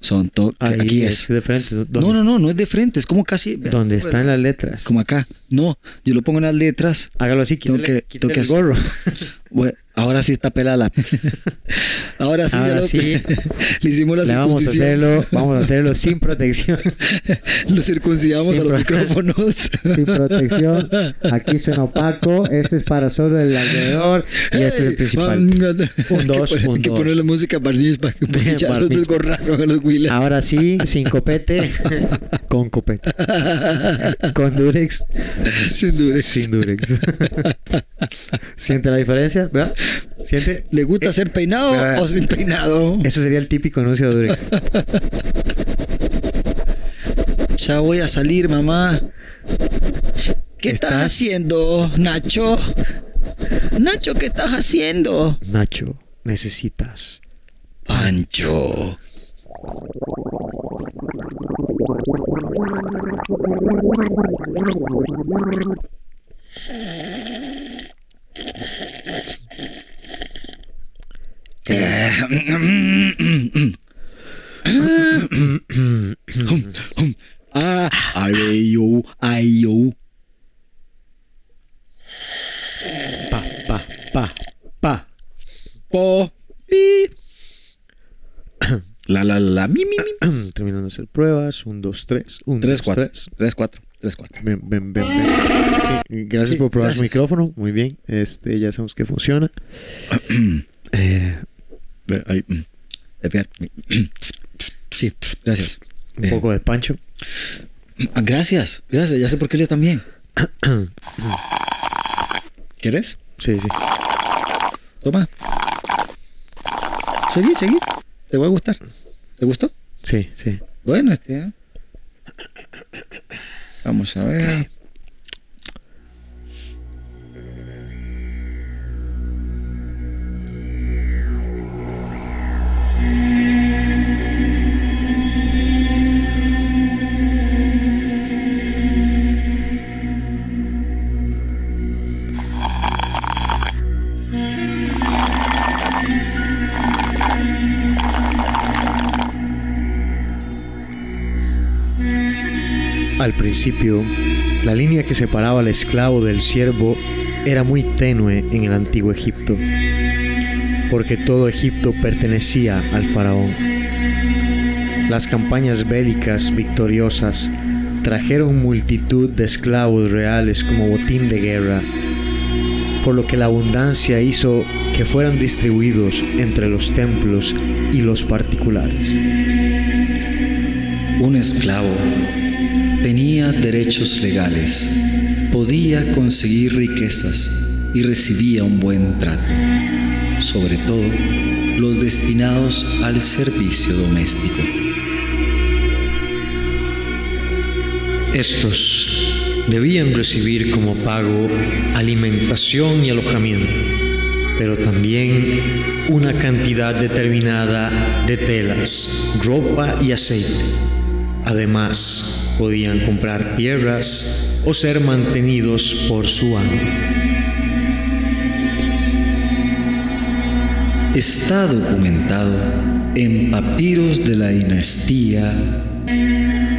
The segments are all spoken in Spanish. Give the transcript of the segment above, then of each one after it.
Son to- Ahí aquí es es. de frente. ¿Dónde, No, no, no, no es de frente, es como casi. Donde están las letras. Como acá. No, yo lo pongo en las letras. Hágalo así, Tengo quítale, que- quítale tengo que el gorro. Bueno, ahora sí está pelada la. ahora sí, Ahora lo- sí. le hicimos la Le vamos a hacerlo, vamos a hacerlo sin protección. Lo circuncidamos Sin a los micrófonos. sin protección. Aquí suena opaco. Este es para solo el alrededor. Y este es el principal. Un dos, Hay que un hay que dos. poner la música para Bien, ya los desgorraron a los Willas. Ahora sí, sin copete. Con copete. Con Durex. Sin durex. Sin Durex. ¿Siente la diferencia? ¿Verdad? ¿Siente? ¿Le gusta Eh, ser peinado vea, o sin peinado? Eso sería el típico anuncio de Durex. Ya voy a salir, mamá. ¿Qué estás, ¿Estás? haciendo, Nacho? Nacho, ¿qué estás haciendo? Nacho, necesitas. Pancho. Ah, ay, yo, ay, yo. Pa, pa, pa, pa. Po, pi. La, la, la, mi, mi, mi. Terminando de hacer pruebas. Un, dos, tres. Un, Tres, dos, cuatro. tres. Tres, cuatro. Tres, cuatro. Ven, ven, ven, ven. Sí, gracias Sí, por probar su gracias. micrófono. Muy bien. Este, ya sabemos que funciona. Eh, Sí, gracias. un poco de pancho. ah, Gracias, gracias. Ya sé por qué yo también. ¿Quieres? Sí, sí. Toma. Seguí, seguí. Te va a gustar. ¿Te gustó? Sí, sí. Bueno, este. ¿eh? Vamos a ver. Al principio, la línea que separaba al esclavo del siervo era muy tenue en el antiguo Egipto, porque todo Egipto pertenecía al faraón. Las campañas bélicas victoriosas trajeron multitud de esclavos reales como botín de guerra, por lo que la abundancia hizo que fueran distribuidos entre los templos y los particulares. Un esclavo tenía derechos legales, podía conseguir riquezas y recibía un buen trato, sobre todo los destinados al servicio doméstico. Estos debían recibir como pago alimentación y alojamiento, pero también una cantidad determinada de telas, ropa y aceite. Además, podían comprar tierras o ser mantenidos por su amo. Está documentado en papiros de la dinastía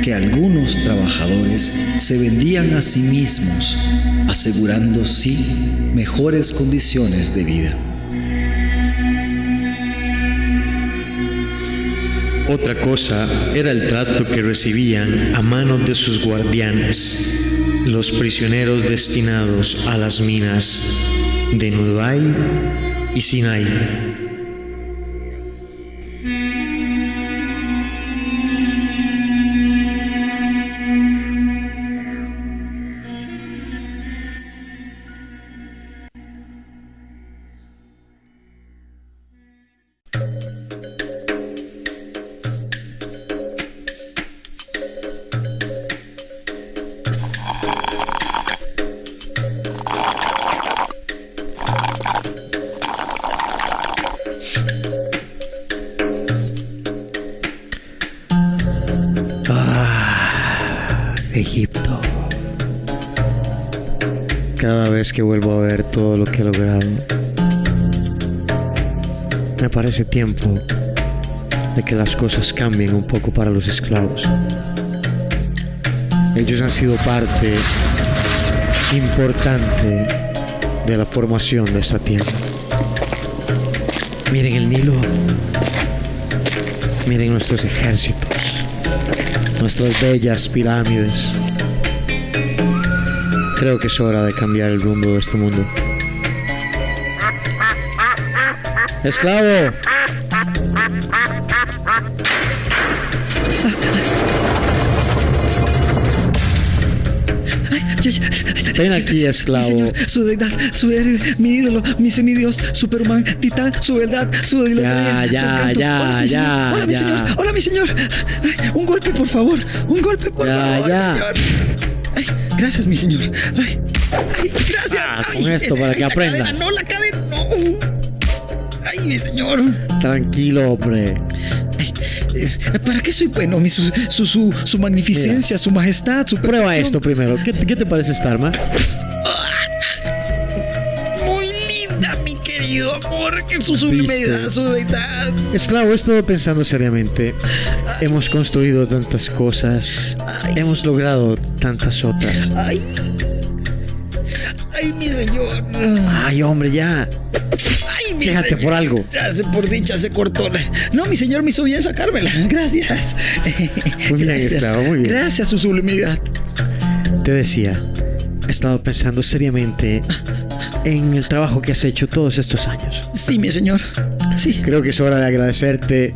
que algunos trabajadores se vendían a sí mismos, asegurando sí mejores condiciones de vida. Otra cosa era el trato que recibían a manos de sus guardianes, los prisioneros destinados a las minas de Nudai y Sinai. Que vuelvo a ver todo lo que he logrado, me parece tiempo de que las cosas cambien un poco para los esclavos. Ellos han sido parte importante de la formación de esta tierra. Miren el Nilo. Miren nuestros ejércitos. Nuestras bellas pirámides. Creo que es hora de cambiar el rumbo de este mundo. ¡Esclavo! Ven aquí, esclavo. señor, su deidad, su héroe, mi ídolo, mi semidios, Superman, titán, su verdad, su Ya, ya, ya, ya, Hola, mi ya. señor. Hola, mi señor. Ay, un golpe, por favor. Un golpe, por Ya, favor. ya. señor. Gracias, mi señor. Ay, ay, gracias. Ah, Ay, con esto para ay, que cadena, no, la cadena, no. Ay, mi señor. Tranquilo, hombre. ¿Para qué soy bueno? Mi, su, su, su, su magnificencia, su majestad, su Prueba perfección. esto primero. ¿Qué, qué te parece esta arma? Muy linda, mi querido amor. Que su sublimidad, su deidad. Esclavo, he estado pensando seriamente. Hemos construido tantas cosas. Hemos logrado tantas otras. Ay. Ay, mi señor. Ay, hombre, ya. Ay, mi Quéjate señor. por algo. Ya se por dicha se cortó. No, mi señor me hizo bien sacármela. Gracias. Muy bien, Gracias. esclavo, muy bien. Gracias, su sublimidad. Te decía, he estado pensando seriamente en el trabajo que has hecho todos estos años. Sí, mi señor. Sí. Creo que es hora de agradecerte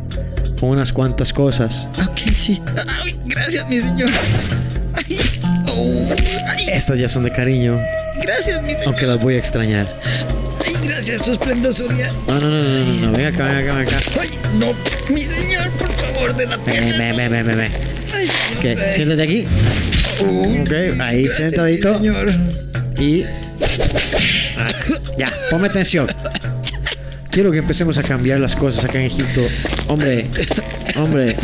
unas cuantas cosas. Ok, sí. Ay, gracias, mi señor. Ay, oh, ay, Estas ya son de cariño, gracias, mi señor. aunque las voy a extrañar. Ay, gracias, su esplendosuría. No, no, no, no, no, no, ven acá, ven acá, ven acá. Ay, no, mi señor, por favor, de la pierna. ven, ven, ven, ven, ven. Ay, siéntate aquí. Oh, Ok, ahí gracias, sentadito. señor. Y. Ah, ya, ponme atención. Quiero que empecemos a cambiar las cosas acá en Egipto. Hombre, hombre.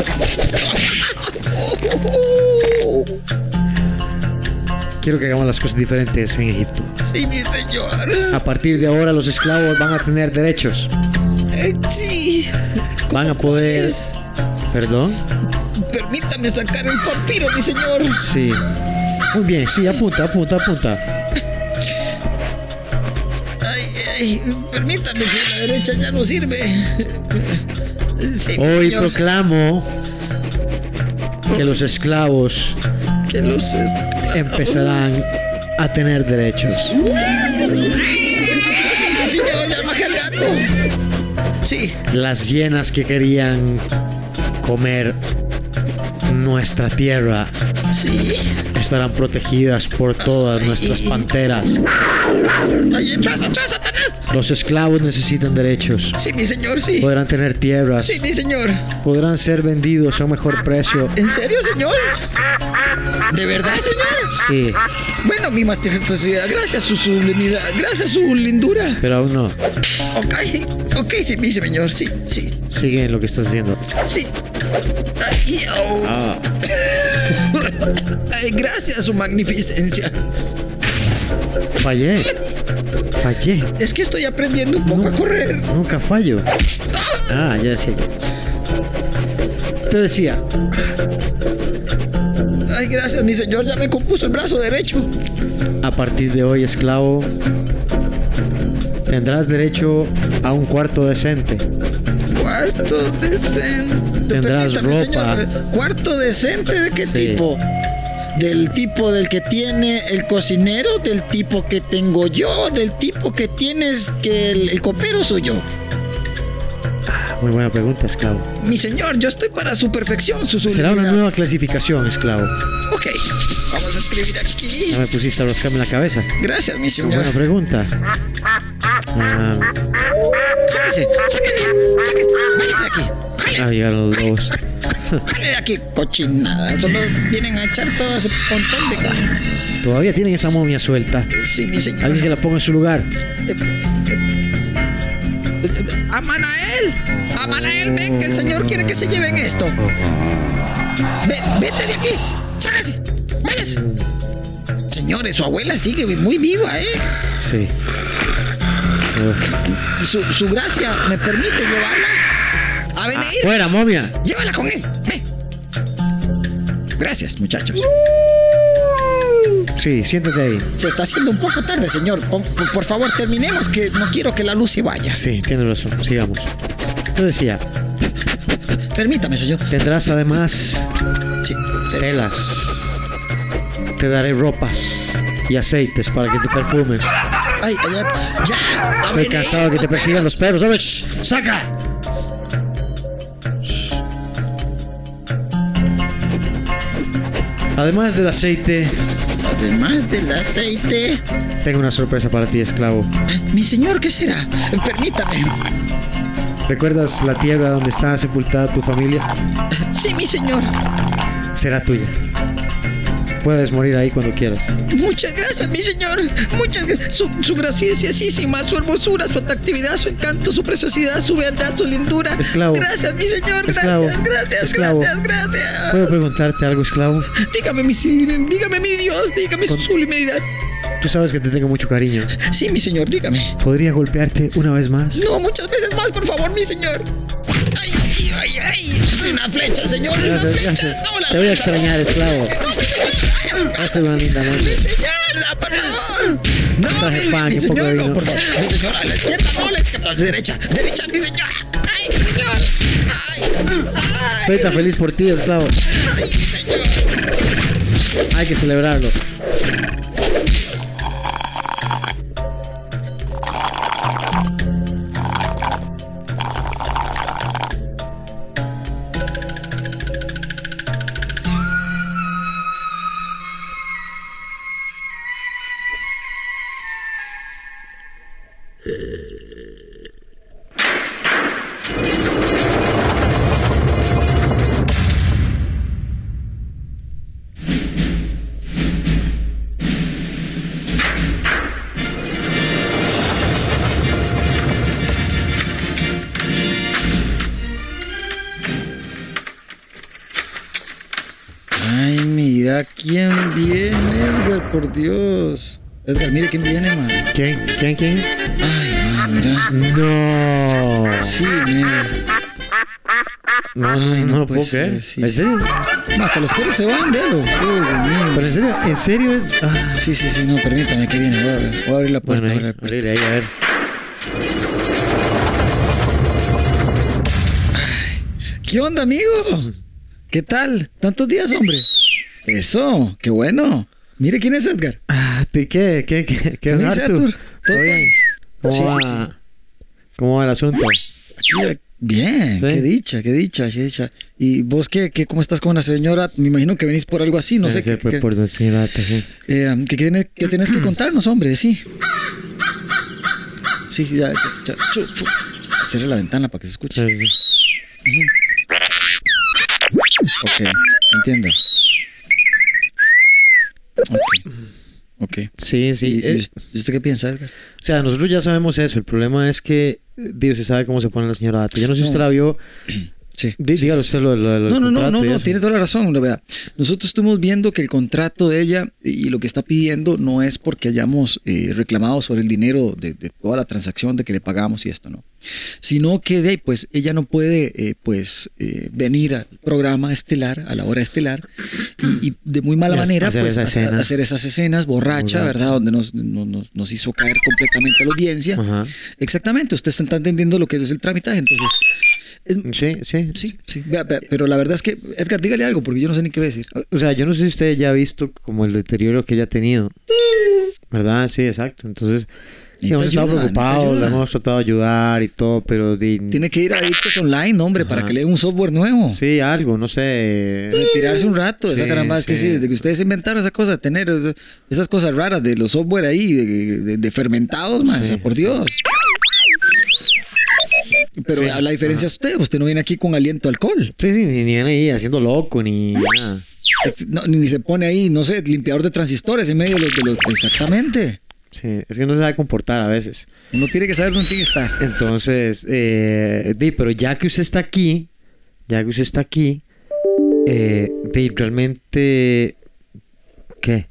Quiero que hagamos las cosas diferentes en Egipto. Sí, mi señor. A partir de ahora los esclavos van a tener derechos. Eh, sí. Van a poder... Es- ¿Perdón? Permítame sacar el vampiro, mi señor. Sí. Muy bien, sí, apunta, apunta, apunta. Ay, ay, permítame que la derecha ya no sirve. Sí, Hoy señor, proclamo que los esclavos que los empezarán a tener derechos. Señor, ya. Sí, Las hienas que querían comer nuestra tierra sí. estarán protegidas por todas nuestras panteras. Ay, atrás, atrás, Satanás. Los esclavos necesitan derechos. Sí, mi señor, sí. Podrán tener tierras, Sí, mi señor. podrán ser vendidos a un mejor precio. ¿En serio, señor? ¿De verdad, señor? Sí, Bueno, mi majestuosidad, gracias su sublimidad, gracias su lindura. pero aún no. Ok, ok, sí, mi señor, sí, sí, Sigue en lo que estás haciendo. sí. Ay, oh. Ah, Ay, gracias su magnificencia. fallé. Fallé. Es que estoy aprendiendo un poco a correr. Nunca fallo. Ah, ya decía yo. Te decía, Ay, gracias, mi señor, ya me compuso el brazo derecho. a partir de hoy, esclavo, tendrás derecho a un cuarto decente. Cuarto decente. Tendrás ropa. señor, ¿Cuarto decente de qué Sí. tipo? Del tipo del que tiene el cocinero, del tipo que tengo yo, del tipo que tienes que el, el copero soy yo. Ah, Muy buena pregunta, esclavo. Mi señor, yo estoy para su perfección, su Será una nueva clasificación, esclavo. Ok, vamos a escribir aquí. Ya me pusiste a rascarme la cabeza. Gracias, mi señor. Buena pregunta. Ah, Sáquese, sáquese, sáquese. Váyase aquí. Jale, ah, llegaron los lobos. Jale de aquí, cochinada. Solo vienen a echar todo ese montón de carne. Todavía tienen esa momia suelta. Sí, mi señor. Alguien que la ponga en su lugar. Amanael, Amanael, ven que el señor quiere que se lleven esto. Ven, vete de aquí. Sáquese, váyase. Señores, su abuela sigue muy viva, ¿eh? Sí. Su, su gracia me permite llevarla. A venir. ¡Fuera, momia! Llévala con él. Ve. Gracias, muchachos. Sí, siéntate ahí. Se está haciendo un poco tarde, señor. Por, favor, terminemos, que no quiero que la luz se vaya. Sí, tienes razón. Sigamos. Te decía, Permítame, señor. tendrás además Sí. telas. Te daré ropas y aceites para que te perfumes. Ay, ay, ay, ya. Estoy cansado de que te persigan los perros. ¡Saca! Además del aceite, Además del aceite. tengo una sorpresa para ti, esclavo. Mi señor, ¿qué será? Permítame. ¿Recuerdas la tierra donde está sepultada tu familia? Sí, mi señor. Será tuya. Puedes morir ahí cuando quieras. Muchas gracias, mi señor. Muchas gracias. Su, su graciosísima, su hermosura, su atractividad, su encanto, su preciosidad, su beldad, su lindura. Esclavo. Gracias, mi señor. Esclavo. Gracias, gracias, Esclavo. gracias, gracias. ¿Puedo preguntarte algo, esclavo? Dígame, mi, dígame, mi Dios, dígame su sublimidad. Tú sabes que te tengo mucho cariño. Sí, mi señor, dígame. ¿Podría golpearte una vez más? No, muchas veces más, por favor, mi señor. Ay, ay, ay, ay. Es una flecha, señor. Una Gracias, flecha. gracias. No, la Te voy a flecha. extrañar, esclavo. Mi señor. Ser una linda Mi noche. señor, por favor. No, Traje mi, pan mi un poco de señor, no, vino. por favor. Mi señor, a la izquierda, no, a la izquierda, a la derecha, derecha, mi señor. Ay, mi señor. Ay, ay. Estoy tan feliz por ti, esclavo. Ay, mi señor. Hay que celebrarlo. Dios. Edgar, mire quién viene, man. ¿Quién? ¿Quién? ¿Quién? Ay, man, mira. No. Sí, man. No, no, Ay, no, no lo puedo creer. sí. ¿En serio? Hasta los perros se van, velo. Uy, Dios mío. ¿Pero en serio? ¿En serio? Ah, Sí, sí, sí, no, permítame que viene. Voy a, abrir- voy a abrir la puerta. bueno, ahí, abrir ahí, a ver. ¿Qué onda, amigo? ¿Qué tal? ¿Tantos días, hombre? Eso, qué bueno. Mire quién es Edgar. Ah, ¿te- ¿Qué? ¿Qué? ¿Qué? ¿Qué? ¿Cómo dice Arthur? Arthur? ¿Todo bien? ¿Cómo Sí, va? sí, sí. ¿Cómo va el asunto? Bien, qué dicha, qué dicha, qué dicha. ¿Y vos qué, qué, cómo estás con la señora? Me imagino que venís por algo así, no sé qué, qué- por, por data, sí. eh, ¿qué, tenés, qué tenés que contarnos, hombre, sí. Sí, ya, ya, ya. Cierre la ventana para que se escuche. Sí, sí. Ok, entiendo. Ok, ok. Sí, sí. ¿Y, eh, y us- y usted qué piensa, Edgar? o sea, nosotros ya sabemos eso. El problema es que Dios se sabe cómo se pone la señora Data. Yo no sé si usted la vio. Sí. Dí- sí, dígalo usted lo, lo- lo del No, no, no, no, no, tiene toda la razón, la verdad. Nosotros estuvimos viendo que el contrato de ella y lo que está pidiendo no es porque hayamos eh, reclamado sobre el dinero de, de toda la transacción de que le pagamos y esto, ¿no? Sino que de ahí, pues ella no puede eh, pues eh, venir al programa estelar, a la hora estelar, y, y de muy mala Y manera hacer pues esa hacer, esas escenas borracha. ¿verdad? Donde nos, no- nos, nos hizo caer completamente a la audiencia. Ajá. Exactamente, usted está entendiendo lo que es el tramitaje, entonces... es- Sí, sí. Sí, sí. Vea, vea, pero la verdad es que, Edgar, dígale algo, porque yo no sé ni qué decir. O sea, yo no sé si usted ya ha visto como el deterioro que ella ha tenido. ¿Verdad? Sí, exacto. Entonces, Necesita hemos estado ayuda, preocupados, le hemos tratado de ayudar y todo, pero di- Tiene que ir a Adictos Online, hombre, para Ajá. que le den un software nuevo. sí, algo, no sé. Retirarse un rato, esa Sí, caramba, es que sí. sí, desde que ustedes inventaron esa cosa, tener esas cosas raras de los software ahí, de, de- de fermentados, man, o sea, Sí, por sí. Dios. Pero Sí, la diferencia es usted, usted no viene aquí con aliento a alcohol. Sí, sí, ni, viene ahí haciendo loco, ni nada. No, ni se pone ahí, no sé, limpiador de transistores en medio de los... De los exactamente. Sí, es que no se sabe comportar a veces. Uno tiene que saber con quién está. Entonces, eh, pero ya que usted está aquí, ya que usted está aquí, eh, realmente, ¿qué?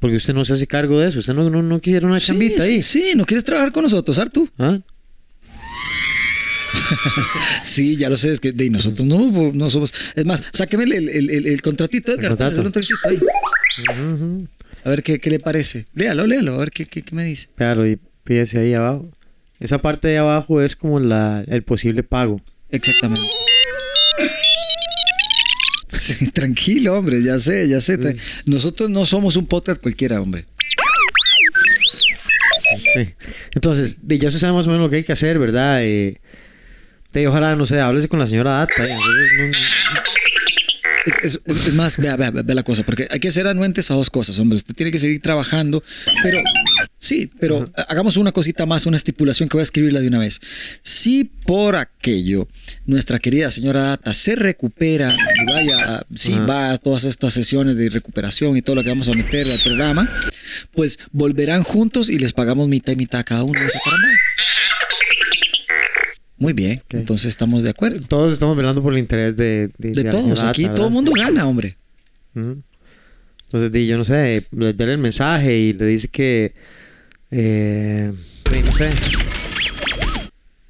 Porque usted no se hace cargo de eso, usted no, no, no quisiera una Sí, chambita sí, ahí. Sí, ¿no quieres trabajar con nosotros, Artu? ¿Ah? Sí, ya lo sé, es que de nosotros no, no somos. Es más, sáqueme el, el, el, el contratito. A ver qué, qué le parece. Léalo, léalo, a ver qué, qué, qué me dice. Claro, y pídese ahí abajo. Esa parte de abajo es como la, el posible pago. Exactamente. Sí, tranquilo, hombre, ya sé, ya sé. Nosotros no somos un podcast cualquiera, hombre. Sí. Entonces, ya se sabe más o menos lo que hay que hacer, ¿verdad? Eh, de, ojalá, no sé, háblese con la señora Data. ¿eh? Entonces, no- Es, es- es más, vea, vea, vea la cosa, porque hay que ser anuentes a dos cosas, hombre. Usted tiene que seguir trabajando, pero sí, pero hagamos una cosita más, una estipulación que voy a escribirla de una vez. Si por aquello nuestra querida señora Data se recupera y vaya, a- sí, Ajá. va a todas estas sesiones de recuperación y todo lo que vamos a meter al programa, pues volverán juntos y les pagamos mitad y mitad a cada uno de esa caramba. Muy bien, entonces estamos de acuerdo. todos estamos velando por el interés de, de, De todos, aquí todo el mundo gana, hombre. Ujú. Entonces, di, yo no sé, le dale el mensaje y le dice que. Eh, no sé.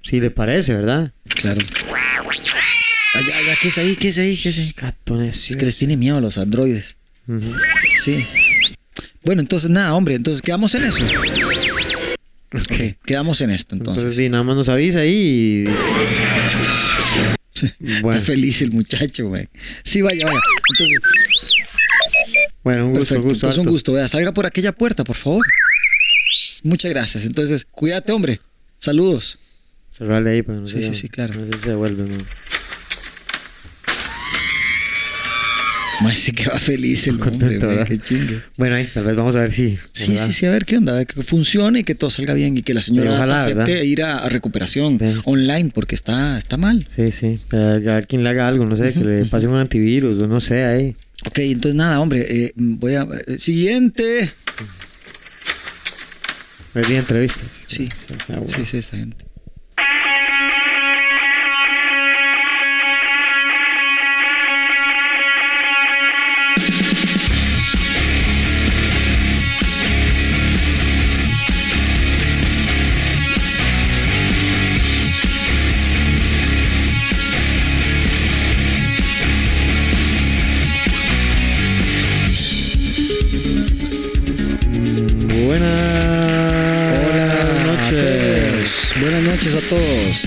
Si le parece, ¿verdad? Claro. Allá, allá, ¿qué es ahí? ¿Qué es ahí? ¿Qué es ahí? Gato necio Es que les tiene miedo a los androides. Sí. Bueno, entonces nada, hombre, entonces quedamos en eso. Ok, quedamos en esto Entonces, entonces. sí, nada más nos avisa ahí y. Bueno, Está feliz el muchacho, güey. Sí, vaya, vaya. Entonces, bueno un gusto, perfecto. un gusto. Entonces, un gusto. Vea, salga por aquella puerta, por favor. Muchas gracias. Entonces, cuídate, hombre. Saludos. Cerrarle ahí, pero no Sí, sí, sí, claro. No sé si se devuelve, ¿no? Mae, sí que va feliz el hombre. Qué chingue. Bueno, ahí, tal vez vamos a ver si. Sí, ¿verdad? sí, sí, a ver qué onda, a ver que funcione y que todo salga bien y que la señora ojalá, acepte ¿verdad? ir a, a recuperación Sí. online porque está, está mal. Sí, sí. Eh, Que alguien le haga algo, no sé, que le pase un antivirus o no sé, ahí. Ok, entonces nada, hombre, eh, voy a... eh, siguiente. Ver entrevistas. Sí. Sí, sí, bueno. Sí, sí, esa gente.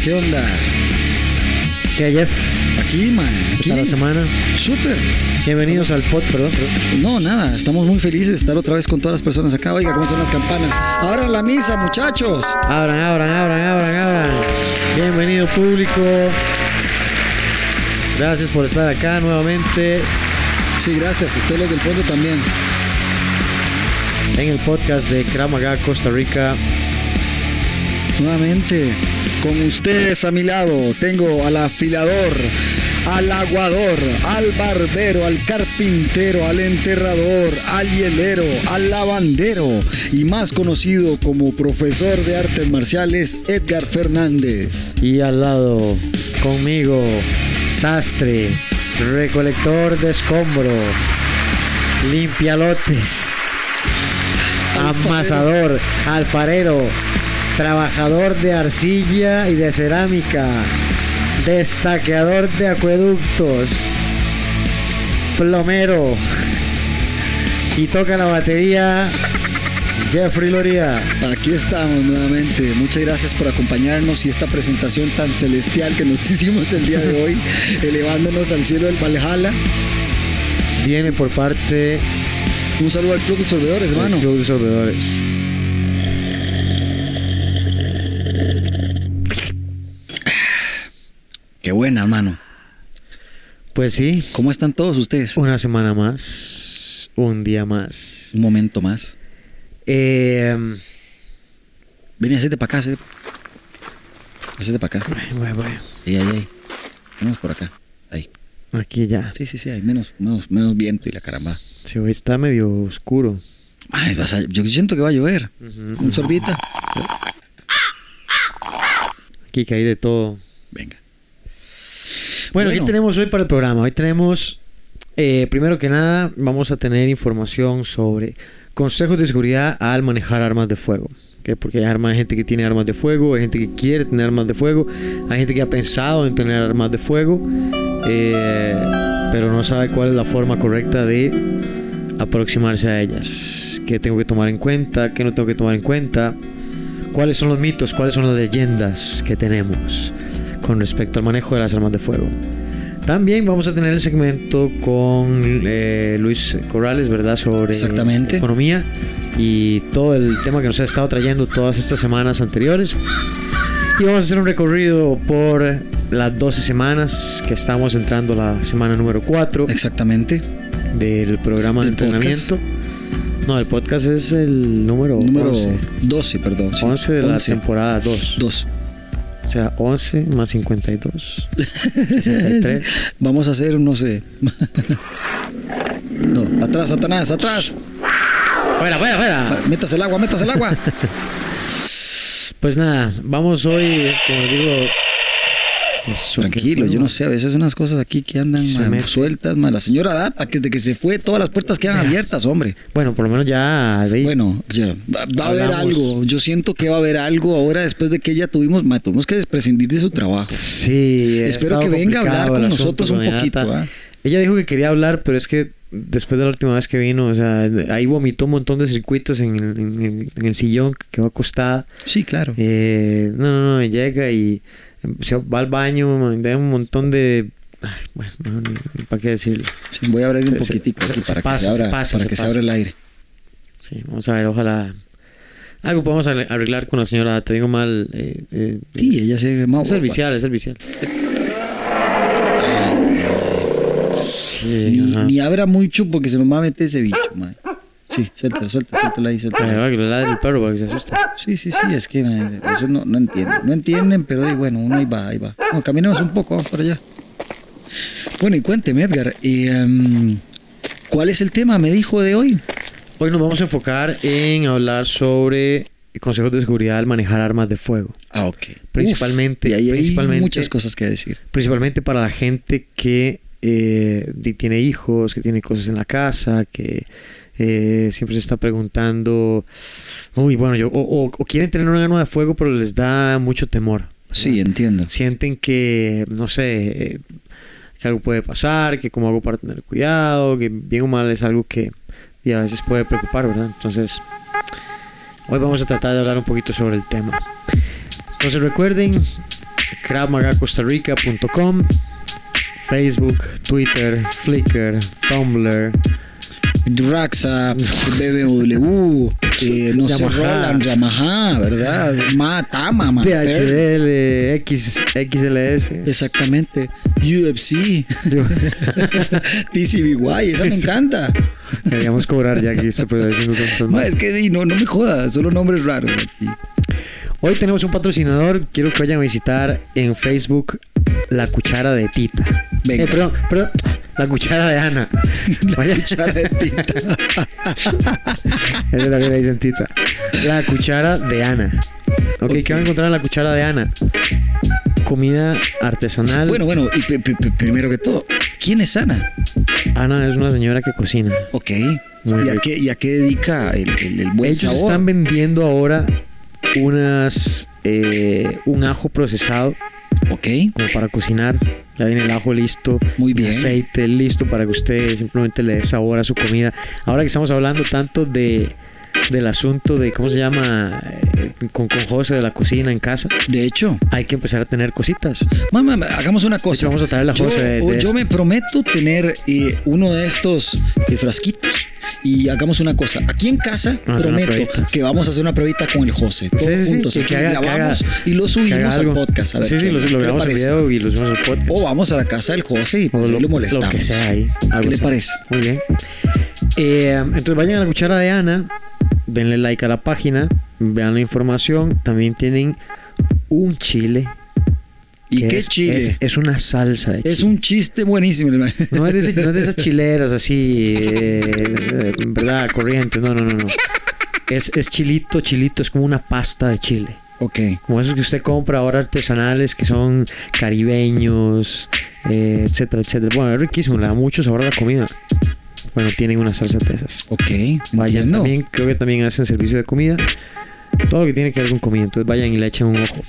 ¿Qué onda? ¿Qué Jeff? Aquí, man. ¿Qué Aquí. la semana? Súper. Bienvenidos al pod, perdón. perdón. No, nada. Estamos muy felices de estar otra vez con todas las personas acá. Oiga, cómo son las campanas. Ahora la misa, muchachos. Abran, abran, abran, abran, abran. Bienvenido público. Gracias por estar acá nuevamente Sí, gracias. Ustedes los del fondo también. en el podcast de Kramaga Costa Rica. Nuevamente, con ustedes a mi lado, tengo al afilador, al aguador, al barbero, al carpintero, al enterrador, al hielero, al lavandero y más conocido como profesor de artes marciales, Edgar Fernández. Y al lado, conmigo, sastre, recolector de escombro, limpialotes, amasador, alfarero, trabajador de arcilla y de cerámica, destaqueador de acueductos, plomero y toca la batería Jeffrey Loría. Aquí estamos nuevamente. Muchas gracias por acompañarnos y esta presentación tan celestial que nos hicimos el día de hoy, elevándonos al cielo del Valhalla. Viene por parte Un saludo al Club de Sorbedores, del hermano. Club de Sorbedores. Buena, hermano. Pues sí, ¿Cómo están todos ustedes? una semana más, un día más. Un momento más. Eh, Ven, hacete para acá, hacete. Hacete para acá. bueno, bueno, Ahí, ahí, ahí. Menos por acá. Ahí. aquí ya. Sí, sí, sí, hay menos, menos, menos viento y la caramba. Sí, hoy está medio oscuro. Ay, vas a- yo siento que va a llover. Un sorbita. Aquí que hay de todo. Venga. Bueno, Bueno. ¿qué tenemos hoy para el programa? Hoy tenemos, eh, primero que nada, vamos a tener información sobre consejos de seguridad al manejar armas de fuego. que porque hay armas, hay gente que tiene armas de fuego, hay gente que quiere tener armas de fuego, hay gente que ha pensado en tener armas de fuego, eh, pero no sabe cuál es la forma correcta de aproximarse a ellas. ¿Qué tengo que tomar en cuenta? ¿Qué no tengo que tomar en cuenta? ¿Cuáles son los mitos? ¿Cuáles son las leyendas que tenemos con respecto al manejo de las armas de fuego? También vamos a tener el segmento con eh, Luis Corrales, ¿verdad? Sobre Exactamente. economía y todo el tema que nos ha estado trayendo todas estas semanas anteriores. Y vamos a hacer un recorrido por las 12 semanas que estamos entrando la semana número 4 Exactamente. del programa de Del podcast. entrenamiento. No, el podcast es el número, Número 11. 12, perdón. sí. 11 de la 11. temporada 2. Dos. O sea, 11 más 52. 63. Vamos a hacer, no sé. no, atrás, Satanás, atrás. fuera, fuera, fuera. Métase el agua, métase el agua. Pues nada, vamos hoy, como digo. Eso, Tranquilo, yo no sé, a veces unas cosas aquí que andan sueltas, ma. La señora Data, que de que se fue, todas las puertas quedan abiertas, hombre. Bueno, por lo menos ya. Bueno, ya, va, va a haber algo. Yo siento que va a haber algo ahora después de que ella tuvimos, tuvimos que prescindir de su trabajo. Sí, Espero que venga a hablar con nosotros un poquito, ¿ah? Ella dijo que quería hablar, pero es que después de la última vez que vino, o sea, ahí vomitó un montón de circuitos en el, en el- en el sillón que quedó acostada. Sí, claro. Eh, no, no, no, llega y va al baño, man, da un montón de... ay, bueno, no, para qué decirlo. Sí, voy a abrir un se- se- poquitico aquí se para pasa, que se abra, pasa, para que se abra el aire. Sí, vamos a ver, ojalá... Algo podemos arre- arreglar con la señora, te digo mal. Eh, eh, Sí, es- ella se Es servicial, es servicial. Sí, Ni, abra mucho porque se nos va a meter ese bicho, ma. Sí, suéltala, suéltala, suéltala ahí, suéltala. va, que le ladre el perro para que se asuste. Sí, sí, sí, es que ma, eso no, no entienden. No entienden, pero di, bueno, uno ahí va, ahí va. Bueno, caminemos un poco, vamos para allá. Bueno, y cuénteme, Edgar, eh, em, ¿cuál es el tema, me dijo, de hoy? Hoy nos vamos a enfocar en hablar sobre consejos de seguridad al manejar armas de fuego. Ah, ok. Principalmente- y ahí hay muchas cosas que decir. Principalmente para la gente que eh, tiene hijos, que tiene cosas en la casa, que eh, siempre se está preguntando, uy, bueno, yo, o, o- o quieren tener un arma de fuego, pero les da mucho temor. Sí, entiendo. sienten que, no sé, eh, que algo puede pasar, que cómo hago para tener cuidado, que bien o mal es algo que y a veces puede preocupar, ¿verdad? Entonces, hoy vamos a tratar de hablar un poquito sobre el tema. Entonces recuerden, kravmagacostarrica.com, Facebook, Twitter, Flickr, Tumblr, Duraxa, BMW, eh, no sé, Yamaha. Roland, Yamaha, ¿verdad? Ma, Tama, ma, X, XLS. Exactamente. UFC, TCBY, esa me encanta. Queríamos cobrar ya que esto puede haciendo tantos Ma, es que di, no, no me jodas, solo nombres raros aquí. Hoy tenemos un patrocinador. Quiero que vayan a visitar en Facebook La Cuchara de Tita. Venga. Eh, perdón, perdón. La Cuchara de Ana. Vaya- Cuchara de tinta. Esa también le dicen Tita. La Cuchara de Ana. Ok, Ok. ¿qué van a encontrar en La Cuchara de Ana? Comida artesanal. Bueno, bueno, y primero que todo, ¿quién es Ana? Ana es una señora que cocina. Ok. ¿Y a qué, y a qué dedica el, el- el buen Ellos sabor? están vendiendo ahora unas eh, un ajo procesado Ok, como para cocinar. Ya viene el ajo listo, muy bien. aceite listo para que usted simplemente le dé sabor a su comida. Ahora que estamos hablando tanto de del asunto de cómo se llama eh, con, con José de la cocina en casa, De hecho, hay que empezar a tener cositas. mamá, hagamos una cosa. hecho, vamos a traer la Yo, José de, de yo esto. me prometo tener eh, uno de estos eh, frasquitos y hagamos una cosa. Aquí en casa Vamos prometo que vamos a hacer una pruebita con el José. Todos Sí, sí, sí, juntos. que- aquí que haga- que grabamos haga- y lo subimos al podcast. A ver sí, sí, lo, grabamos en video y lo subimos al podcast. O vamos a la casa del José y pues lo, lo molestamos. lo que sea ahí. ¿Qué le parece? Muy bien. Eh, entonces vayan a la cuchara de Ana, denle like a la página, vean la información. También tienen un chile. ¿Y que qué es, chile? Es, es una salsa de Es chile. un chiste buenísimo. No es, de ese- no es de esas chileras así, eh, ¿verdad? Corrientes. No, no, no, no. Es, es chilito, chilito, es como una pasta de chile. ok. Como esos que usted compra ahora artesanales que son caribeños, eh, etcétera, etcétera. Bueno, es riquísimo, le da mucho sabor a la comida. Bueno, tienen una salsa de esas. Ok. Vayan entiendo. también, creo que también hacen servicio de comida. todo lo que tiene que ver con comida. Entonces vayan y le echen un ojo.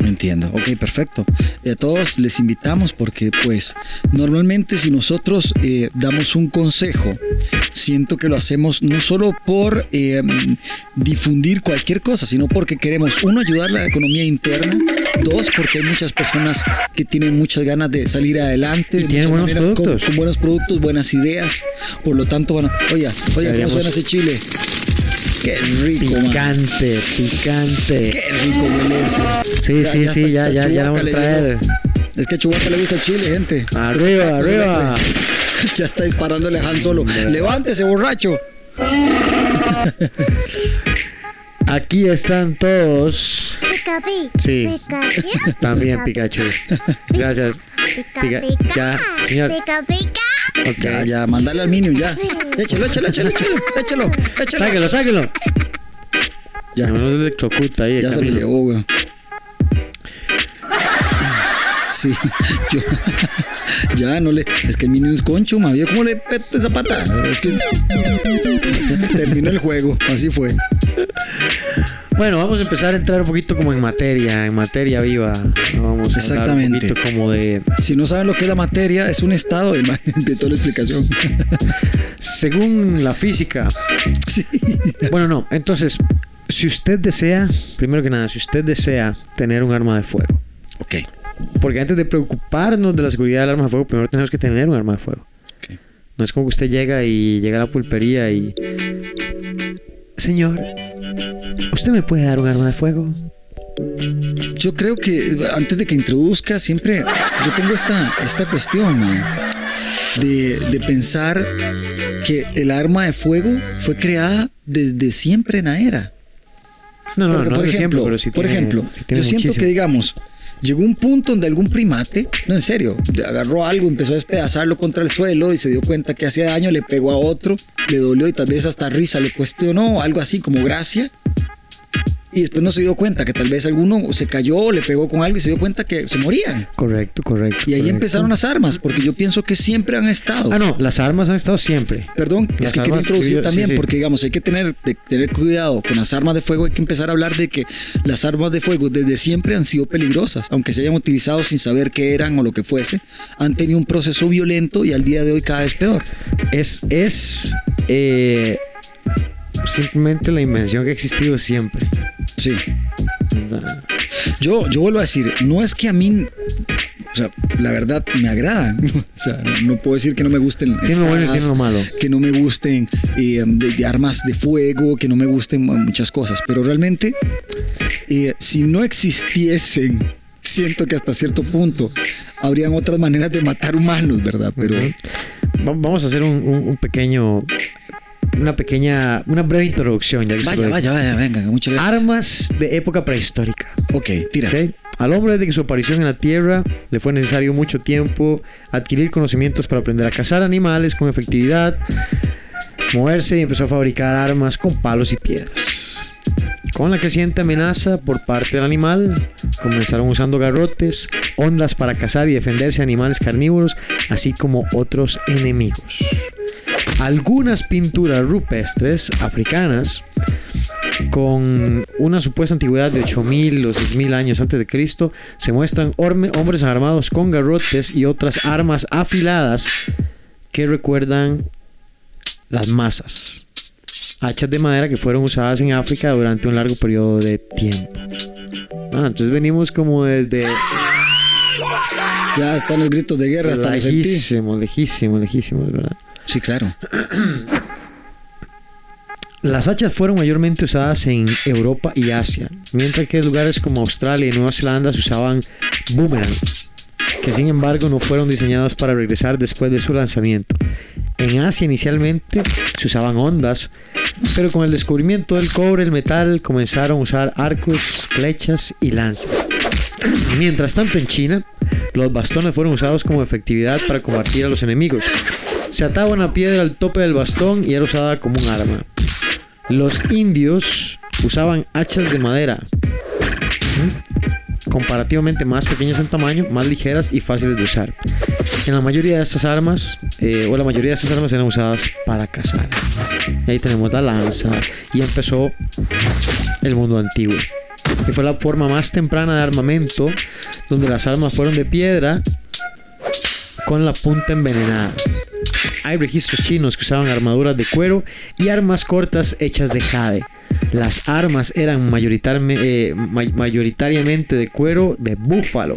Entiendo, ok, perfecto. Y a todos les invitamos porque pues normalmente si nosotros eh, damos un consejo, siento que lo hacemos no solo por eh, difundir cualquier cosa, sino porque queremos, uno, ayudar la economía interna, dos, porque hay muchas personas que tienen muchas ganas de salir adelante, de tienen buenos maneras, con- productos. Con, buenos productos, buenas ideas, por lo tanto, bueno, oye, oye, ¿cómo suena ese chile? Qué rico, man. Picante, picante. Qué rico huele eso. Sí, sí, sí, ya, hasta ya, ya la vamos a traer. llegó. Es que a Chubaca le gusta el chile, gente. Arriba, arriba. Ya está disparándole a Han Solo. Levántese, borracho. Aquí están todos. Pica, pi. Sí. Pikachu. También Pikachu. Gracias. Pica, Pica- pica. ya, señor. Pica, pica. Ok. Ya, ya, mandale al Minion, ya. Échalo, échalo, échalo, échalo. Échalo, échalo. Sáquelo, sáquelo. Ya, No se electrocuta ahí. ya se lo llevó, güey. Sí, yo. Ya, no le. Es que el Minion es concho, ma. ¿Vio cómo le pete esa pata? Es que. Terminó el juego, así fue. Bueno, vamos a empezar a entrar un poquito como en materia, en materia viva. Vamos a hablar un Exactamente. poquito como de... Si no saben lo que es la materia, es un estado de, de toda la explicación. Según la física. Sí. Bueno, no. Entonces, si usted desea, primero que nada, si usted desea tener un arma de fuego. Ok. Porque antes de preocuparnos de la seguridad del arma de fuego, primero tenemos que tener un arma de fuego. Ok. No es como que usted llega y llega a la pulpería y... Señor, ¿usted me puede dar un arma de fuego? Yo creo que antes de que introduzca, siempre yo tengo esta, esta cuestión de, de pensar que el arma de fuego fue creada desde siempre en la era. No, no, Porque, no por de ejemplo, siempre, pero por tiene- ejemplo sí tiene yo siento muchísimo. que digamos, llegó un punto donde algún primate, no en serio, agarró algo, empezó a despedazarlo contra el suelo y se dio cuenta que hacía daño, le pegó a otro, le dolió y tal vez hasta risa le cuestionó, algo así como gracia. Y después no se dio cuenta que tal vez alguno se cayó, le pegó con algo y se dio cuenta que se morían. Correcto, correcto. Y ahí correcto. empezaron las armas, porque yo pienso que siempre han estado. Ah, no, las armas han estado siempre. Perdón, Las es que armas, introducir yo- sí, también, sí. porque digamos, hay que tener, de- tener cuidado con las armas de fuego, hay que empezar a hablar de que las armas de fuego desde siempre han sido peligrosas, aunque se hayan utilizado sin saber qué eran o lo que fuese, han tenido un proceso violento y al día de hoy cada vez peor. Es, es eh, simplemente la invención que ha existido siempre. Sí. Yo, yo vuelvo a decir, no es que a mí, o sea, la verdad me agradan, o sea, no puedo decir que no me gusten. Tiene lo bueno y tiene lo malo. que no me gusten eh, de, de armas de fuego, que no me gusten muchas cosas, pero realmente eh, si no existiesen, siento que hasta cierto punto habrían otras maneras de matar humanos, ¿verdad? Pero Va- Vamos a hacer un, un- un pequeño, una pequeña, una breve introducción. Ya que vaya, lo vaya, vaya, venga, muchas gracias. Armas de época prehistórica. Ok, tira. ¿ok? Al hombre desde que su aparición en la Tierra le fue necesario mucho tiempo adquirir conocimientos para aprender a cazar animales con efectividad, moverse y empezó a fabricar armas con palos y piedras. Con la creciente amenaza por parte del animal, comenzaron usando garrotes, ondas para cazar y defenderse de animales carnívoros, así como otros enemigos. Algunas pinturas rupestres africanas con una supuesta antigüedad de 8000 o 6000 años antes de Cristo, se muestran hombres armados con garrotes y otras armas afiladas que recuerdan las masas. Hachas de madera que fueron usadas en África durante un largo periodo de tiempo. Ah, entonces venimos como desde Ya están los gritos de guerra, hasta los sentí. lejísimos, lejísimos, lejísimos, ¿verdad? Sí, claro. Las hachas fueron mayormente usadas en Europa y Asia, mientras que lugares como Australia y Nueva Zelanda se usaban boomerang, que sin embargo no fueron diseñados para regresar después de su lanzamiento. En Asia inicialmente se usaban ondas, pero con el descubrimiento del cobre, el metal comenzaron a usar arcos, flechas y lanzas. Mientras tanto en China, los bastones fueron usados como efectividad para combatir a los enemigos. Se ataba una piedra al tope del bastón y era usada como un arma. Los indios usaban hachas de madera ¿Mm? comparativamente más pequeñas en tamaño, más ligeras y fáciles de usar. En la mayoría de estas armas, eh, o la mayoría de estas armas eran usadas para cazar. Y ahí tenemos la lanza y empezó el mundo antiguo. Y fue la forma más temprana de armamento, donde las armas fueron de piedra con la punta envenenada. Hay registros chinos que usaban armaduras de cuero y armas cortas hechas de jade. Las armas eran mayoritariamente, eh, ma- mayoritariamente de cuero de búfalo.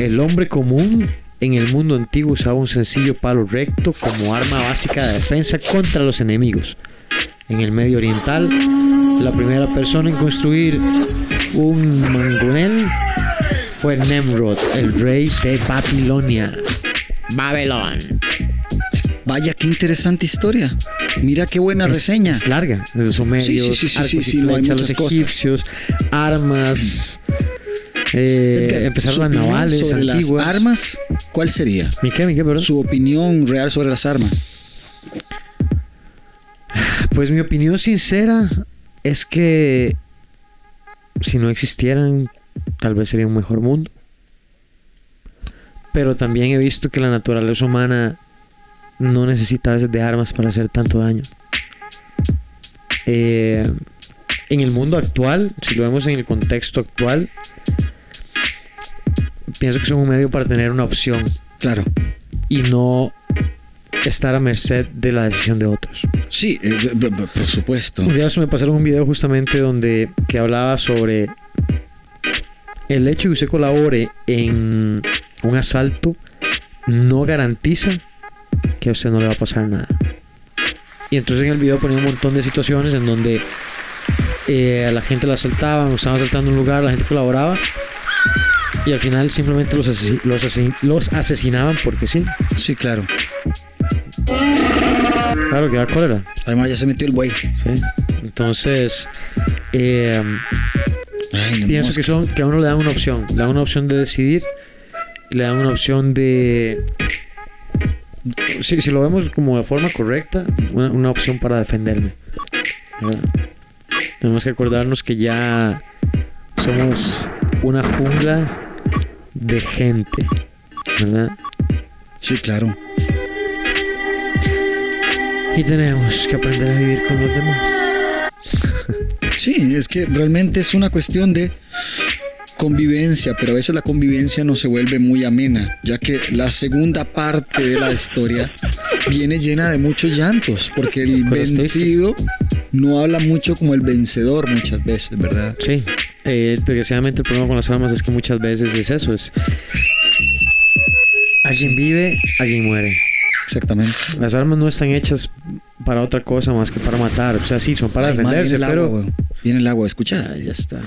El hombre común en el mundo antiguo usaba un sencillo palo recto como arma básica de defensa contra los enemigos. En el medio oriental, la primera persona en construir un mangonel fue Nemrod, el rey de Babilonia. Babylon. Vaya, qué interesante historia. Mira qué buena Es- reseña. Es, larga. Desde sumerios, Sí, sí, sí, arcos y no, los cosas. egipcios, armas. eh, empezaron las navales sobre antiguas. las armas, ¿cuál sería? ¿Mi qué, mi qué, perdón? Su opinión real sobre las armas. Pues mi opinión sincera es que si no existieran, tal vez sería un mejor mundo. Pero también he visto que la naturaleza humana no necesita a veces de armas para hacer tanto daño. Eh, en el mundo actual, si lo vemos en el contexto actual, pienso que son un medio para tener una opción Claro. y no estar a merced de la decisión de otros. Sí, eh, por supuesto. Un día me pasaron un video justamente donde que hablaba sobre el hecho de que usted colabore en un asalto no garantiza que a usted no le va a pasar nada. Y entonces en el video ponía un montón de situaciones en donde eh, a la gente la asaltaban, estaban asaltando un lugar, la gente colaboraba y al final simplemente los, asesi- los, asesi- los asesinaban porque sí. Sí, claro. Claro que da cólera. Además ya se metió el buey. Sí. Entonces, eh, Ay, no, pienso mosca. que son que a uno le dan una opción, le dan una opción de decidir, le dan una opción de si, si lo vemos como de forma correcta, una, una opción para defenderme. ¿verdad? Tenemos que acordarnos que ya somos una jungla de gente, ¿verdad? Sí, claro. Y tenemos que aprender a vivir con los demás. Sí, es que realmente es una cuestión de convivencia, pero a veces la convivencia no se vuelve muy amena, ya que la segunda parte de la historia viene llena de muchos llantos, porque el vencido no habla mucho como el vencedor muchas veces, ¿verdad? Sí, eh, desgraciadamente el problema con las armas es que muchas veces es eso, es alguien vive, alguien muere. Exactamente. Las armas no están hechas para otra cosa más que para matar. O sea, sí, son para Ay, defenderse, viene el pero... agua. Viene el agua, ¿escuchas? Ah, ya está.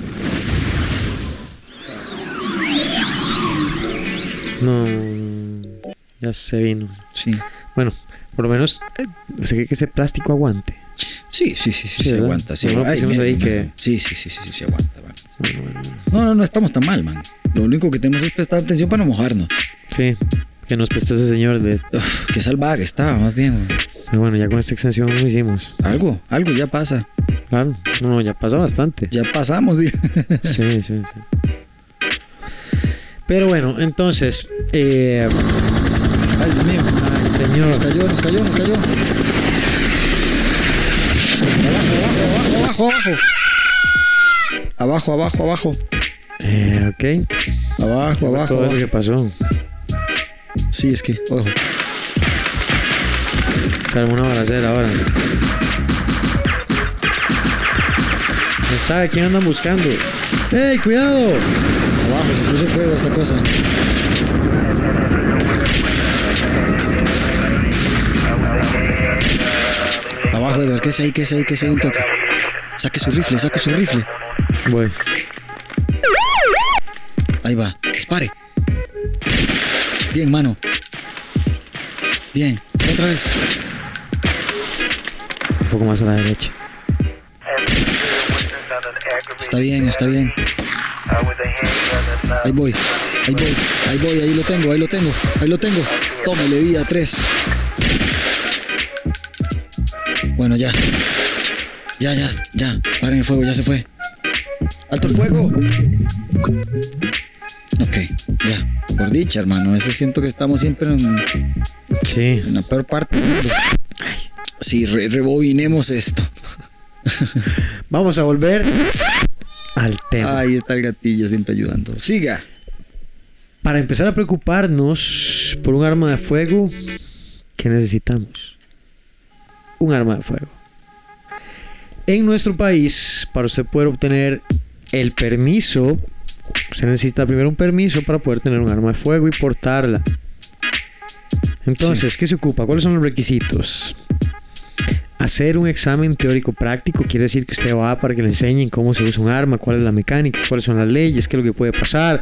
No, ya se vino. Sí. Bueno, por lo menos, eh, o sea, que ese plástico aguante. Sí, sí, sí, sí, Sí, se aguanta. Sí, No Ay, ahí que- sí, sí, sí, sí, sí, se aguanta. man. Bueno, bueno. No, no, no estamos tan mal, man. Lo único que tenemos es prestar atención para no mojarnos. Sí, que nos prestó ese señor de... Uf, qué salvaje estaba, más bien. weón. Pero bueno, ya con esta extensión lo hicimos. Algo, algo ya pasa. Claro, no, ya pasó bastante. Ya pasamos. Sí, sí, sí. Pero bueno, entonces, eh, Ay, Dios mío. ay, Nos señor, cayó, nos cayó, nos cayó. Abajo, abajo, abajo, abajo. Abajo, abajo, abajo. eh, ok, Abajo, abajo. todo eso abajo. que pasó. Sí, es que, ojo. Se armó una balacera ahora. ¿Quién sabe quién andan buscando? ¡Ey, cuidado! Abajo, se puso fuego esta cosa. Abajo, Edgar, ¿qué es ahí? ¿Qué es ahí? ¿Qué es ahí? Un toque. Saque su rifle, saque su rifle. Voy. Ahí va, dispare. Bien, mano. Bien, otra vez. Un poco más a la derecha. Está bien, está bien. Ahí voy, ahí voy, ahí voy, ahí lo tengo, ahí lo tengo, ahí lo tengo. Toma, le di a tres. Bueno, ya. Ya, ya, ya. Paren el fuego, ya se fue. ¡Alto el fuego! Ok, ya. Por dicha, hermano. Ese siento que estamos siempre en, Sí. en la peor parte. del mundo. Sí, re- rebobinemos esto. Vamos a volver al tema. Ahí está el gatillo siempre ayudando. Siga. Para empezar a preocuparnos por un arma de fuego, ¿qué necesitamos? Un arma de fuego. En nuestro país, para usted poder obtener el permiso, usted necesita primero un permiso para poder tener un arma de fuego y portarla. Entonces, ¿qué se ocupa? ¿Cuáles son los requisitos? Hacer un examen teórico práctico quiere decir que usted va para que le enseñen cómo se usa un arma, cuál es la mecánica, cuáles son las leyes, qué es lo que puede pasar,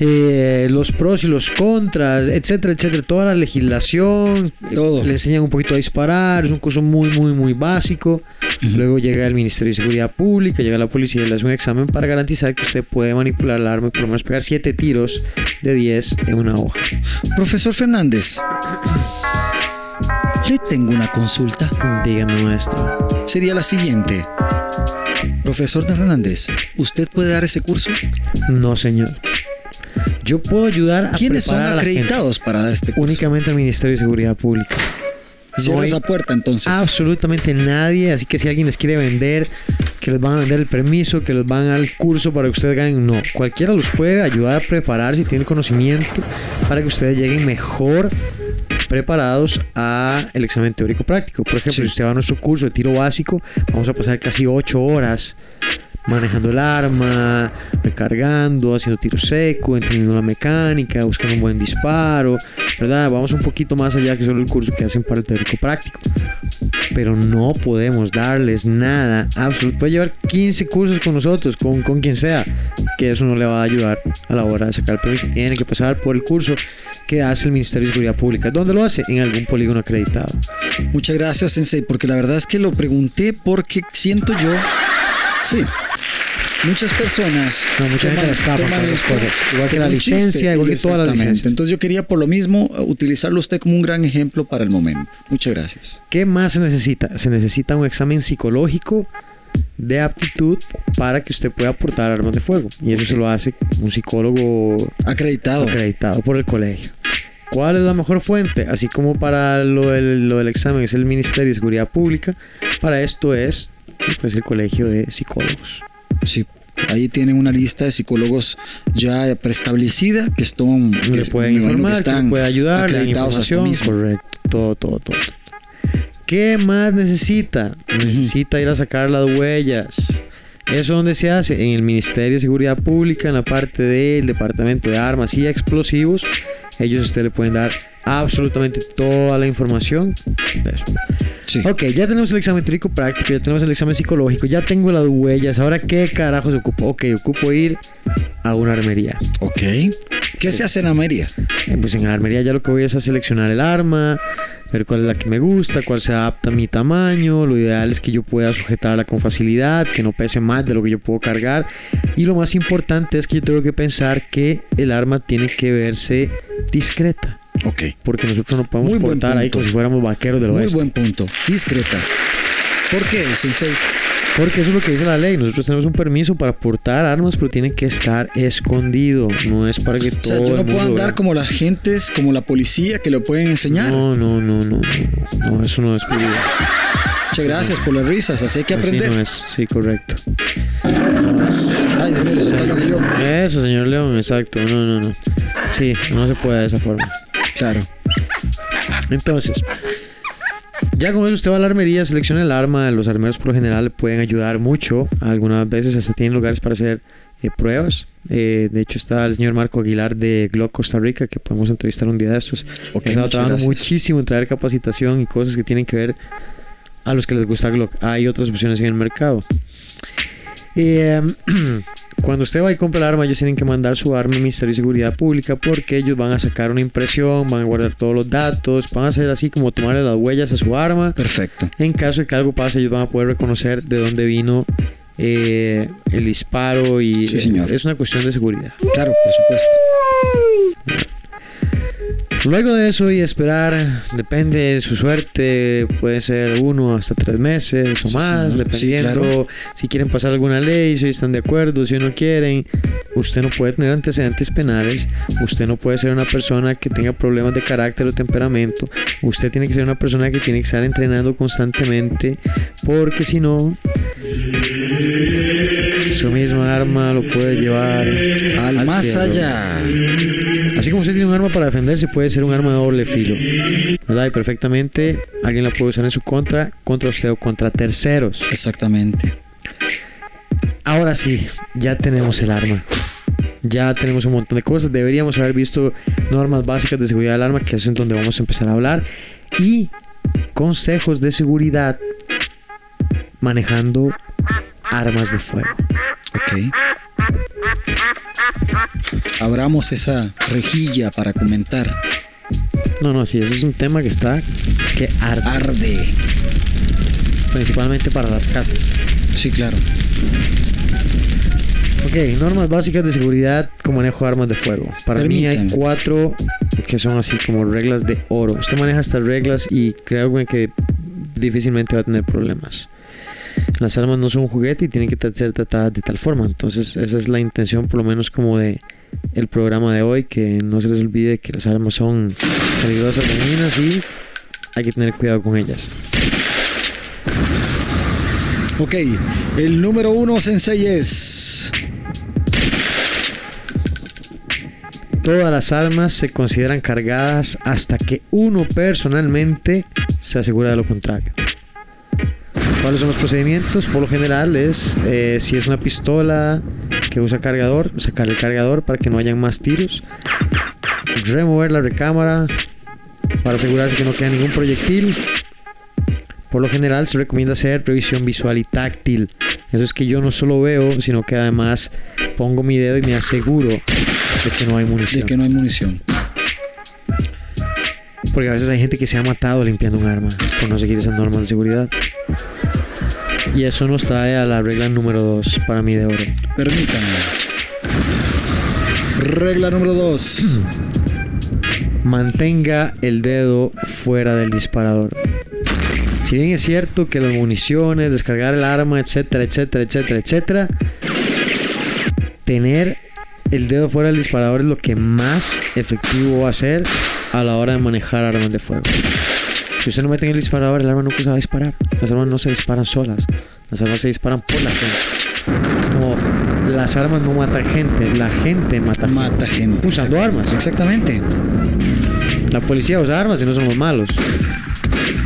eh, los pros y los contras, etcétera, etcétera. Toda la legislación, eh, Todo. le enseñan un poquito a disparar, es un curso muy, muy, muy básico. Luego llega el Ministerio de Seguridad Pública, llega la policía y le hace un examen para garantizar que usted puede manipular el arma y por lo menos pegar 7 tiros de 10 en una hoja. Profesor Fernández. Le tengo una consulta. Dígame, maestro. Sería la siguiente. Profesor Fernández, ¿usted puede dar ese curso? No, señor. Yo puedo ayudar a ¿Quiénes son preparar a la gente. acreditados para dar este curso? Únicamente el Ministerio de Seguridad Pública. Cierra No hay esa puerta entonces. absolutamente nadie, así que si alguien les quiere vender, que les van a vender el permiso, que les van a dar el curso para que ustedes ganen, no. Cualquiera los puede ayudar a preparar si tienen conocimiento para que ustedes lleguen mejor preparados a el examen teórico práctico. Por ejemplo, Sí. si usted va a nuestro curso de tiro básico, vamos a pasar casi 8 horas manejando el arma, recargando, haciendo tiro seco, entendiendo la mecánica, buscando un buen disparo, ¿verdad? Vamos un poquito más allá que solo el curso que hacen para el teórico práctico. Pero no podemos darles nada absoluto. Puede llevar 15 cursos con nosotros, con, con quien sea, que eso no le va a ayudar a la hora de sacar el permiso. Tiene que pasar por el curso que hace el Ministerio de Seguridad Pública. ¿Dónde lo hace? En algún polígono acreditado. Muchas gracias, Sensei, porque la verdad es que lo pregunté porque siento yo. Sí. Muchas personas. No, mucha gente la toman con esto cosas. Igual que la licencia, chiste. igual que todas las Exactamente. licencias. Entonces yo quería por lo mismo utilizarlo usted como un gran ejemplo para el momento. Muchas gracias. ¿Qué más se necesita? Se necesita un examen psicológico de aptitud para que usted pueda portar armas de fuego. Y eso se lo hace un psicólogo Acreditado. acreditado por el colegio. ¿Cuál es la mejor fuente? Así como para lo del, lo del examen es el Ministerio de Seguridad Pública, para esto es pues, el Colegio de Psicólogos. Sí. Ahí tienen una lista de psicólogos ya preestablecida que están. Le que pueden informar, que le puede ayudar, información, mismo. correcto, todo, todo, todo. ¿Qué más necesita? Necesita ir a sacar las huellas. ¿Eso dónde se hace? En el Ministerio de Seguridad Pública, en la parte del Departamento de Armas y Explosivos. Ellos a usted le pueden dar absolutamente toda la información eso. Sí. Ok, ya tenemos el examen teórico práctico, ya tenemos el examen psicológico, ya tengo las huellas. Ahora, ¿qué carajos ocupo? Ok, ocupo ir a una armería. Ok. ¿Qué se hace en Ameria? Eh, Pues en la armería ya lo que voy es a seleccionar el arma, ver cuál es la que me gusta, cuál se adapta a mi tamaño. Lo ideal es que yo pueda sujetarla con facilidad, que no pese más de lo que yo puedo cargar. Y lo más importante es que yo tengo que pensar que el arma tiene que verse discreta. Ok. Porque nosotros no podemos Muy portar ahí como si fuéramos vaqueros del Muy oeste. buen punto. Discreta. ¿Por qué, Sensei? Porque eso es lo que dice la ley. Nosotros tenemos un permiso para portar armas, pero tiene que estar escondido. No es para que O todo sea, yo el no puedo andar como las gentes, como la policía que lo pueden enseñar. No, no, no, no, no, no, eso no es prohibido. Muchas gracias por las risas, así hay que Así aprender. no es, sí, correcto. Ay, que yo. Eso, señor León, exacto. No, no, no. Sí, no se puede de esa forma. Claro. Entonces, ya con eso usted va a la armería, selecciona el arma. Los armeros por lo general pueden ayudar mucho. Algunas veces hasta tienen lugares para hacer eh, pruebas. Eh, de hecho, está el señor Marco Aguilar de Glock Costa Rica, que podemos entrevistar un día de estos. Ok, He estado muchas trabajando gracias. muchísimo en traer capacitación y cosas que tienen que ver a los que les gusta Glock. Hay otras opciones en el mercado. Eh, cuando usted va y compra el arma, ellos tienen que mandar su arma al Ministerio de Seguridad Pública porque ellos van a sacar una impresión, van a guardar todos los datos, van a hacer así como tomarle las huellas a su arma. Perfecto. En caso de que algo pase, ellos van a poder reconocer de dónde vino eh, el disparo y Sí, eh, es una cuestión de seguridad. Claro, por supuesto. Luego de eso y esperar, depende de su suerte, puede ser uno hasta tres meses o Sí, más. Sí, dependiendo claro. si quieren pasar alguna ley, si están de acuerdo, si no quieren. Usted no puede tener antecedentes penales, usted no puede ser una persona que tenga problemas de carácter o temperamento, usted tiene que ser una persona que tiene que estar entrenando constantemente, porque si no, su misma arma lo puede llevar Al, más cielo. allá. Así como usted tiene un arma para defenderse, puede ser un arma de doble filo. ¿Verdad? Y perfectamente alguien la puede usar en su contra, contra usted o contra terceros. Exactamente. Ahora sí, ya tenemos el arma. Ya tenemos un montón de cosas. Deberíamos haber visto normas básicas de seguridad del arma, que es en donde vamos a empezar a hablar. Y consejos de seguridad manejando armas de fuego. Ok. Abramos esa rejilla para comentar. No, no, sí, eso es un tema que está que arde, Arde. principalmente para las casas. Sí, claro. Ok, normas básicas de seguridad con manejo de armas de fuego. Para mí hay cuatro que son así como reglas de oro. Usted maneja estas reglas y creo que difícilmente va a tener problemas. Las armas no son un juguete y tienen que ser tratadas de tal forma. Entonces esa es la intención por lo menos como de el programa de hoy. Que no se les olvide que las armas son peligrosas, dañinas y hay que tener cuidado con ellas. Ok. El número uno, Sensei, es. Todas las armas se consideran cargadas hasta que uno personalmente se asegura de lo contrario. ¿Cuáles son los procedimientos? Por lo general es, eh, si es una pistola que usa cargador, sacar el cargador para que no hayan más tiros. Remover la recámara para asegurarse que no queda ningún proyectil. Por lo general se recomienda hacer revisión visual y táctil. Eso es que yo no solo veo, sino que además pongo mi dedo y me aseguro de que no hay De munición. que no hay munición. Porque a veces hay gente que se ha matado limpiando un arma por no seguir esas normas de seguridad. Y eso nos trae a la regla número 2 para mí de oro. Permítame. Regla número dos. Mantenga el dedo fuera del disparador. Si bien es cierto que las municiones, descargar el arma, etcétera, etcétera, etcétera, etcétera, tener el dedo fuera del disparador es lo que más efectivo va a ser a la hora de manejar armas de fuego. Si usted no mete en el disparador, el arma nunca se va a disparar. Las armas no se disparan solas. Las armas se disparan por la gente. Es como las armas no matan gente, la gente mata gente. Mata gente. Usando armas. Exactamente. La policía usa armas y no son los malos.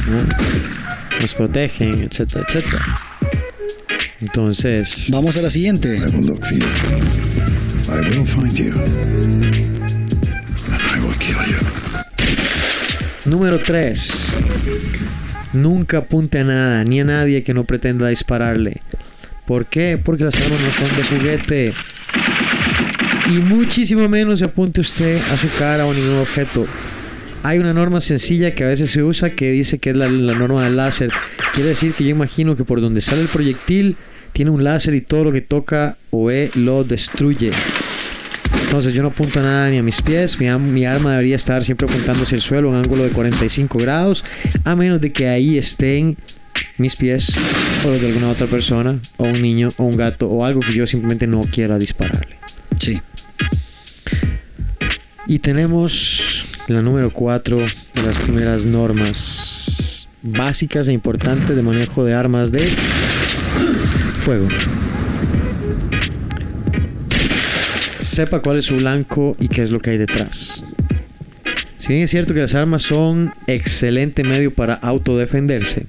¿no? Nos protegen, etcétera, etcétera. Entonces, Vamos a la siguiente. I will look for you. I will find you. Número 3. Nunca apunte a nada ni a nadie que no pretenda dispararle. ¿Por qué? Porque las armas no son de juguete. Y muchísimo menos se apunte usted a su cara o a ningún objeto. Hay una norma sencilla que a veces se usa que dice que es la, norma del láser. Quiere decir que yo imagino que por donde sale el proyectil tiene un láser y todo lo que toca o ve lo destruye. Entonces yo no apunto a nada ni a mis pies. Mi arma debería estar siempre apuntando hacia el suelo en ángulo de 45 grados. A menos de que ahí estén mis pies o los de alguna otra persona o un niño o un gato o algo que yo simplemente no quiera dispararle. Sí. Y tenemos la número 4 de las primeras normas básicas e importantes de manejo de armas de fuego. Sepa cuál es su blanco y qué es lo que hay detrás. Si bien es cierto que las armas son excelente medio para autodefenderse,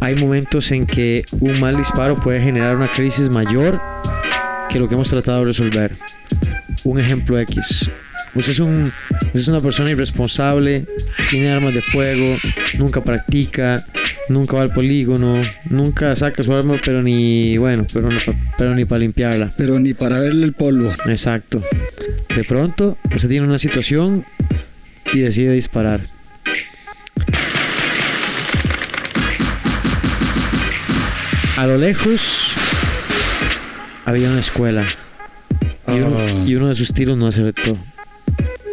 hay momentos en que un mal disparo puede generar una crisis mayor que lo que hemos tratado de resolver. Un ejemplo X. Usted es, un, es una persona irresponsable, tiene armas de fuego, nunca practica, nunca va al polígono, nunca saca su arma, pero ni, bueno, pero, no pero ni para limpiarla. Pero ni para verle el polvo. Exacto. De pronto, usted tiene una situación y decide disparar. A lo lejos había una escuela y uno, Ah. y uno de sus tiros no acertó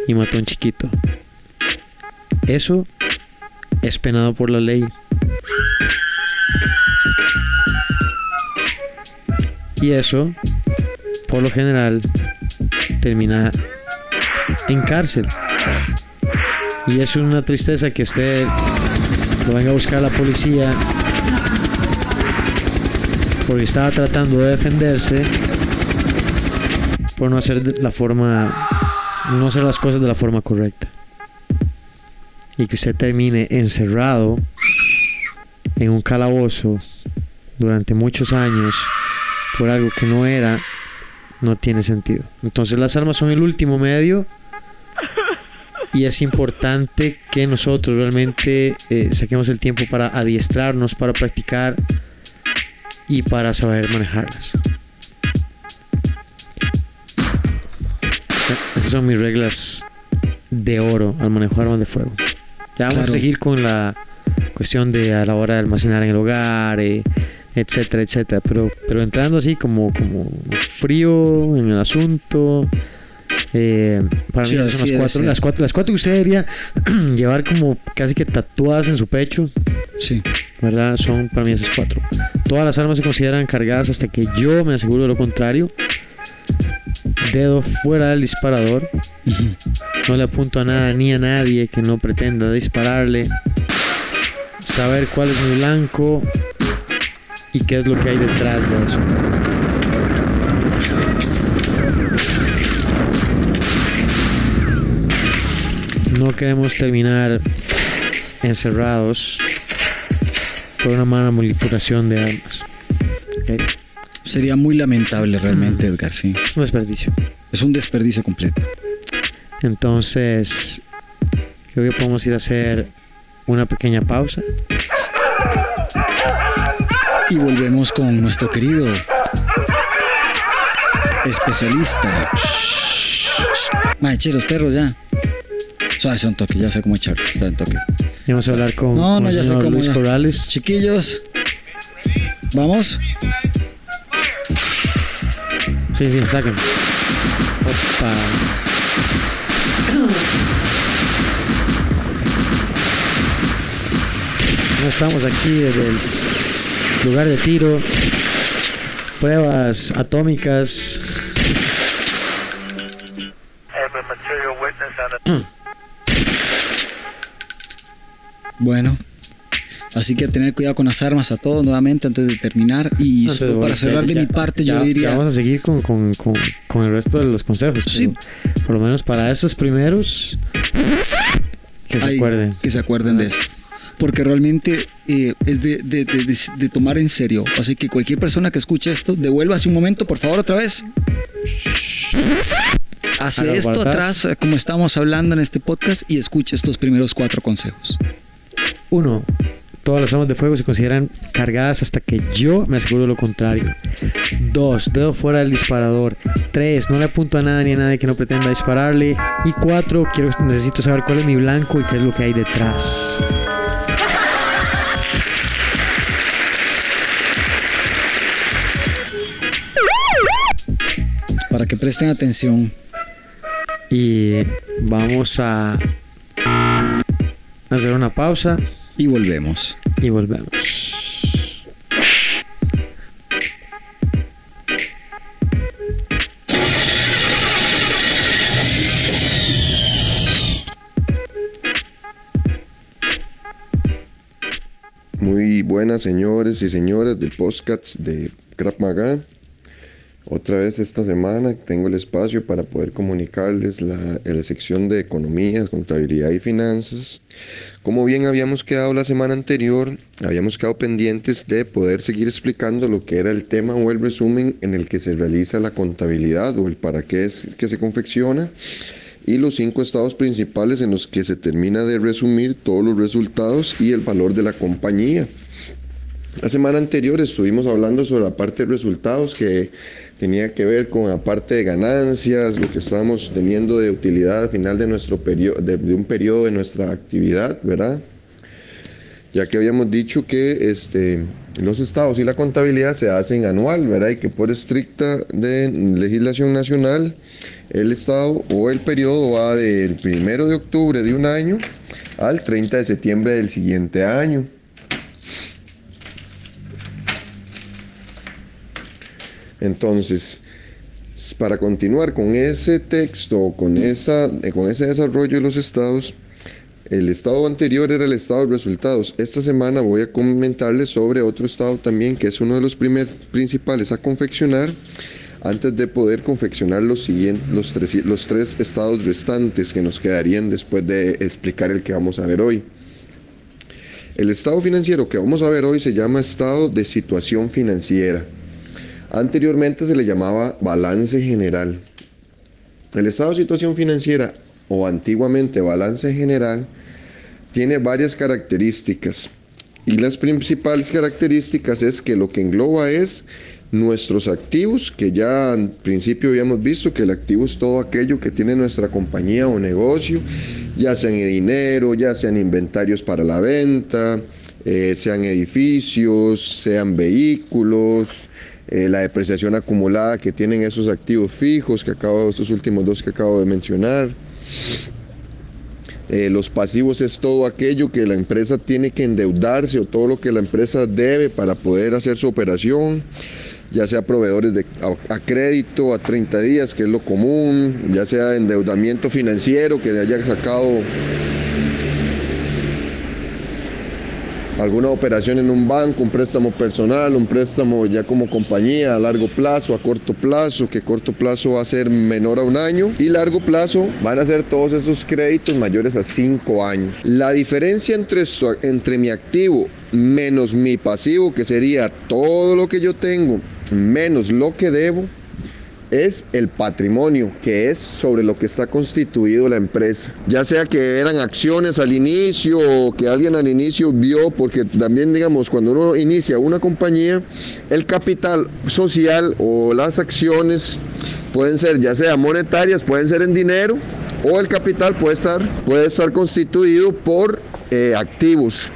y mató a un chiquito. eso es penado por la ley. Y eso, por lo general, termina en cárcel. Y es una tristeza que usted lo venga a buscar a la policía porque estaba tratando de defenderse por no hacer la forma, no hacer las cosas de la forma correcta. Y que usted termine encerrado en un calabozo durante muchos años por algo que no era, no tiene sentido. Entonces las armas son el último medio y es importante que nosotros realmente eh, saquemos el tiempo para adiestrarnos, para practicar y para saber manejarlas. Esas son mis reglas de oro al manejar armas de fuego. Ya vamos Claro. a seguir con la cuestión de a la hora de almacenar en el hogar, eh, etcétera, etcétera. Pero, pero entrando así como, como frío en el asunto. eh, para Sí, mí son las cuatro, ser. las cuatro. Las cuatro que usted debería llevar como casi que tatuadas en su pecho. Sí. ¿verdad? Son para mí esas cuatro. Todas las armas se consideran cargadas hasta que yo me aseguro de lo contrario. Dedo fuera del disparador. No le apunto a nada ni a nadie que no pretenda dispararle. Saber cuál es mi blanco y qué es lo que hay detrás de eso. No queremos terminar encerrados por una mala manipulación de armas. Sería muy lamentable realmente, Edgar, sí. Es un desperdicio. Es un desperdicio completo. Entonces, creo que podemos ir a hacer una pequeña pausa. Y volvemos con nuestro querido especialista. Mache, los perros ya. Suave, son toque, ya sé cómo echar. un toque. Y vamos a hablar con, No, no, el ya sé señor cómo Luis ya. Corrales. Chiquillos, vamos. Sí, sí, sáquenme. Opa. Estamos aquí desde el lugar de tiro. Pruebas atómicas. Bueno, así que tener cuidado con las armas a todos nuevamente antes de terminar. Y solo para cerrar de ya- mi parte, ya- yo ya diría. vamos a seguir con, con- con- con el resto de los consejos. Sí. Por lo menos para esos primeros. Que se Ay, acuerden. Que se acuerden de esto. Porque realmente eh, es de, de- de- de- de tomar en serio. Así que cualquier persona que escuche esto, devuélvase un momento, por favor, otra vez. Hace esto atrás, eh, como estamos hablando en este podcast, y escuche estos primeros cuatro consejos. Uno, todas las armas de fuego se consideran cargadas hasta que yo me aseguro lo contrario. Dos, dedo fuera del disparador. Tres, no le apunto a nada ni a nadie que no pretenda dispararle. Y cuatro, quiero, necesito saber cuál es mi blanco y qué es lo que hay detrás. Para que presten atención. Y vamos a hacer una pausa Y volvemos. y volvemos. Muy buenas señores y señoras del podcast de Krav Maga. Otra vez esta semana tengo el espacio para poder comunicarles la, la sección de economía, contabilidad y finanzas. Como bien habíamos quedado la semana anterior, habíamos quedado pendientes de poder seguir explicando lo que era el tema o el resumen en el que se realiza la contabilidad o el para qué es que se confecciona y los cinco estados principales en los que se termina de resumir todos los resultados y el valor de la compañía. La semana anterior estuvimos hablando sobre la parte de resultados que tenía que ver con la parte de ganancias, lo que estábamos teniendo de utilidad al final de, nuestro periodo, de, de un periodo de nuestra actividad, ¿verdad? Ya que habíamos dicho que este, los estados y la contabilidad se hacen anual, ¿verdad? Y que por estricta de legislación nacional, el estado o el periodo va del primero de octubre de un año al 30 de septiembre del siguiente año. Entonces, para continuar con ese texto, con, esa, eh, con ese desarrollo de los estados, el estado anterior era el estado de resultados. Esta semana voy a comentarles sobre otro estado también, que es uno de los primer, principales a confeccionar, antes de poder confeccionar los, siguientes, los, tres, los tres estados restantes que nos quedarían después de explicar el que vamos a ver hoy. El estado financiero que vamos a ver hoy se llama estado de situación financiera. Anteriormente se le llamaba balance general. El estado de situación financiera o antiguamente balance general tiene varias características y las principales características es que lo que engloba es nuestros activos, que ya al principio habíamos visto que el activo es todo aquello que tiene nuestra compañía o negocio, ya sean dinero, ya sean inventarios para la venta, eh, sean edificios, sean vehículos, eh, la depreciación acumulada que tienen esos activos fijos que acabo, estos últimos dos que acabo de mencionar. Eh, los pasivos es todo aquello que la empresa tiene que endeudarse o todo lo que la empresa debe para poder hacer su operación, ya sea proveedores a, crédito a 30 días, que es lo común, ya sea endeudamiento financiero que haya sacado alguna operación en un banco, un préstamo personal, un préstamo ya como compañía a largo plazo, a corto plazo, que corto plazo va a ser menor a un año y largo plazo van a ser todos esos créditos mayores a cinco años. La diferencia entre, esto, entre mi activo menos mi pasivo, que sería todo lo que yo tengo, menos lo que debo, es el patrimonio, que es sobre lo que está constituido la empresa. Ya sea que eran acciones al inicio o que alguien al inicio vio, porque también digamos, cuando uno inicia una compañía, el capital social o las acciones pueden ser ya sea monetarias, pueden ser en dinero, o el capital puede estar, puede estar constituido por eh, activos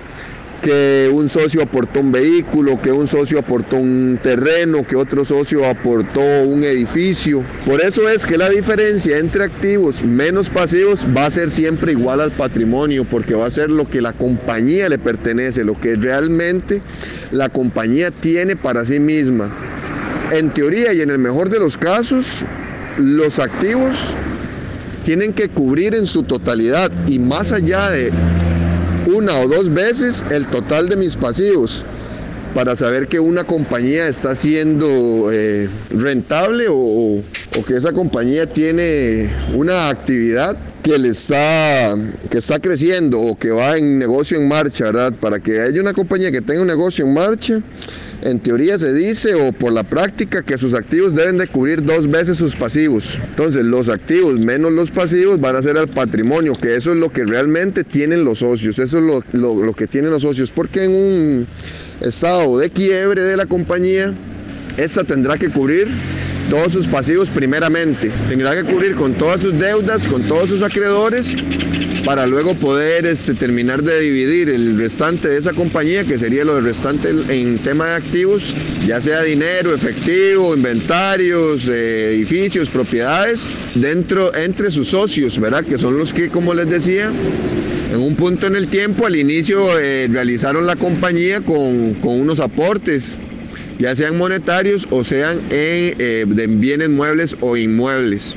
que un socio aportó un vehículo, que un socio aportó un terreno, que otro socio aportó un edificio. Por eso es que la diferencia entre activos menos pasivos va a ser siempre igual al patrimonio, porque va a ser lo que la compañía le pertenece, lo que realmente la compañía tiene para sí misma. En teoría y en el mejor de los casos, los activos tienen que cubrir en su totalidad y más allá de una o dos veces el total de mis pasivos para saber que una compañía está siendo eh, rentable o, que esa compañía tiene una actividad que le está que está creciendo o que va en negocio en marcha, ¿verdad? Para que haya una compañía que tenga un negocio en marcha, en teoría se dice o por la práctica que sus activos deben de cubrir dos veces sus pasivos. Entonces los activos menos los pasivos van a ser al patrimonio, que eso es lo que realmente tienen los socios, eso es lo, lo, lo que tienen los socios, porque en un estado de quiebre de la compañía, esta tendrá que cubrir todos sus pasivos primeramente. Tendrá que cubrir con todas sus deudas, con todos sus acreedores, para luego poder este, terminar de dividir el restante de esa compañía, que sería lo restante en tema de activos, ya sea dinero, efectivo, inventarios, eh, edificios, propiedades, dentro, entre sus socios, ¿verdad? Que son los que, como les decía, en un punto en el tiempo, al inicio, eh, realizaron la compañía con, con unos aportes ya sean monetarios o sean en, eh, de bienes muebles o inmuebles.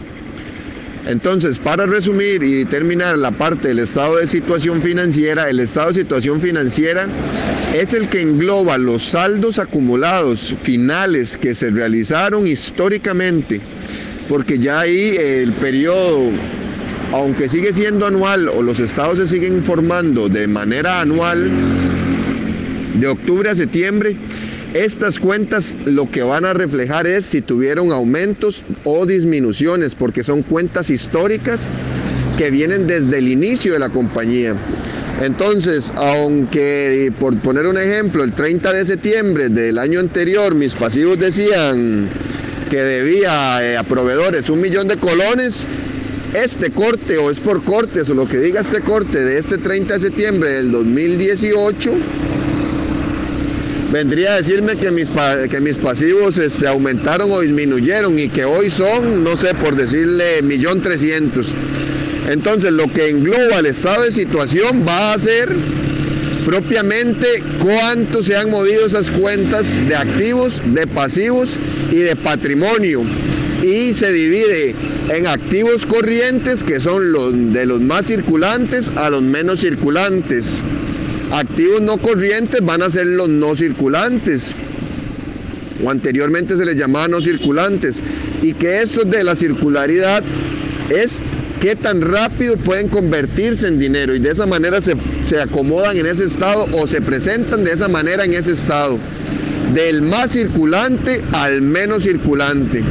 Entonces, para resumir y terminar la parte del estado de situación financiera, el estado de situación financiera es el que engloba los saldos acumulados finales que se realizaron históricamente, porque ya ahí el periodo, aunque sigue siendo anual o los estados se siguen informando de manera anual, de octubre a septiembre, estas cuentas lo que van a reflejar es si tuvieron aumentos o disminuciones, porque son cuentas históricas que vienen desde el inicio de la compañía. Entonces, aunque por poner un ejemplo, el 30 de septiembre del año anterior mis pasivos decían que debía eh, a proveedores un millón de colones, este corte o es por cortes o lo que diga este corte de este 30 de septiembre del 2018 vendría a decirme que mis, que mis pasivos este, aumentaron o disminuyeron y que hoy son, no sé, por decirle, millón trescientos. Entonces, lo que engloba el estado de situación va a ser propiamente cuánto se han movido esas cuentas de activos, de pasivos y de patrimonio. Y se divide en activos corrientes, que son los de los más circulantes a los menos circulantes. Activos no corrientes van a ser los no circulantes. O anteriormente se les llamaba no circulantes, y que eso de la circularidad es qué tan rápido pueden convertirse en dinero. Y de esa manera se, se, acomodan en ese estado o se presentan de esa manera en ese estado, del más circulante al menos circulante.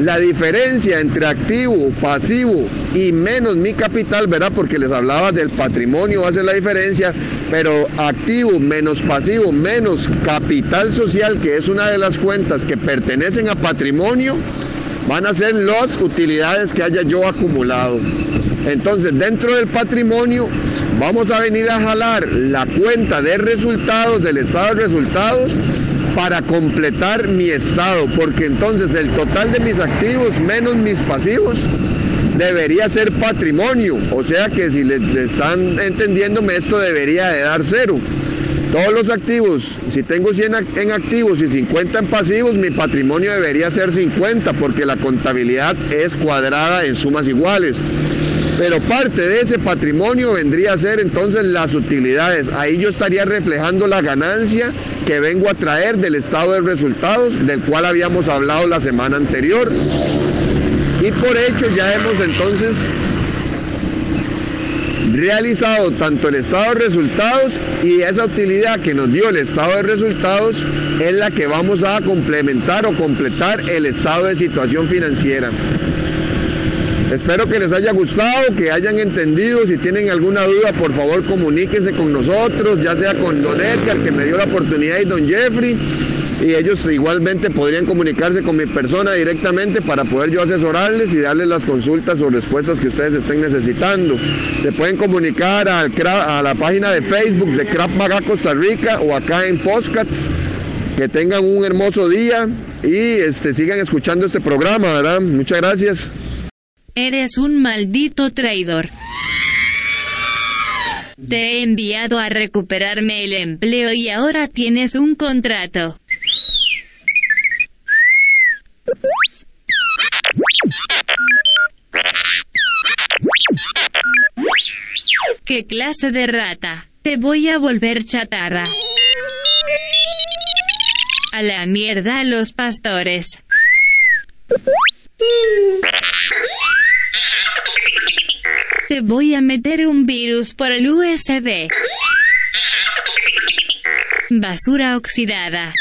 La diferencia entre activo, pasivo y menos mi capital, ¿verdad? Porque les hablaba del patrimonio, ser la diferencia, pero activo menos pasivo menos capital social, que es una de las cuentas que pertenecen a patrimonio, van a ser las utilidades que haya yo acumulado. Entonces, dentro del patrimonio, vamos a venir a jalar la cuenta de resultados, del estado de resultados, para completar mi estado, porque entonces el total de mis activos menos mis pasivos debería ser patrimonio, o sea que si le, están entendiéndome esto debería de dar cero. Todos los activos, si tengo 100 en activos y 50 en pasivos, mi patrimonio debería ser 50 porque la contabilidad es cuadrada en sumas iguales. Pero parte de ese patrimonio vendría a ser entonces las utilidades. Ahí yo estaría reflejando la ganancia que vengo a traer del estado de resultados del cual habíamos hablado la semana anterior. Y por hecho ya hemos entonces realizado tanto el estado de resultados y esa utilidad que nos dio el estado de resultados es la que vamos a complementar o completar el estado de situación financiera. Espero que les haya gustado, que hayan entendido. Si tienen alguna duda, por favor comuníquense con nosotros, ya sea con Don Edgar, que me dio la oportunidad, y Don Jeffrey. Y ellos igualmente podrían comunicarse con mi persona directamente para poder yo asesorarles y darles las consultas o respuestas que ustedes estén necesitando. Se pueden comunicar a la página de Facebook de Crap Maga Costa Rica o acá en Postcats. Que tengan un hermoso día y este, sigan escuchando este programa, ¿verdad? Muchas gracias. Eres un maldito traidor. Te he enviado a recuperarme el empleo y ahora tienes un contrato. ¿Qué clase de rata? Te voy a volver chatarra. A la mierda los pastores. Te voy a meter un virus por el USB. Basura oxidada.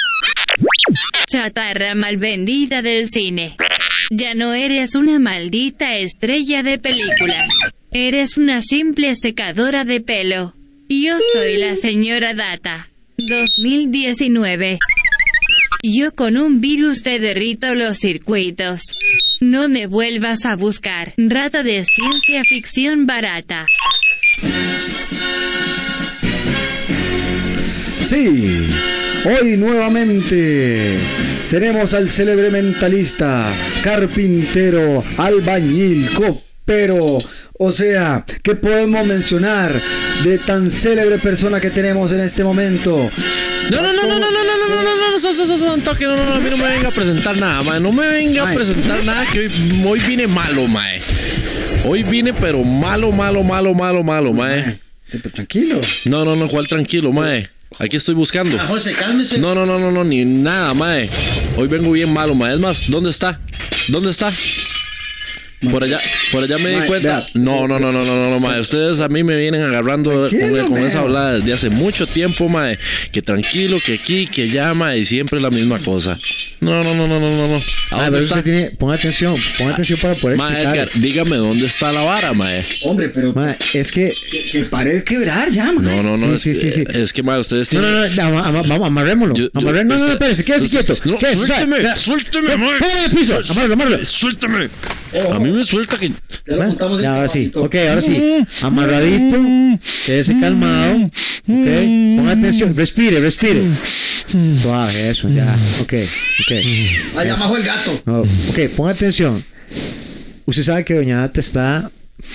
Chatarra mal vendida del cine. Ya no eres una maldita estrella de películas. Eres una simple secadora de pelo. Yo soy la señora Data. 2019. Yo con un virus te derrito los circuitos. No me vuelvas a buscar, rata de ciencia ficción barata. Sí, hoy nuevamente tenemos al célebre mentalista, carpintero, albañil, copero. O sea, ¿qué podemos mencionar de tan célebre persona que tenemos en este momento? No, no, no, no, no, no, no, no, no, no, no, eso, un toque, no, no, no, a mí no me venga a presentar nada, mae, no me venga a presentar nada que hoy, hoy vine malo, mae. Hoy vine pero malo, malo, malo, malo, malo, mae. Tranquilo. No, no, no, ¿cuál tranquilo, mae? Aquí estoy buscando. Ah, José, cálmese. No, no, no, no, no, ni nada, mae. Hoy vengo bien malo, mae. Es más, ¿dónde está? ¿Dónde está? Por allá, por allá me di Mae, cuenta. vea. No, no, no, no, no, no, no, mae. Ustedes a mí me vienen agarrando con, con mae. esa hablada desde hace mucho tiempo, mae. Que tranquilo, que aquí, que allá, mae. Y siempre la misma cosa. No, no, no, no, no, no, no. ¿A Ah, está? usted tiene, ponga atención, ponga atención para poder Mae, explicar. Edgar, dígame dónde está la vara, mae. Hombre, pero Mae, es que que pare de quebrar ya, man. No, no, no. Sí, es, sí, sí, sí. Es que, mae, ustedes no, tienen. no, no, ama- ama- vamos, amarrémoslo. Yo- yo- Amarré- no, no, no, espérese, quédese usted- quieto. No, suélteme, suélteme, mae. Póngale A mí me suelta que. Ya lo contamos en ahora sí, ok, ahora sí. Amarradito, quédese calmado, ok. Ponga atención, respire, respire. Suave, eso, ya, ok, ok. Allá abajo el gato. No, ok, ponga atención. Usted sabe que Doña Data está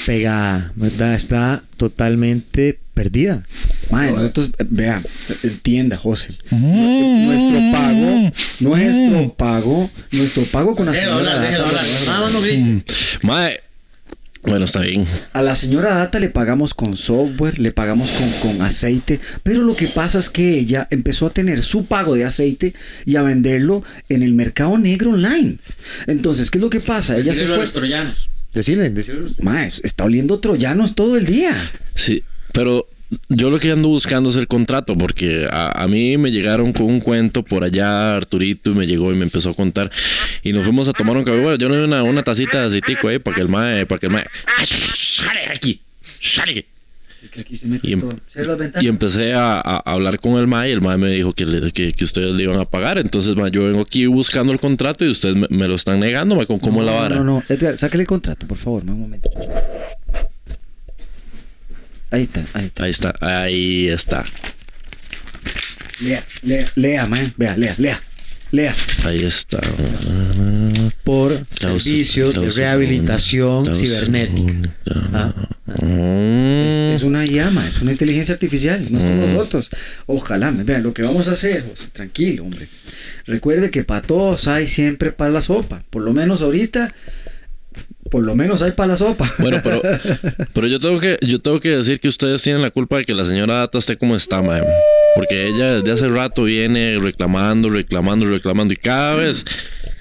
pegada, ¿verdad? Está totalmente perdida. Mae, nosotros, eh, vea, entienda, José. Nuestro pago, nuestro pago, nuestro pago con la señora Data. Mm. Mae, bueno, está bien. A la señora Data le pagamos con software, le pagamos con, con aceite, pero lo que pasa es que ella empezó a tener su pago de aceite y a venderlo en el mercado negro online. Entonces, ¿qué es lo que pasa? Ella se fue. troyanos. Decirle, decirle. Mae, está oliendo troyanos todo el día. Sí, pero yo lo que ando buscando es el contrato, porque a, a mí me llegaron con un cuento por allá, Arturito, y me llegó y me empezó a contar. Y nos fuimos a tomar un café. Bueno, yo no di una, una tacita de aceitico ahí para que el mae, para que el mae. ¡Ay, ¡Sale aquí! ¡Sale! Y, em- y- empecé a, a hablar con el MAE y el MAE me dijo que, le- que, que ustedes le iban a pagar. Entonces, mae, yo vengo aquí buscando el contrato y ustedes me, me lo están negando, con cómo es la vara. No, no, Edgar, sáquele el contrato, por favor, un momento. Ahí está, ahí está. Ahí está, ahí está. Lea, lea, lea, man. Vea, lea, lea. Lea. Ahí está. Por Cláusula- servicio de rehabilitación cibernética. Ah, Mm. Es, es una llama, es una inteligencia artificial, no somos Mm. nosotros. Ojalá, vean, lo que vamos a hacer, José, tranquilo, hombre. Recuerde que para todos hay siempre para la sopa. Por lo menos ahorita, por lo menos hay para la sopa. Bueno, pero, pero yo tengo que, yo tengo que decir que ustedes tienen la culpa de que la señora Data esté como está, mae. Porque ella desde hace rato viene reclamando, reclamando, reclamando. Y cada vez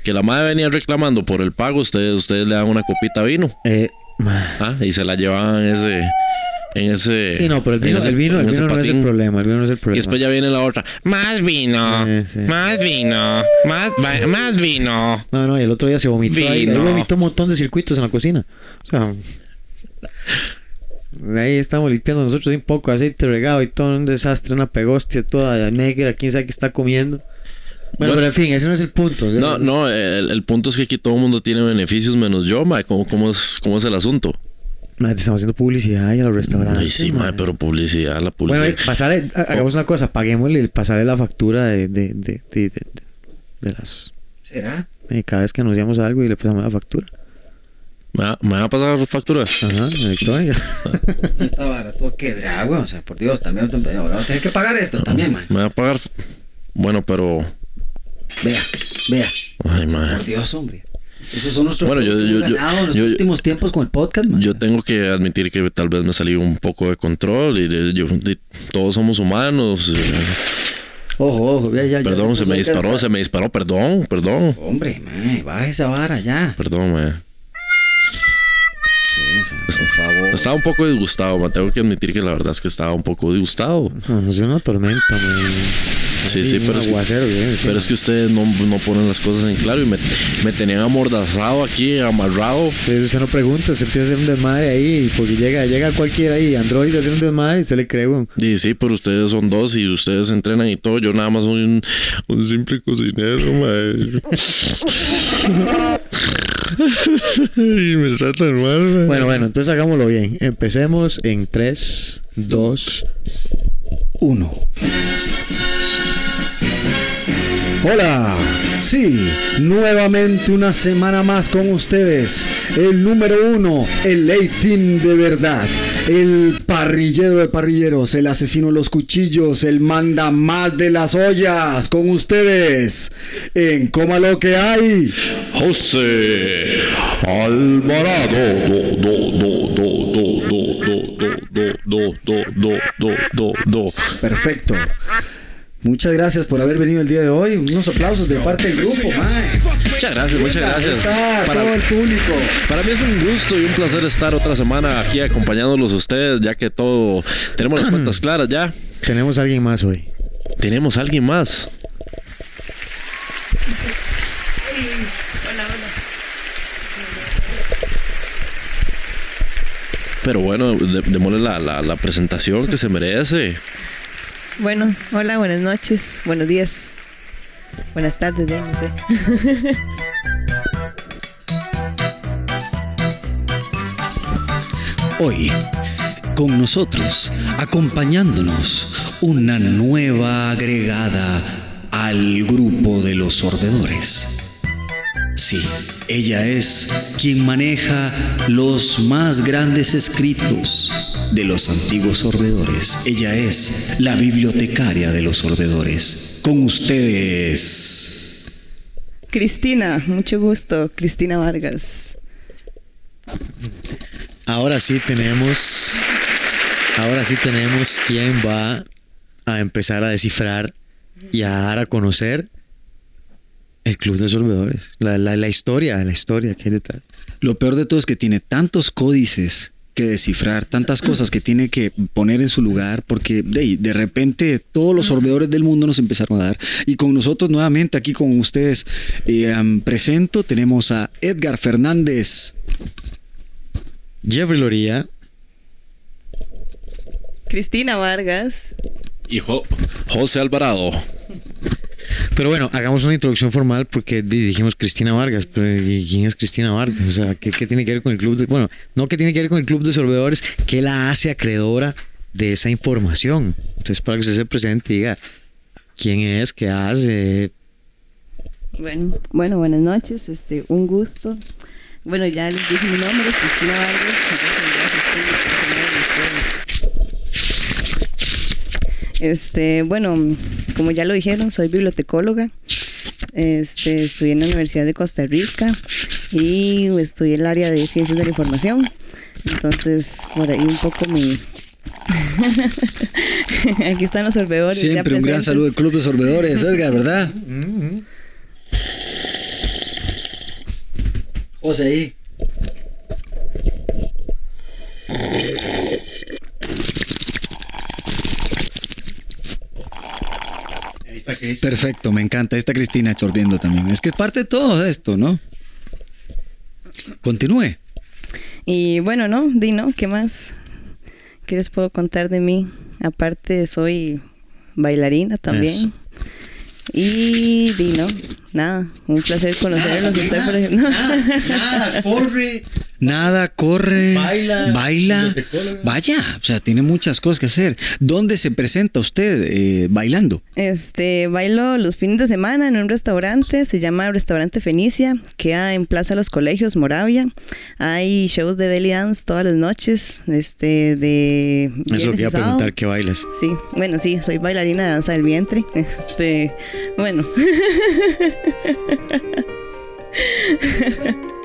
que la madre venía reclamando por el pago, ustedes, ustedes le dan una copita de vino. eh, ¿ah? Y se la llevaban ese. En ese sí, no, pero el vino, ese- el vino, el vino no es el problema. El vino no es el Y después ya viene la otra. Más vino. Eh, sí. Más vino. Más, más vino. No, no, y el otro día se vomitó ahí. Ahí Vino. vomitó un montón de circuitos en la cocina. O sea, ahí estamos limpiando nosotros un poco de aceite regado y todo un desastre, una pegostia toda negra, quién sabe qué está comiendo. Bueno, Bueno. pero en fin, ese no es el punto. No, no, el, el punto es que aquí todo el mundo tiene beneficios menos yo, mae. ¿Cómo, cómo, es, ¿Cómo es el asunto? Madre, te estamos haciendo publicidad ahí a los restaurantes. Ay, sí, madre. pero publicidad, la Bueno, publicidad. eh, pasarle, ha- hagamos una cosa, paguémosle, pasarle la factura de, de, de, de, de- de las... ¿Será? eh, cada vez que anunciamos algo y le pasamos la factura. ¿Me, va- me van a pasar factura? Ajá, Victoria. Esta vara todo quebrada, güey. O sea, por Dios, también ahora voy a tener que pagar esto también, man. ¿Me va a pagar? Bueno, pero... Vea, vea. Ay, mae. Por Dios, hombre. Esos son nuestros Bueno, yo- yo- hemos yo- en los yo- últimos tiempos con el podcast, man. Yo tengo que admitir que tal vez me salí un poco de control y de- yo- de- todos somos humanos. eh, Ojo, ojo, ya, ya. ya perdón, se me disparó, que- se me disparó, perdón, perdón. Hombre, man, baja esa vara ya. Perdón, mae. Sí, por favor. Estaba un poco disgustado, me tengo que admitir que la verdad es que estaba un poco disgustado. No, es una tormenta, man. Sí, sí, pero es, que, aguacero que viene pero es que ustedes no, no ponen las cosas en claro y me, me tenían amordazado aquí, amarrado. Pero usted no pregunta, usted empieza a hacer un desmadre ahí, porque llega, llega cualquiera ahí, Android a hacer un desmadre y usted le cree, weón. Y sí, pero ustedes son dos y ustedes entrenan y todo. Yo nada más soy un, un simple cocinero, mae. y me tratan mal, mae. Bueno, bueno, entonces hagámoslo bien. Empecemos en 3, 2, Uno. Hola. Sí, nuevamente una semana más con ustedes. El número uno, el A-Team de verdad. El parrillero de parrilleros, el asesino de los cuchillos, el manda más de las ollas. Con ustedes, en Coma lo que hay. José Alvarado. Do, do, do, Perfecto. Muchas gracias por haber venido el día de hoy. Unos aplausos de parte del grupo, mae. Muchas gracias, muchas gracias. Está todo el Para, público. para mí es un gusto y un placer estar otra semana aquí acompañándolos a ustedes, ya que todo tenemos las cuentas claras ya. tenemos a alguien más hoy. Tenemos a alguien más. Pero bueno, de- démosle la, la, la presentación que se merece. Bueno, hola, buenas noches, buenos días, buenas tardes, no sé. Hoy, con nosotros, acompañándonos, una nueva agregada al grupo de los sorbedores. Sí, ella es quien maneja los más grandes escritos de los antiguos sorbedores. Ella es la bibliotecaria de los sorbedores. Con ustedes. Cristina, mucho gusto. Cristina Vargas. Ahora sí tenemos. Ahora sí tenemos quién va a empezar a descifrar y a dar a conocer el Club de Sorbedores. La, la, la historia, la historia que hay detrás. Lo peor de todo es que tiene tantos códices que descifrar, tantas cosas que tiene que poner en su lugar, porque de, de repente todos los sorbedores del mundo nos empezaron a dar. Y con nosotros nuevamente aquí con ustedes eh, presento, tenemos a Edgar Fernández. Jeffrey Loría. Cristina Vargas. Y Jo- José Alvarado. Pero bueno, hagamos una introducción formal porque di- dijimos Cristina Vargas. Pero ¿y ¿quién es Cristina Vargas? O sea, ¿qué, tiene que ver con el club de... Bueno, no qué tiene que ver con el club de sorbedores, ¿qué la hace acreedora de esa información? Entonces, para que usted se presente y diga quién es, qué hace. Bueno, bueno, buenas noches. Este, un gusto. Bueno, ya les dije mi nombre, Cristina Vargas. Este, bueno, como ya lo dijeron, soy bibliotecóloga. Este, estudié en la Universidad de Costa Rica y estudié el área de ciencias de la información. Entonces, por ahí un poco mi. Aquí están los sorbedores. Siempre un gran saludo del Club de Sorbedores, Edgar, ¿verdad? José ahí. Perfecto, me encanta. Esta Cristina chorbiendo también. Es que es parte de todo esto, ¿no? Continúe. Y bueno, ¿no? Di, ¿no? ¿Qué más? ¿Qué les puedo contar de mí? Aparte, soy bailarina también. Eso. Y di, ¿no? Nada, un placer conocerlos. Por ejemplo. nada, corre. Nada, corre, Baila, baila, vaya, o sea, tiene muchas cosas que hacer. ¿Dónde se presenta usted eh, bailando? Este, bailo los fines de semana en un restaurante, se llama Restaurante Fenicia, queda en Plaza Los Colegios, Moravia. Hay shows de belly dance todas las noches, este, de Eso es lo viernes que y iba a sábado. preguntar, ¿qué bailas? Sí, bueno, sí, soy bailarina de danza del vientre. Este, bueno.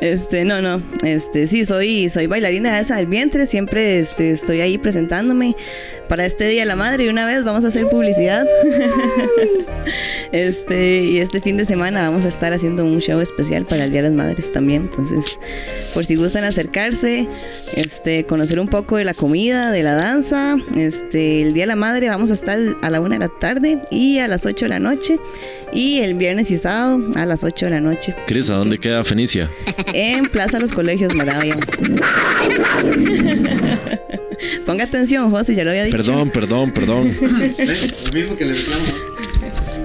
Este, no, no, este, sí, soy, soy bailarina de danza del vientre, siempre este, estoy ahí presentándome para este Día de la Madre y una vez vamos a hacer publicidad. Este, y este fin de semana vamos a estar haciendo un show especial para el Día de las Madres también, entonces, por si gustan acercarse, este, conocer un poco de la comida, de la danza, este, el Día de la Madre vamos a estar a la una de la tarde y a las 8 de la noche y el viernes y sábado a las 8 de la noche Cris, ¿a dónde queda Fenicia? en Plaza Los Colegios Moravia. Ponga atención, José, ya lo había dicho. Perdón, perdón, perdón. Lo mismo que le reclamo.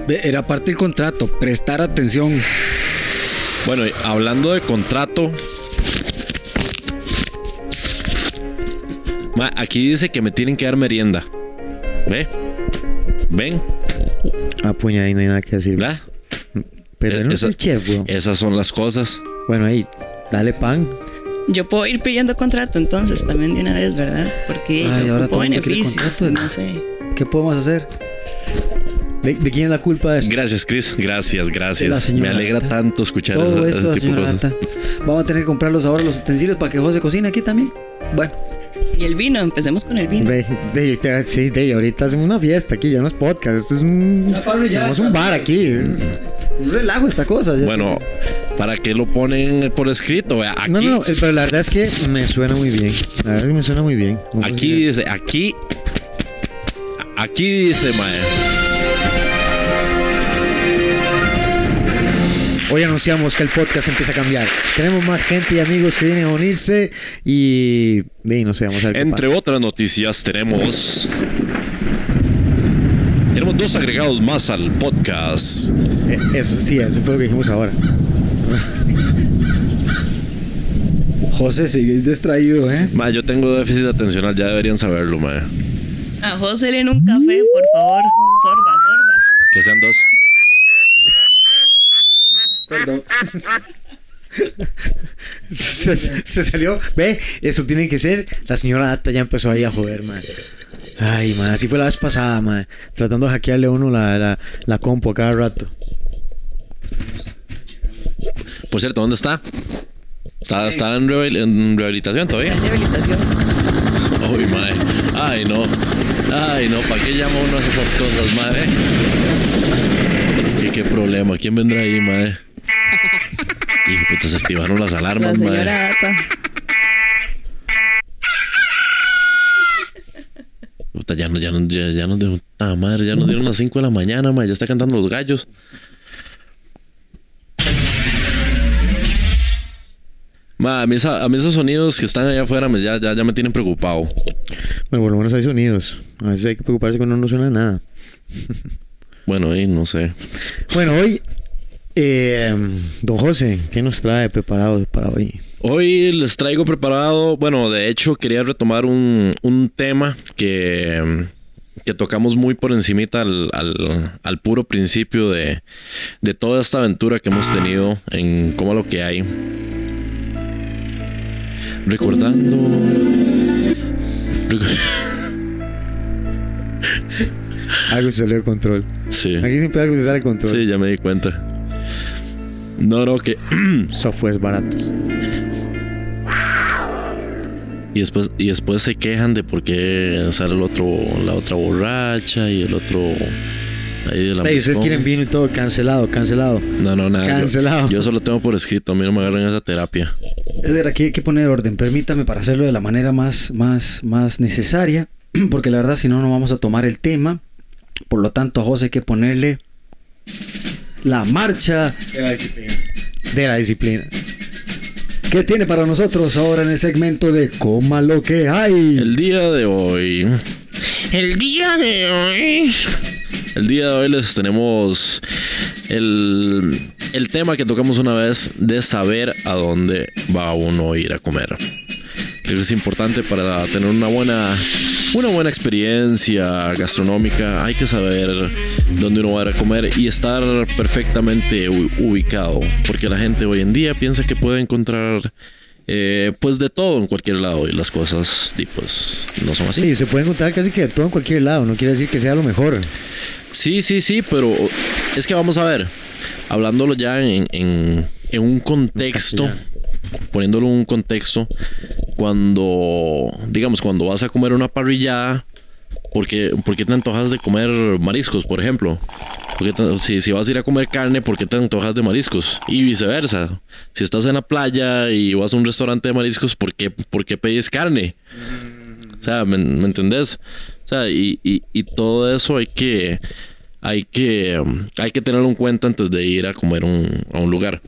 Ve, Era parte del contrato, prestar atención. Bueno, hablando de contrato. Ma, aquí dice que me tienen que dar merienda. ¿Ve? ¿Ven? Ah, puña, ahí no hay nada que decir. ¿Verdad? Pero él no Esa- es el chef, weón. Esas son las cosas. Bueno, ahí, dale pan. Yo puedo ir pidiendo contrato entonces también de una vez, ¿verdad? Porque Ay, yo ahora ocupo beneficios, contrato. no sé. ¿Qué podemos hacer? ¿De, de quién es la culpa de esto? Gracias, Chris. Gracias, gracias. Me alegra tanto escuchar Todo esa- esto, ese tipo de cosas. Vamos a tener que comprarlos ahora los utensilios para que José cocine aquí también. Bueno, Y el vino, empecemos con el vino. De, de- de- sí, de, ahorita hacemos una fiesta aquí, ya no es podcast, esto es un, parrilla. tenemos un bar aquí. Un relajo esta cosa. Bueno, ¿para qué lo ponen por escrito? Aquí, No, no, eh, pero la verdad es que me suena muy bien. La verdad es que me suena muy bien. Vamos aquí dice, aquí. Aquí dice, mae. Hoy anunciamos que el podcast empieza a cambiar. Tenemos más gente y amigos que vienen a unirse y, y no sé, vamos a ver qué Entre pasa. otras noticias tenemos... Tenemos dos agregados más al podcast. Eh, Eso sí, eso fue lo que dijimos ahora. José, sigues distraído, ¿eh? Mae, yo tengo déficit atencional, ya deberían saberlo, mae. A José en un café, por favor. Sorba, sorba. Que sean dos. Perdón. se, se salió. Ve, eso tiene que ser. La señora Data ya empezó ahí a joder, man. Ay, man, así fue la vez pasada, man. Tratando de hackearle a uno la, la, la compu a cada rato. Por cierto, ¿dónde está? ¿Está, está en, rehabil- en rehabilitación todavía? Rehabilitación. Uy, mae. Ay, no. Ay, no. ¿Para qué llama uno a esas cosas, madre? ¿Y qué problema? ¿Quién vendrá ahí, madre? Hijo, puta, se activaron las La alarmas, señora madre. Data. Puta, ya, no, ya, no, ya, ya nos dejó. Ah, madre, ya nos dieron las 5 de la mañana, madre. Ya está cantando los gallos. Ma, a mí, esa- a mí esos sonidos que están allá afuera me, ya, ya, ya me tienen preocupado. Bueno, por lo menos hay sonidos. A veces hay que preocuparse cuando no suena nada. Bueno, ahí no sé. Bueno, hoy, eh, don José, ¿qué nos trae preparado para hoy? Hoy les traigo preparado, bueno, de hecho quería retomar un, un tema que, que tocamos muy por encimita al, al- al puro principio de, de toda esta aventura que hemos tenido en Cómo lo que hay. Recordando... Algo se salió de control. Sí. Aquí siempre algo se sale de control. Sí, ya me di cuenta. No, no, que... Softwares baratos. Y después, y después se quejan de por qué sale el otro, la otra borracha y el otro ahí de la Ey, ustedes quieren vino y todo, cancelado, cancelado. No, no, nada. Cancelado. Yo, solo tengo por escrito, a mí no me agarran esa terapia. Eder, aquí hay que poner orden. Permítame para hacerlo de la manera más, más, más necesaria, porque la verdad, si no, no vamos a tomar el tema. Por lo tanto, a José hay que ponerle la marcha De la disciplina. De la disciplina. que tiene para nosotros ahora en el segmento de Coma lo que hay. El día de hoy. El día de hoy. El día de hoy les tenemos el, el tema que tocamos una vez de saber a dónde va uno a ir a comer. Creo que es importante para tener una buena, una buena experiencia gastronómica. Hay que saber dónde uno va a ir a comer y estar perfectamente ubicado. Porque la gente hoy en día piensa que puede encontrar eh, pues de todo en cualquier lado y las cosas pues no son así. Sí, se puede encontrar casi que de todo en cualquier lado. No quiere decir que sea lo mejor. Sí, sí, sí, pero es que vamos a ver, hablándolo ya en, en- en un contexto, poniéndolo en un contexto, cuando, digamos, cuando vas a comer una parrillada, ¿por qué, por qué te antojas de comer mariscos, por ejemplo? ¿Por qué te- si, si vas a ir a comer carne, ¿por qué te antojas de mariscos? Y viceversa. Si estás en la playa y vas a un restaurante de mariscos, ¿por qué, por qué pedís carne? O sea, ¿me, me entendés? O sea, y, y- y todo eso hay que, hay que, hay que tenerlo en cuenta antes de ir a comer un- a un lugar.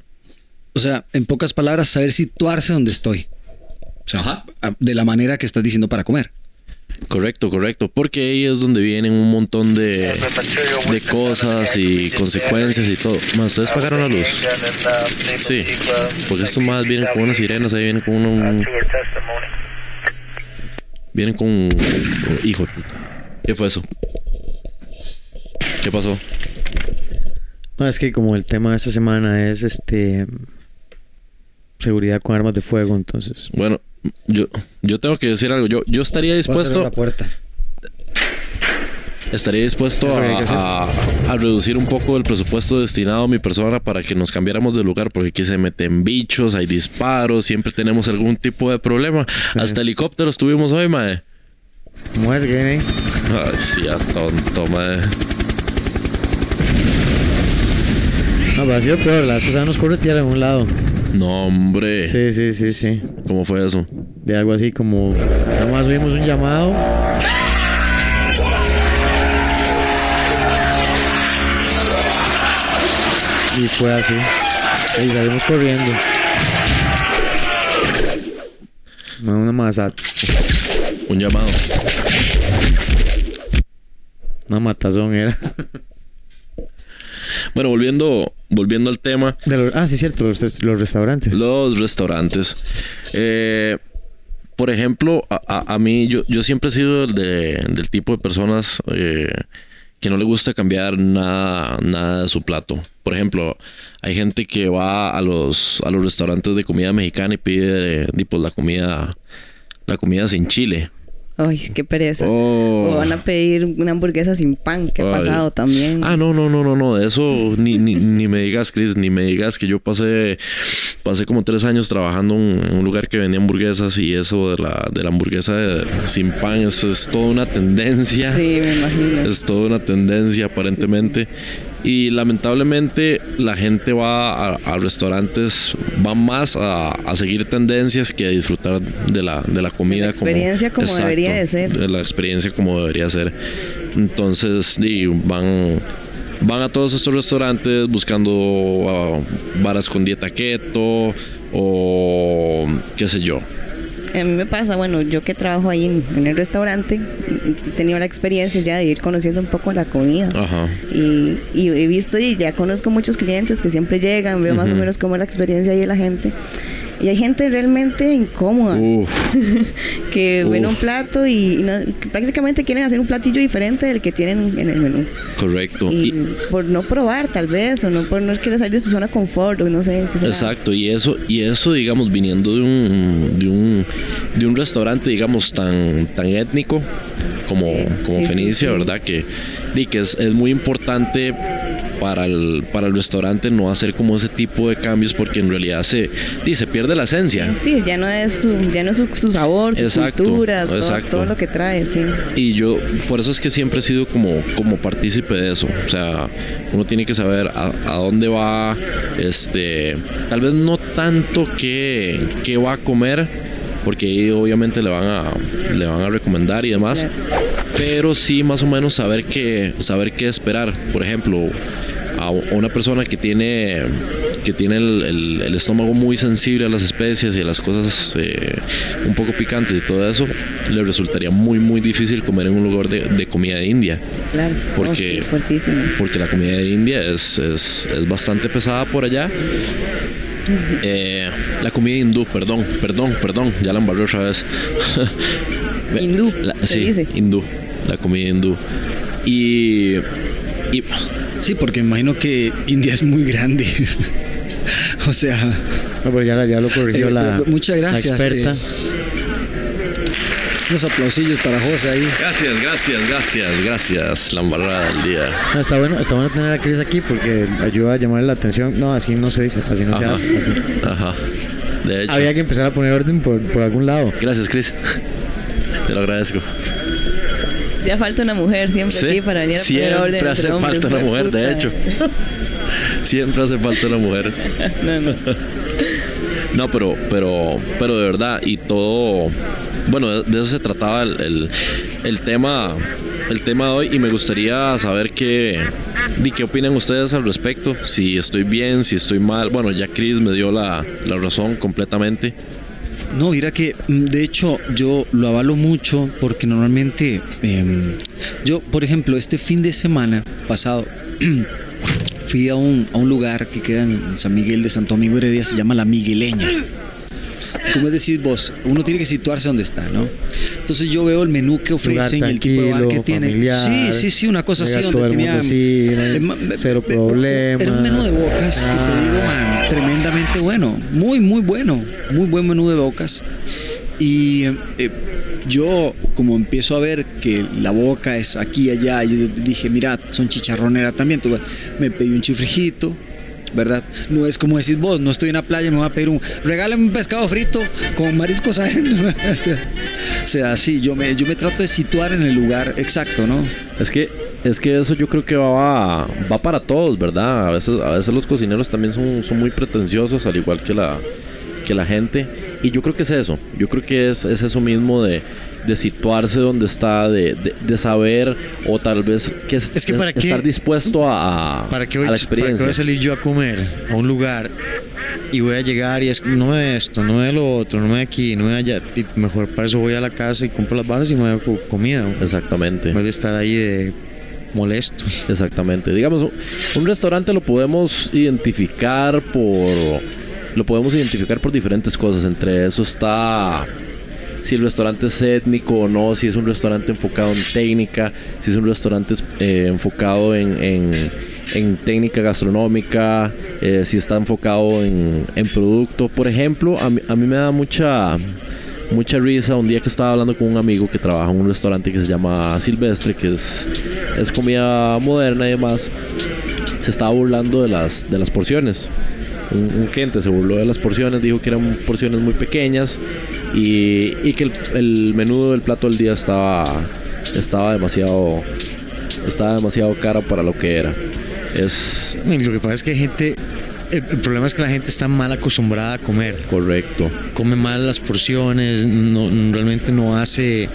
O sea, en pocas palabras, saber situarse donde estoy. O sea, de la manera que estás diciendo para comer. Correcto, correcto. Porque ahí es donde vienen un montón de, de cosas y consecuencias y todo. Más, ¿ustedes pagaron la luz? Sí. Porque estos más vienen con unas sirenas, ahí vienen con un... Vienen con... con- hijo de puta. ¿Qué fue eso? ¿Qué pasó? No, es que como el tema de esta semana es este seguridad con armas de fuego, entonces. Bueno, yo, yo tengo que decir algo. Yo, yo estaría dispuesto... la puerta. Estaría dispuesto a, a- a reducir un poco el presupuesto destinado a mi persona para que nos cambiáramos de lugar, porque aquí se meten bichos, hay disparos, siempre tenemos algún tipo de problema. Hasta helicópteros tuvimos hoy, mae. ¿Cómo es que Ay, sí, a tonto, mae. No, pero ha sido peor. La vez pasada nos corretearon a un lado. No, hombre. Sí, sí, sí, sí. ¿Cómo fue eso? De algo así como. Nada más oímos un llamado. Y fue así. Y salimos corriendo. No, una masa. Un llamado. Una matazón era. Bueno, volviendo, volviendo al tema. De los- ah, sí, cierto, los, los restaurantes. Los restaurantes. Eh, por ejemplo, a, a- a mí, yo, yo siempre he sido el de- del tipo de personas eh, que no le gusta cambiar nada, nada de su plato. Por ejemplo, hay gente que va a los, a los restaurantes de comida mexicana y pide eh, pues, la comida la comida sin chile. Ay, qué pereza. Oh. O van a pedir una hamburguesa sin pan. ¿Qué ha pasado también? Ah, no, no, no, no, no. De eso ni, ni, ni me digas, Chris, ni me digas que yo pasé, pasé como tres años trabajando en un lugar que vendía hamburguesas y eso de la, de la hamburguesa de- sin pan, eso es toda una tendencia. Sí, me imagino. Es toda una tendencia aparentemente. Y lamentablemente la gente va a, a restaurantes, va más a, a seguir tendencias que a disfrutar de la, de la comida. la experiencia como debería de ser. De la experiencia como debería ser. Entonces, van, van a todos estos restaurantes buscando ah, varas con dieta keto o qué sé yo. A mí me pasa, bueno, yo que trabajo ahí en, en el restaurante, he tenido la experiencia ya de ir conociendo un poco la comida. Ajá. Y, y he visto y ya conozco muchos clientes que siempre llegan, veo más o menos cómo es la experiencia ahí de la gente. Y hay gente realmente incómoda Uf, que ven Uf. un plato y, y no- que prácticamente quieren hacer un platillo diferente del que tienen en el menú. correcto. Y, Y- por no probar tal vez, o no por no querer salir de su zona de confort, o no sé. qué. Exacto, y eso, y eso, digamos, viniendo de un, de un, de un restaurante, digamos, tan, tan étnico como, como sí, Fenicia, sí. ¿verdad? Que, que es, es muy importante para el, para el restaurante no hacer como ese tipo de cambios porque en realidad se, se pierde la esencia. Sí, ya no es su, ya no es su, su sabor, su Exacto, cultura, todo, exacto. todo lo que trae, sí. Y yo, por eso es que siempre he sido como, como partícipe de eso. O sea, uno tiene que saber a, a dónde va, este, tal vez no tanto qué, qué va a comer, porque ahí obviamente le van a, le van a recomendar y demás. Pero sí más o menos saber qué, saber qué esperar. Por ejemplo, a una persona que tiene que tiene el, el- el estómago muy sensible a las especias y a las cosas eh, un poco picantes y todo eso, le resultaría muy muy difícil comer en un lugar de, de comida india. Claro. Porque- No, sí. Porque la comida de India es, es, es bastante pesada por allá. Eh, la comida hindú, perdón, perdón, perdón, ya la embarré otra vez. Ve, Hindú, la- sí, dice. hindú, la comida hindú. Y, y Sí, porque imagino que India es muy grande. o sea, No, pero ya, ya lo corrigió Eh, la, muchas la gracias, experta. eh. Unos aplausillos para José ahí. gracias, gracias, gracias, gracias, la embarrada del día. No, está bueno, está bueno tener a Chris aquí porque ayuda a llamarle la atención. No, así no se dice, así no se hace. así. ajá. De hecho, Había que empezar a poner orden por, por algún lado. gracias, Chris. Te lo agradezco. Hacía falta una mujer siempre Sí, aquí para venir a poner siempre orden entre hace hombres, falta una mujer, de hecho. Siempre hace falta una mujer. No, no. No, pero, pero, pero de verdad, y todo, bueno, de, eso se trataba el, el, tema, el tema de hoy, y me gustaría saber qué, di, qué opinan ustedes al respecto, si estoy bien, si estoy mal. Bueno, ya Chris me dio la, la razón completamente. No, mira que mm, de hecho yo lo avalo mucho porque normalmente em, yo, por ejemplo, este fin de semana pasado fui a un, a un lugar que queda en San Miguel de Santo Domingo Heredia, se llama La Migueleña. Como decís vos, uno tiene que situarse donde está, ¿no? Entonces yo veo el menú que ofrecen y el tipo de bar que familiar, Sí, sí, sí, una cosa así donde tenía eh, cero problemas. Era un menú de bocas que te digo, Ah. man, tremendamente bueno, muy, muy bueno, muy buen menú de bocas. Y eh, yo, como empiezo a ver que la boca es aquí y allá, yo dije, mira, son chicharronera también. Entonces, me pedí un chifrijito, ¿verdad? No es como decís vos, no estoy en la playa, me voy a pedir un, regálame un pescado frito con mariscos adentro. o, sea, sí, yo me, yo me trato de situar en el lugar exacto, ¿no? Es que, es que eso yo creo que va, va para todos, ¿verdad? A veces, a veces los cocineros también son, son muy pretenciosos, al igual que la, que la gente. Y yo creo que es eso. Yo creo que es, es eso mismo de, de situarse donde está, de, de, de saber o tal vez que, es, Es que para qué- estar dispuesto a, ¿Para qué a voy, la para qué experiencia. voy a salir yo a comer a un lugar y voy a llegar y es no me de esto, no me de lo otro, no me de aquí, no me de allá? Y mejor para eso voy a la casa y compro las barras y me hago comida. Exactamente. En vez de estar ahí de molesto. Exactamente. Digamos, un- un restaurante lo podemos identificar por. Lo podemos identificar por diferentes cosas. Entre eso está. Si el restaurante es étnico o no, si es un restaurante enfocado en técnica, si es un restaurante eh, enfocado en, en, técnica gastronómica, eh, si está enfocado en, en producto. Por ejemplo, a mí, a mí me da mucha mucha risa un día que estaba hablando con un amigo que trabaja en un restaurante que se llama Silvestre, que es, es comida moderna y demás. Se estaba burlando de las, de las porciones. Un cliente se burló de las porciones, dijo que eran porciones muy pequeñas y, y que el, el menú del plato del día estaba, estaba demasiado estaba demasiado caro para lo que era. Es Lo que pasa es que hay gente. El, el problema es que la gente está mal acostumbrada a comer. correcto. Come mal las porciones, no, realmente no hace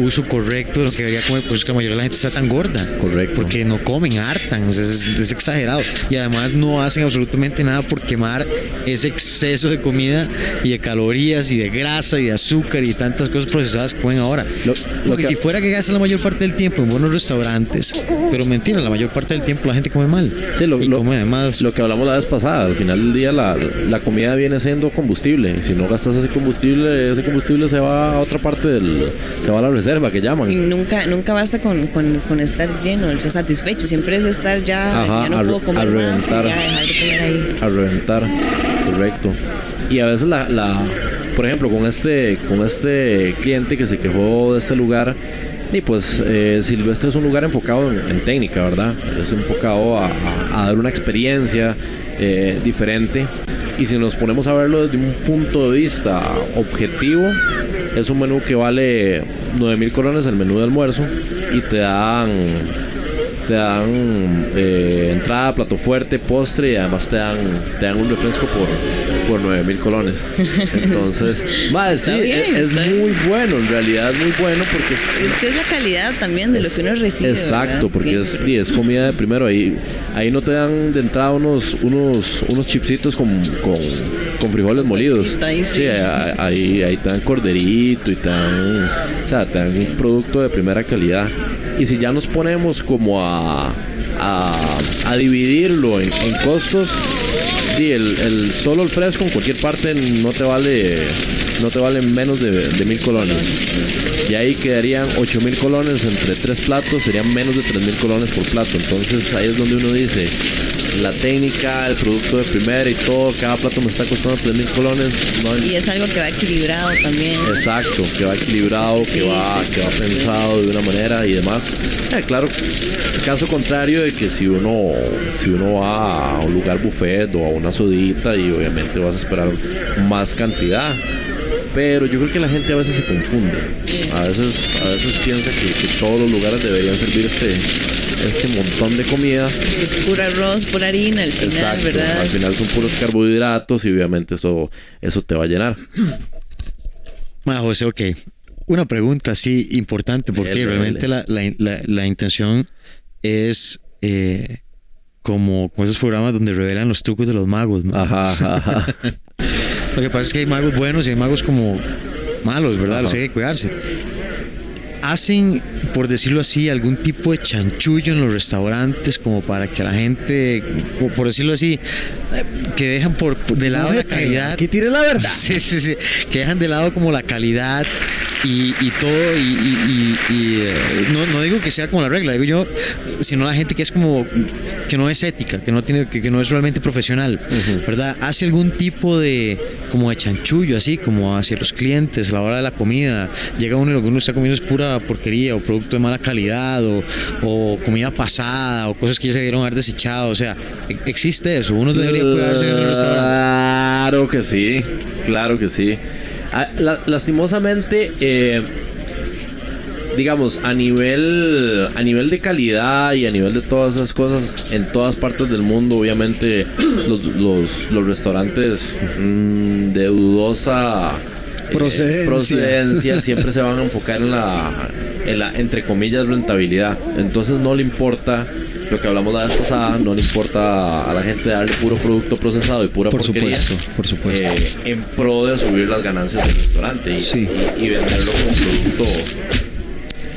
uso correcto de lo que debería comer. Pues es que la mayoría de la gente está tan gorda. Correcto. Porque no comen, hartan. es, es exagerado. Y además no hacen absolutamente nada por quemar ese exceso de comida y de calorías y de grasa y de azúcar y tantas cosas procesadas que comen ahora. Lo- lo Porque que- si fuera que gastan la mayor parte del tiempo en buenos restaurantes, pero mentira, la mayor parte del tiempo la gente come mal. Sí, lo, y lo- come además lo que hablamos la vez pasada, al final del día la, la comida viene siendo combustible. Si no gastas ese combustible, ese combustible se va a otra parte del. se va a la reserva que Y llaman. nunca, nunca basta con, con, con estar lleno, o satisfecho. Siempre es estar ya, Ajá, ya no a puedo comer a más y reventar. ya dejar de comer ahí. A reventar. Correcto. Y a veces la, la- por ejemplo, con este, con este cliente que se quejó de este lugar. Y pues eh, Silvestre es un lugar enfocado en, en técnica, ¿verdad? Es enfocado a, a- a dar una experiencia eh, diferente. Y si nos ponemos a verlo desde un punto de vista objetivo, es un menú que vale 9 mil colones el menú de almuerzo y te dan te dan eh, entrada, plato fuerte, postre y además te dan, te dan un refresco por, por 9 mil colones. Entonces, madre, sí, bien, es, es muy bueno, en realidad es muy bueno porque es, Es que es la calidad también de lo que uno recibe. Exacto, ¿verdad? porque es, comida de primero. Ahí, ahí no te dan de entrada unos, unos, unos chipsitos con, con, con frijoles molidos. Ahí sí. ahí, ahí te dan corderito y te dan, o sea, te dan un producto de primera calidad. Y si ya nos ponemos como a, a, a dividirlo en, en costos, y el, el- solo el fresco en cualquier parte no te vale no te vale menos de, de mil colones. Y ahí quedarían 8 mil colones entre tres platos, serían menos de 3 mil colones por plato. Entonces ahí es donde uno dice, la técnica, el producto de primera y todo, cada plato me está costando 3 mil colones. No hay- Y es algo que va equilibrado también. Exacto, que va equilibrado, que va, que va pensado de una manera y demás. Eh, claro, caso contrario de que si uno, si uno va a un lugar buffet o a una sodita y obviamente vas a esperar más cantidad. Pero yo creo que la gente a veces se confunde. A veces, a veces piensa que, que todos los lugares deberían servir este, este montón de comida. Es puro arroz, pura harina al final, Exacto. ¿verdad? Al final son puros carbohidratos y obviamente eso, eso te va a llenar. Ma, José, ok. Una pregunta así importante, porque Dele, realmente la, la- la- la intención es eh, como, como esos programas donde revelan los trucos de los magos. ma. Ajá, ajá. Lo que pasa es que hay magos buenos y hay magos como malos, ¿verdad? Los Ajá. hay que cuidarse. Hacen, por decirlo así, algún tipo de chanchullo en los restaurantes como para que la gente, por decirlo así, que dejan por, por de lado la calidad. Que tire la verdad. Sí, sí, sí. Que dejan de lado como la calidad y, y todo. Y, y- y- eh, no, no digo que sea como la regla, digo yo, sino la gente que es como, que no es ética, que no tiene, que, que no es realmente profesional, ¿verdad? Hace algún tipo de, como de chanchullo, así, como hacia los clientes a la hora de la comida. Llega uno y lo que uno está comiendo es pura porquería o producto de mala calidad o, comida pasada o cosas que ya se debieron haber desechado. O sea, e- existe eso. Uno debería cuidarse en esos restaurantes. Claro que sí, claro que sí. Ah, la- lastimosamente, eh, digamos, a nivel, a nivel de calidad y a nivel de todas esas cosas, en todas partes del mundo, obviamente, los restaurantes mm, de dudosa eh, Procedencia. procedencia siempre se van a enfocar en la, en la, entre comillas, rentabilidad. Entonces no le importa lo que hablamos la vez pasada, no le importa a la gente darle puro producto procesado y pura Por porquería, supuesto, por supuesto. eh, en pro de subir las ganancias del restaurante y, Sí. y- y venderlo como producto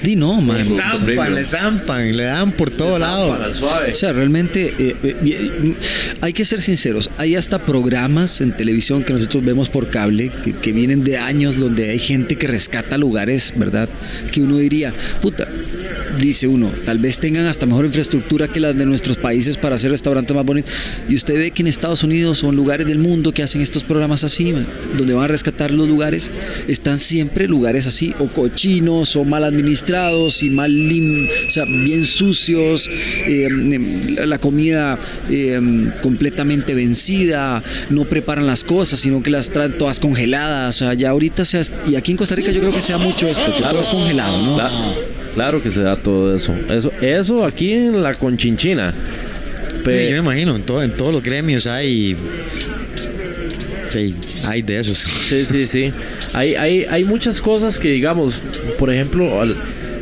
Di no, man. Le zampan, le zampan, le dan por todo lado. O sea, realmente eh, eh, eh, hay que ser sinceros. Hay hasta programas en televisión que nosotros vemos por cable que, que vienen de años donde hay gente que rescata lugares, ¿verdad? Que uno diría, puta, dice uno, tal vez tengan hasta mejor infraestructura que las de nuestros países para hacer restaurantes más bonitos. Y usted ve que en Estados Unidos o en lugares del mundo que hacen estos programas así, donde van a rescatar los lugares, están siempre lugares así, o cochinos, o mal administrados, y mal lim, o sea, bien sucios, eh, la la comida eh, completamente vencida, no preparan las cosas, sino que las traen todas congeladas. O sea, ya ahorita se ha- y aquí en Costa Rica yo creo que se da mucho esto, que todo es congelado, ¿no? Claro que se da todo eso. Eso, eso aquí en la conchinchina. Pe- Sí, yo me imagino, en, todo, en todos los gremios hay. sí, hay de esos. Sí, sí, sí. Hay, hay, hay muchas cosas que, digamos, por ejemplo, al-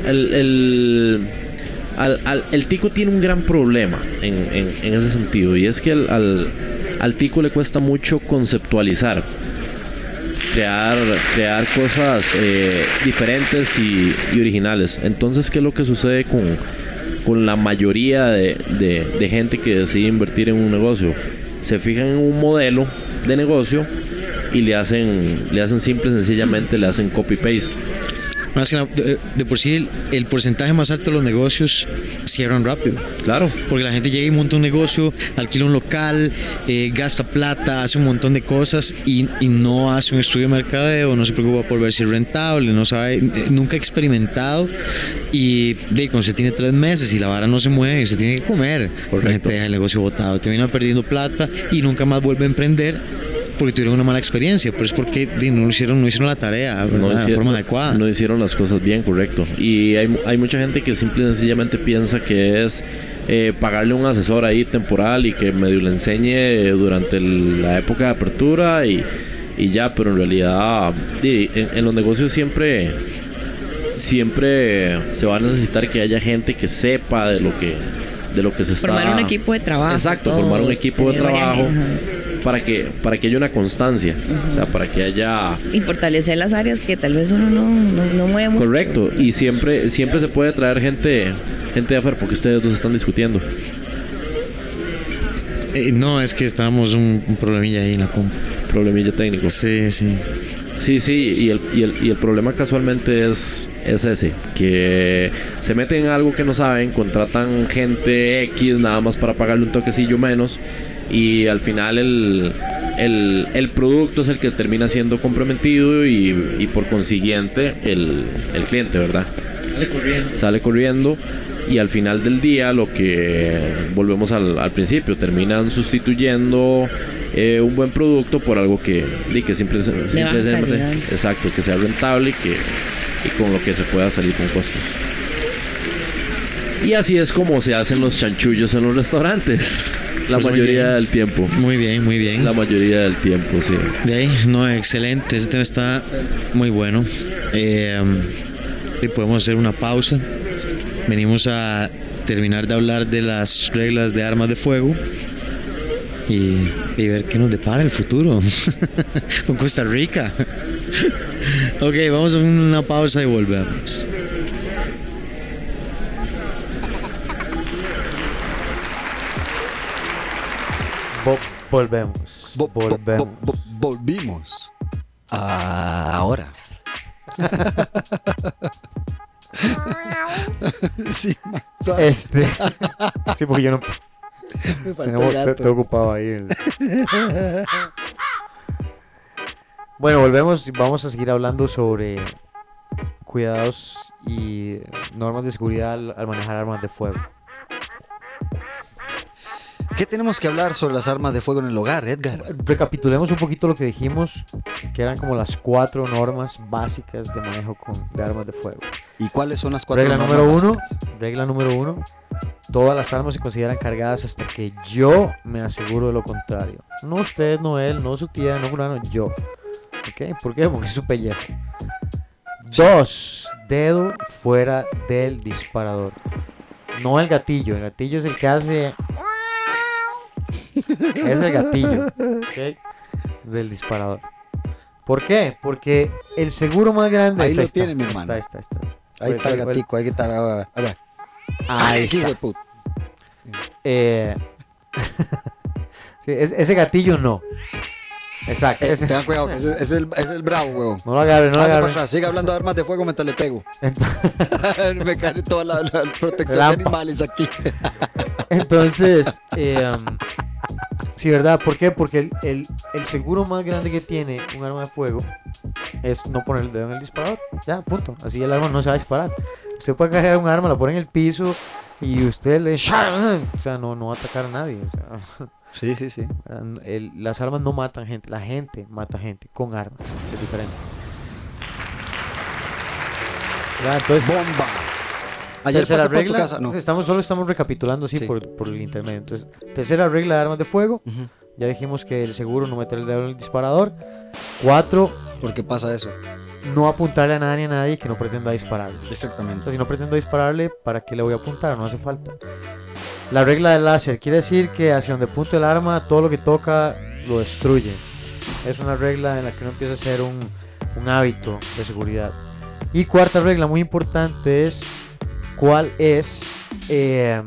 el, el, al- al- el tico tiene un gran problema en, en- en ese sentido. Y es que al, al, al tico le cuesta mucho conceptualizar. Crear, crear cosas eh, diferentes y, y originales. Entonces, ¿qué es lo que sucede con, con la mayoría de, de- de gente que decide invertir en un negocio? Se fijan en un modelo de negocio y le hacen, le hacen simple sencillamente, le hacen copy-paste. Más que nada, de, de por sí, el, el porcentaje más alto de los negocios cierran rápido. Claro. Porque la gente llega y monta un negocio, alquila un local, eh, gasta plata, hace un montón de cosas y, y no hace un estudio de mercadeo, no se preocupa por ver si es rentable, no sabe, eh, nunca ha experimentado. Y de, cuando se tiene tres meses y la vara no se mueve, se tiene que comer. La gente deja el negocio botado, termina perdiendo plata y nunca más vuelve a emprender porque tuvieron una mala experiencia, pero es porque de, no, lo hicieron, no hicieron la tarea. No de hicieron, forma adecuada. no hicieron las cosas bien, correcto. Y hay, hay mucha gente que simple y sencillamente piensa que es eh, pagarle un asesor ahí temporal y que medio le enseñe durante el- la época de apertura y, y ya, pero en realidad en, en los negocios siempre siempre se va a necesitar que haya gente que sepa de lo que de lo que se está Formar un equipo de trabajo. Exacto, todo, formar un equipo de trabajo. Para que para que haya una constancia, o sea, para que haya Y fortalecer las áreas que tal vez uno no, no, no mueve mucho. Correcto, y siempre siempre se puede traer gente gente de afuera porque ustedes dos están discutiendo. Eh, no, es que estábamos un, un problemilla ahí en la compu. Problemilla técnico. Sí, sí. Sí, sí, y el, y el, y el problema casualmente es, es ese, que se meten en algo que no saben, contratan gente X nada más para pagarle un toquecillo menos y al final el, el, el producto es el que termina siendo comprometido y, y por consiguiente el, el cliente, ¿verdad? Sale corriendo. sale corriendo y al final del día lo que volvemos al, al principio terminan sustituyendo eh, un buen producto por algo que di, que simple, simplemente- exacto que sea rentable y que y con lo que se pueda salir con costos y así es como se hacen los chanchullos en los restaurantes la Pues muy mayoría del tiempo Muy bien, muy bien. la mayoría del tiempo sí De ahí, no, excelente. Ese tema está muy bueno. Eh, y podemos hacer una pausa. Venimos a terminar de hablar de las reglas de armas de fuego y, y ver qué nos depara el futuro con Costa Rica. ok, vamos a una pausa y volvemos. Volvemos. Vo- vo- volvemos. vo- vo- volvimos. Ah, ahora. sí. Este. sí, porque yo no. Me faltó Tenemos, gato. estoy ocupado ahí. el- Bueno, volvemos y vamos a seguir hablando sobre cuidados y normas de seguridad al, al manejar armas de fuego. ¿Qué tenemos que hablar sobre las armas de fuego en el hogar, Edgar? Recapitulemos un poquito lo que dijimos, que eran como las cuatro normas básicas de manejo con, de armas de fuego. ¿Y cuáles son las cuatro Regla normas número uno, básicas? regla número uno, todas las armas se consideran cargadas hasta que yo me aseguro de lo contrario. No usted, no él, no su tía, no fulano, yo. ¿Ok? ¿Por qué? Porque es su pellejo. Dos, dedo fuera del disparador. No el gatillo, el gatillo es el que hace... Es el gatillo. Del disparador. ¿Por qué? Porque el seguro más grande Ahí es lo esta, tiene, mi hermano. esta, esta. Ahí está el gatico, ahí está. A ver, a ver. Ahí está. Eh, sí, es- ese gatillo no. Exacto. Eh, tengan cuidado, ese, ese es, el, ese es el bravo, weón. No lo agarre, no lo Pase para agarre. atrás, sigue hablando de armas de fuego mientras le pego. Me cae toda la, la protección de animales aquí. Entonces, eh, um, sí, ¿verdad? ¿Por qué? Porque el, el- el seguro más grande que tiene un arma de fuego es no poner el dedo en el disparador. Ya, punto. Así el arma no se va a disparar. Usted puede cargar un arma, la pone en el piso y usted le... O sea, no, no va a atacar a nadie. o sea. Sí, sí, sí. El- las armas no matan gente, la gente mata gente con armas. Es diferente. Entonces, Bomba. Ayer tercera pasé por tu regla, casa, no. estamos, solo estamos recapitulando así Sí. por, por el intermedio. Entonces, tercera regla de armas de fuego. Ya dijimos que el seguro no meter el dedo en el disparador. Cuatro, ¿Por qué pasa eso? no apuntarle a nadie ni a nadie que no pretenda dispararle. O Exactamente. sea, si no pretendo dispararle, ¿para qué le voy a apuntar? No hace falta. La regla del láser quiere decir que hacia donde apunte el arma, todo lo que toca lo destruye. Es una regla en la que uno empieza a hacer un, un hábito de seguridad. Y cuarta regla muy importante es cuál es, eh,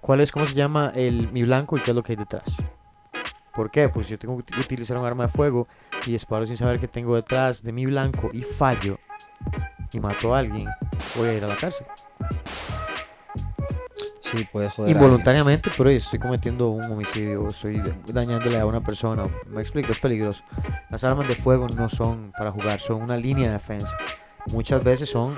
cuál es, cómo se llama el mi blanco y qué es lo que hay detrás. ¿Por qué? Pues si yo tengo que utilizar un arma de fuego y disparo sin saber qué tengo detrás de mi blanco y fallo y mato a alguien, voy a ir a la cárcel. Sí, puede joder. Involuntariamente, pero estoy cometiendo un homicidio, estoy dañándole a una persona. Me explico, es peligroso. Las armas de fuego no son para jugar, son una línea de defensa. Muchas veces son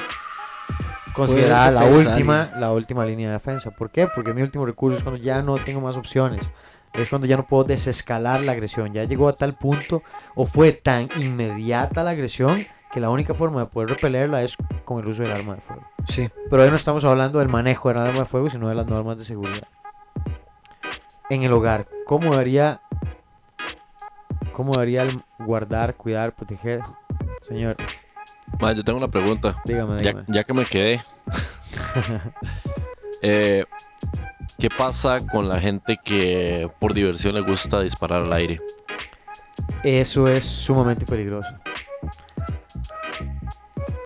consideradas la última, la última línea de defensa. ¿Por qué? Porque mi último recurso es cuando ya no tengo más opciones. Es cuando ya no puedo desescalar la agresión. Ya llegó a tal punto o fue tan inmediata la agresión que la única forma de poder repelerla es con el uso del arma de fuego. Sí. Pero hoy no estamos hablando del manejo del arma de fuego, sino de las normas de seguridad. En el hogar, ¿cómo debería, cómo debería el guardar, cuidar, proteger? Señor, Ma, yo tengo una pregunta. dígame, Ya, dígame. ya que me quedé. Eh, ¿Qué pasa con la gente que por diversión le gusta disparar al aire? Eso es sumamente peligroso.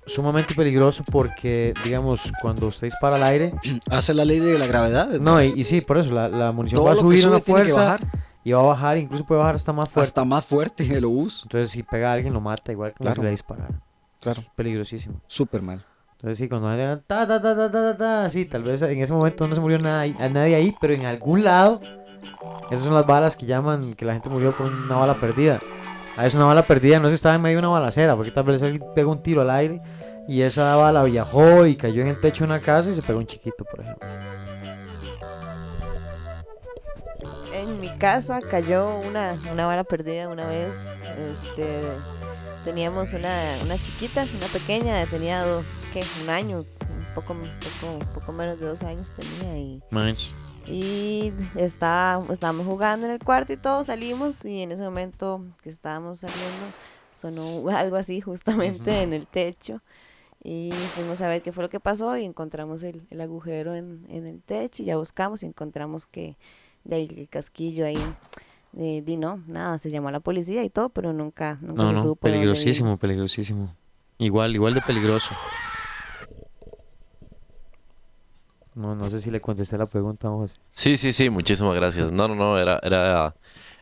Sumamente peligroso porque, digamos, cuando usted dispara al aire, Hace la ley de la gravedad. no, y, y sí, por eso, la, la munición Todo va a que subir una que fuerza bajar. y va a bajar, incluso puede bajar hasta más fuerte. Hasta más fuerte el obús. Entonces, si pega a alguien, lo mata, igual como Claro. si le disparara. Claro. Es peligrosísimo. Súper mal. Entonces sí, cuando ta, ta, ta, ta, ta, ta, ta, sí, tal vez en ese momento no se murió nada, a nadie ahí, pero en algún lado, esas son las balas que llaman que la gente murió por una bala perdida. A veces una bala perdida no se estaba en medio de una balacera, porque tal vez alguien pegó un tiro al aire y esa bala viajó y cayó en el techo de una casa y se pegó un chiquito, por ejemplo. En mi casa cayó una, una bala perdida una vez. Este, teníamos una, una chiquita, una pequeña, tenía do- ¿qué? un año, un poco, un poco, un poco menos de dos años tenía y, y estaba, estábamos jugando en el cuarto y todos salimos y en ese momento que estábamos saliendo sonó algo así justamente en el techo y fuimos a ver qué fue lo que pasó y encontramos el, el agujero en, en el techo y ya buscamos y encontramos que de ahí el casquillo ahí di no, nada, se llamó a la policía y todo, pero nunca, nunca No, se no, supo peligrosísimo, peligrosísimo. Igual, igual de peligroso. No, no sé si le contesté la pregunta, José. Sí, sí, sí, muchísimas gracias. No, no, no, era, era,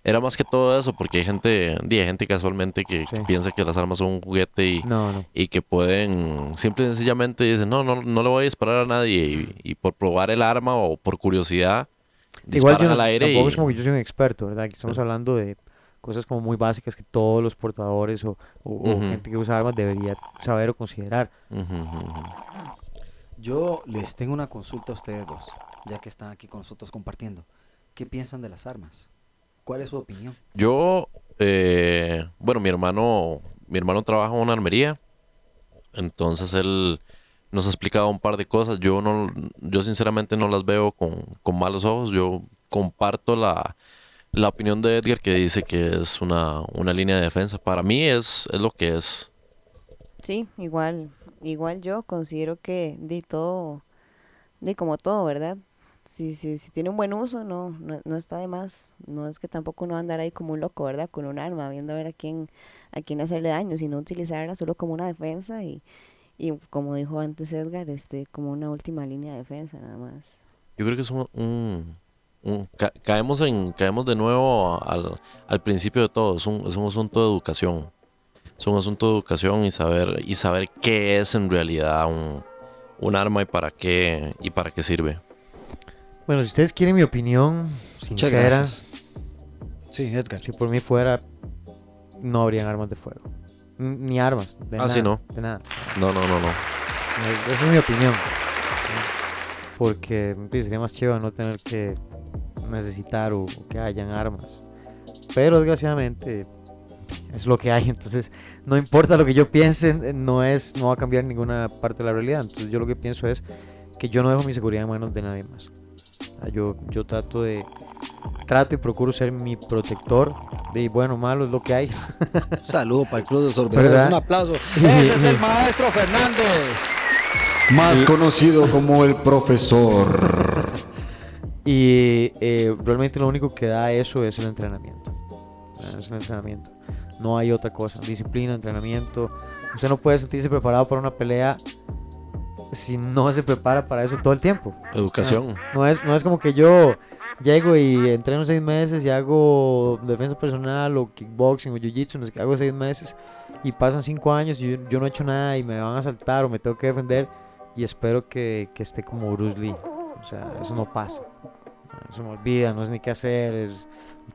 era más que todo eso, porque hay gente, hay gente casualmente que, piensa que las armas son un juguete y, No, no. y que pueden, simple y sencillamente dicen, no, no, no le voy a disparar a nadie y, y por probar el arma o por curiosidad, Igual yo no- al aire tampoco y... es como que yo soy un experto, ¿verdad? Aquí estamos hablando de cosas como muy básicas que todos los portadores o, o- o Ujú. gente que usa armas debería saber o considerar. Yo les tengo una consulta a ustedes dos, ya que están aquí con nosotros compartiendo. ¿Qué piensan de las armas? ¿Cuál es su opinión? Yo, eh, bueno, mi hermano, mi hermano trabaja en una armería, entonces él nos ha explicado un par de cosas. Yo no, yo sinceramente no las veo con, con malos ojos. Yo comparto la, la opinión de Edgar que dice que es una, una línea de defensa. Para mí es, es lo que es. Sí, igual, igual yo considero que de todo, de como todo, ¿verdad? Si, si, si tiene un buen uso, no, no, no está de más. No es que tampoco uno va andar ahí como un loco, ¿verdad? Con un arma, viendo a ver a quién, a quién hacerle daño, sino utilizarla solo como una defensa y, Y como dijo antes Edgar, este, como una última línea de defensa nada más. Yo creo que es un... un- un- ca- caemos, en, caemos de nuevo al, al principio de todo. Es un, es un asunto de educación. Es un asunto de educación y saber, y saber qué es en realidad un, un arma y para qué, y para qué sirve. Bueno, si ustedes quieren mi opinión sincera. Sí, Edgar. si por mí fuera, no habrían armas de fuego. Ni armas. De Ah, nada, sí, no. De nada. No, no, no, no. Es- Esa es mi opinión. Porque sería más chido no tener que necesitar o, o que hayan armas. Pero desgraciadamente es lo que hay. Entonces, no importa lo que yo piense, no es, no va a cambiar ninguna parte de la realidad. Entonces, yo lo que pienso es que yo no dejo mi seguridad en manos de nadie más. O sea, yo, yo trato de trato y procuro ser mi protector. De bueno, malo es lo que hay. Saludo para el Club de Sorbedores. Un aplauso. Ese es el maestro Fernández. Más conocido como el profesor. Y eh, realmente lo único que da eso es el entrenamiento. Es el entrenamiento. No hay otra cosa. Disciplina, entrenamiento. Usted no puede sentirse preparado para una pelea si no se prepara para eso todo el tiempo. Educación. Ah, No es, no es como que yo llego y entreno seis meses y hago defensa personal o kickboxing o jiu-jitsu, no sé qué, hago seis meses y pasan cinco años y yo, no he hecho nada y me van a saltar o me tengo que defender y espero que, esté como Bruce Lee. O sea, eso no pasa. Se me olvida, no sé ni qué hacer,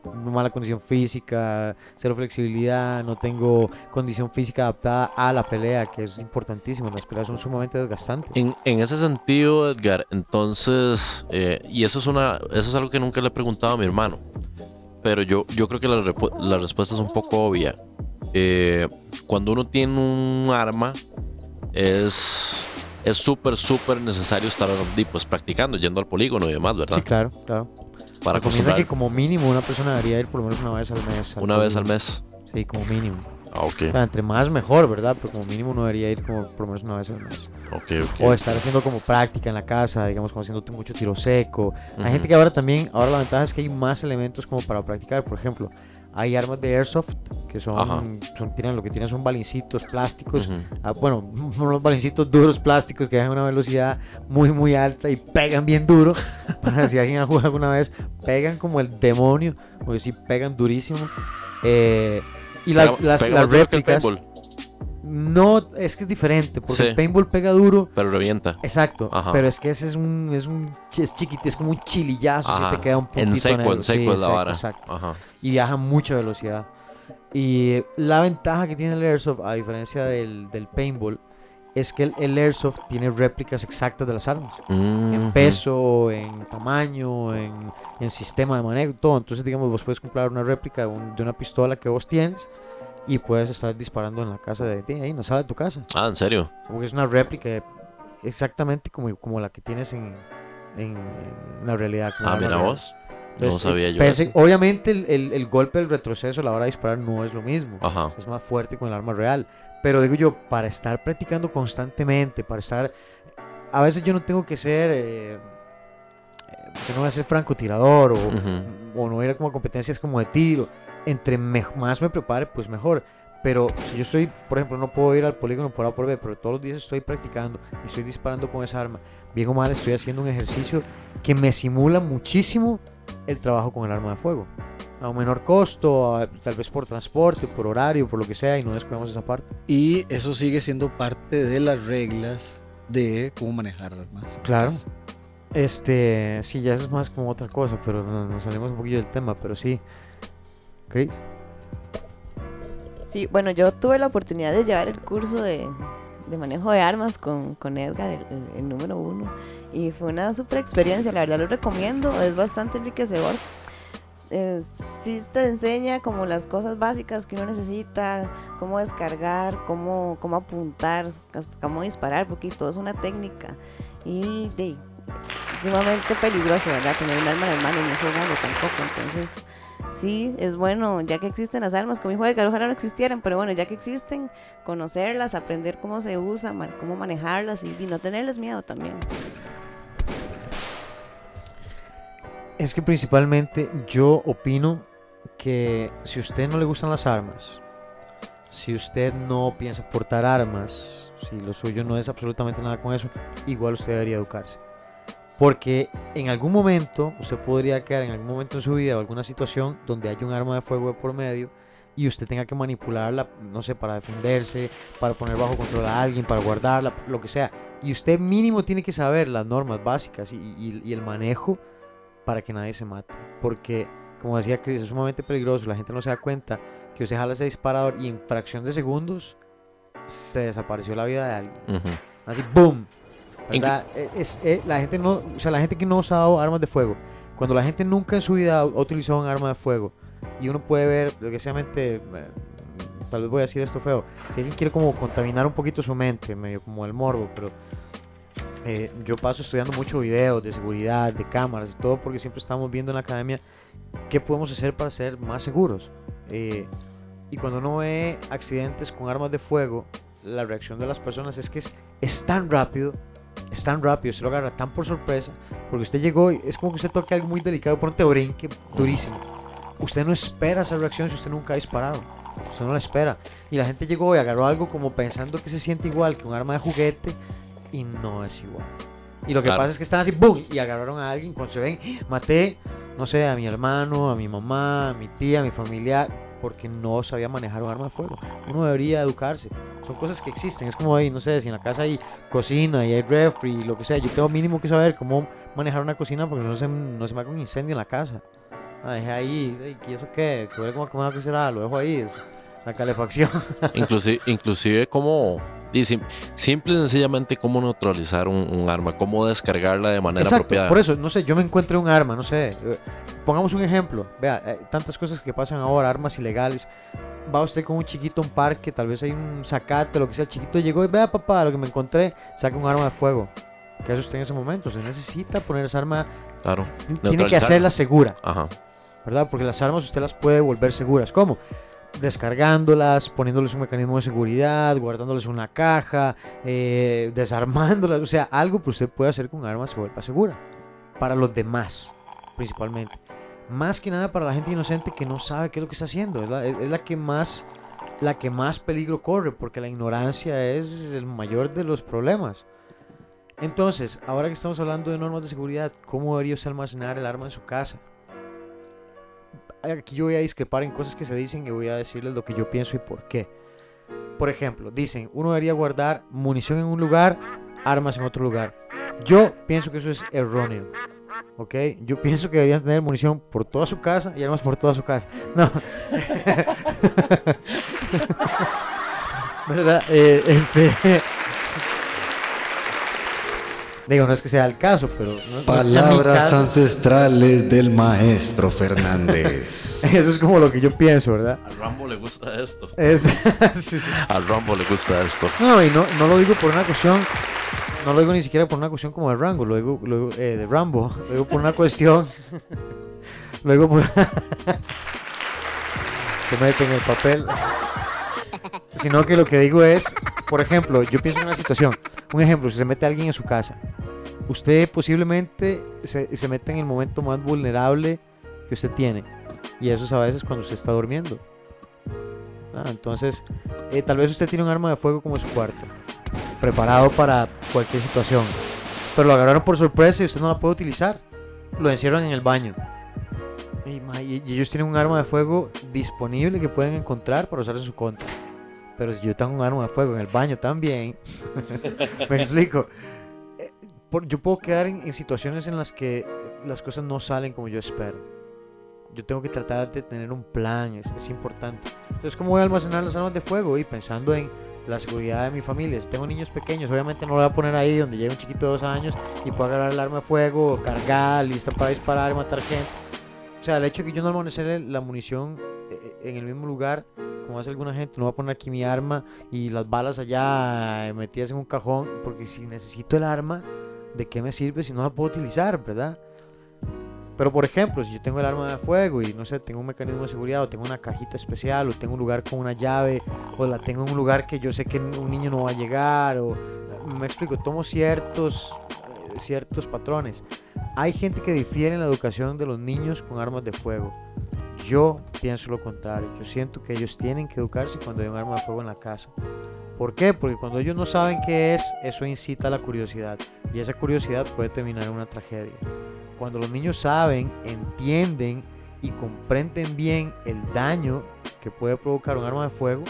mala condición física, cero flexibilidad, no tengo condición física adaptada a la pelea, que es importantísimo. Las peleas son sumamente desgastantes. En, en ese sentido, Edgar, entonces, eh, y eso es, una, eso es algo que nunca le he preguntado a mi hermano, pero yo, yo creo que la, la respuesta es un poco obvia. Eh, cuando uno tiene un arma, es es súper, súper necesario estar pues, practicando, yendo al polígono y demás, ¿verdad? Sí, claro, claro. Para Recomienda acostumbrar que como mínimo una persona debería ir por lo menos una vez al mes. una vez al mes. Sí, como mínimo. Ah, ok. O sea, entre más mejor, ¿verdad? Pero como mínimo uno debería ir como por lo menos una vez al mes. Ok, ok. O estar haciendo como práctica en la casa, digamos, como haciéndote mucho tiro seco. Hay gente que ahora también, ahora la ventaja es que hay más elementos como para practicar. Por ejemplo, hay armas de airsoft que son, son tienen, lo que tienen son balincitos plásticos. Ujú. Ah, bueno, unos balincitos duros plásticos que dan una velocidad muy, muy alta y pegan bien duro. para si alguien ha jugado alguna vez, pegan como el demonio, porque sí pegan durísimo. Eh, y la- Pega- las, pega las réplicas. paintball, No, es que es diferente, porque Sí. el paintball pega duro. pero revienta. Exacto, Ajá. pero es que ese es un, es un, es chiquito, es como un chilillazo, se te queda un puntito En seco, negro. en seco Sí, es la vara. Exacto. Ajá. Y viaja a mucha velocidad. Y la ventaja que tiene el Airsoft, a diferencia del, del paintball, es que el, el Airsoft tiene réplicas exactas de las armas. En Ujú. peso, en tamaño, en, en sistema de manejo, todo. Entonces, digamos, vos puedes comprar una réplica de, un- de una pistola que vos tienes y puedes estar disparando en la casa de, de ahí, en la sala de tu casa. Ah, ¿en serio? Porque es una réplica exactamente como, como la que tienes en, en- en la realidad. como Ah, mira vos. No Entonces, sabía eh, yo pese- eso. Obviamente el, el- el golpe del retroceso a la hora de disparar no es lo mismo. Ajá. Es más fuerte con el arma real. Pero digo yo, para estar practicando constantemente, para estar... A veces yo no tengo que ser... eh, eh, yo no voy a ser francotirador o, Ujú. o no ir a como competencias como de tiro. Entre me- más me prepare, pues mejor. Pero si yo estoy, por ejemplo, no puedo ir al polígono por A por B, pero todos los días estoy practicando y estoy disparando con esa arma, bien o mal estoy haciendo un ejercicio que me simula muchísimo el trabajo con el arma de fuego. A un menor costo, a- tal vez por transporte, por horario, por lo que sea, y no descuidamos esa parte. Y eso sigue siendo parte de las reglas de cómo manejar armas. Claro. Este, sí, ya eso es más como otra cosa, pero no- nos salimos un poquillo del tema, pero sí. Chris. Sí, bueno, yo tuve la oportunidad de llevar el curso de, de manejo de armas con, con Edgar, el, el- el número uno, y fue una super experiencia, la verdad lo recomiendo, es bastante enriquecedor. Eh, sí te enseña como las cosas básicas que uno necesita, cómo descargar, cómo, cómo apuntar, cómo disparar, porque todo es una técnica. Y de, sumamente peligroso, ¿verdad? Tener un arma en las manos no es jugando tampoco, entonces sí, es bueno, ya que existen las armas, como dijo Edgar, ojalá no existieran, pero bueno, ya que existen, conocerlas, aprender cómo se usan, cómo manejarlas y, y no tenerles miedo también. Es que principalmente yo opino que si a usted no le gustan las armas, si usted no piensa portar armas, si lo suyo no es absolutamente nada con eso, igual usted debería educarse. Porque en algún momento usted podría quedar en algún momento en su vida o alguna situación donde haya un arma de fuego de por medio y usted tenga que manipularla, no sé, para defenderse, para poner bajo control a alguien, para guardarla, lo que sea. Y usted mínimo tiene que saber las normas básicas y, el manejo para que nadie se mate. Porque, como decía Chris, es sumamente peligroso, la gente no se da cuenta que usted jala ese disparador y en fracción de segundos se desapareció la vida de alguien. Así, ¡boom! ¿Verdad? Es, eh, la gente no, o sea, la gente que no ha usado armas de fuego, cuando la gente nunca en su vida ha utilizado un arma de fuego y uno puede ver, desgraciadamente, eh, tal vez voy a decir esto feo, si alguien quiere como contaminar un poquito su mente, medio como el morbo, pero eh, yo paso estudiando mucho videos de seguridad, de cámaras y todo, porque siempre estamos viendo en la academia qué podemos hacer para ser más seguros. Eh, y cuando uno ve accidentes con armas de fuego, la reacción de las personas es que es, es tan rápido, es tan rápido, se lo agarra tan por sorpresa, porque usted llegó y es como que usted toque algo muy delicado, por un brinque durísimo. Usted no espera esa reacción si usted nunca ha disparado. Usted no la espera. Y la gente llegó y agarró algo como pensando que se siente igual que un arma de juguete y no es igual. Y lo que Claro. pasa es que están así, ¡boom! Y agarraron a alguien cuando se ven, maté, no sé, a mi hermano, a mi mamá, a mi tía, a mi familiar, porque no sabía manejar un arma de fuego. Uno debería educarse. Son cosas que existen. Es como ahí, no sé, si en la casa hay cocina y hay refri lo que sea. Yo tengo mínimo que saber cómo manejar una cocina porque no se, no se me haga un incendio en la casa. Ah, dejé ahí, ¿y eso qué? ¿Qué huele como a comida que será? Lo dejo ahí, la calefacción. Inclusive, inclusive como, y sim- simple y sencillamente cómo neutralizar un, un arma, cómo descargarla de manera Exacto, apropiada. por eso, no sé, yo me encuentro un arma, no sé. eh, Pongamos un ejemplo. Vea, eh, tantas cosas que pasan ahora, armas ilegales. Va usted con un chiquito a un parque, tal vez hay un zacate, lo que sea. El chiquito llegó y vea, papá, lo que me encontré, saca un arma de fuego. ¿Qué hace usted en ese momento? Usted necesita poner esa arma, Claro. tiene que hacerla segura, Ajá. ¿verdad? Porque las armas usted las puede volver seguras. ¿Cómo? Descargándolas, poniéndoles un mecanismo de seguridad, guardándoles una caja, eh, desarmándolas, o sea, algo que usted puede hacer con armas se vuelva segura. Para los demás, principalmente. Más que nada para la gente inocente que no sabe qué es lo que está haciendo. Es la, que más la que más peligro corre, porque la ignorancia es el mayor de los problemas. Entonces, ahora que estamos hablando de normas de seguridad, ¿cómo debería usted almacenar el arma en su casa? Aquí yo voy a discrepar en cosas que se dicen y voy a decirles lo que yo pienso y por qué. Por ejemplo, dicen, uno debería guardar munición en un lugar, armas en otro lugar. Yo pienso que eso es erróneo. ¿Ok? Yo pienso que deberían tener munición por toda su casa y armas por toda su casa. No. ¿Verdad? Eh, este. Digo, no es que sea el caso, pero. no- Palabras caso. ancestrales del maestro Fernández. Eso es como lo que yo pienso, ¿verdad? Al Rambo le gusta esto. Es- sí, sí. Al Rambo le gusta esto. No, y no, no lo digo por una cuestión. No lo digo ni siquiera por una cuestión como de lo digo, lo digo, eh, de Rambo. Lo digo por una cuestión. lo digo por. Se mete en el papel. Sino que lo que digo es, por ejemplo, yo pienso en una situación. Un ejemplo, si se mete alguien en su casa, usted posiblemente se, se mete en el momento más vulnerable que usted tiene. Y eso es a veces cuando usted está durmiendo. Ah, entonces, eh, tal vez usted tiene un arma de fuego como en su cuarto, preparado para cualquier situación, pero lo agarraron por sorpresa y usted no la puede utilizar. Lo encierran en el baño. Y, ellos tienen un arma de fuego disponible que pueden encontrar para usar en su contra. Pero si yo tengo un arma de fuego en el baño también, me explico. Eh, yo puedo quedar en, en situaciones en las que las cosas no salen como yo espero. Yo tengo que tratar de tener un plan, es, es importante. Entonces, ¿cómo voy a almacenar las armas de fuego? Y pensando en la seguridad de mi familia. Si tengo niños pequeños, obviamente no lo voy a poner ahí donde llegue un chiquito de dos años y pueda agarrar el arma de fuego, cargar, lista para disparar y matar gente. O sea, el hecho de que yo no almacene la munición eh, en el mismo lugar, como hace alguna gente, no voy a poner aquí mi arma y las balas allá eh, metidas en un cajón, porque si necesito el arma, ¿de qué me sirve si no la puedo utilizar, verdad? Pero por ejemplo, si yo tengo el arma de fuego y no sé, tengo un mecanismo de seguridad o tengo una cajita especial o tengo un lugar con una llave o la tengo en un lugar que yo sé que un niño no va a llegar o me explico, tomo ciertos eh, ciertos patrones. Hay gente que difiere en la educación de los niños con armas de fuego. Yo pienso lo contrario. Yo siento que ellos tienen que educarse cuando hay un arma de fuego en la casa. ¿Por qué? Porque cuando ellos no saben qué es, eso incita a la curiosidad. Y esa curiosidad puede terminar en una tragedia. Cuando los niños saben, entienden y comprenden bien el daño que puede provocar un arma de fuego,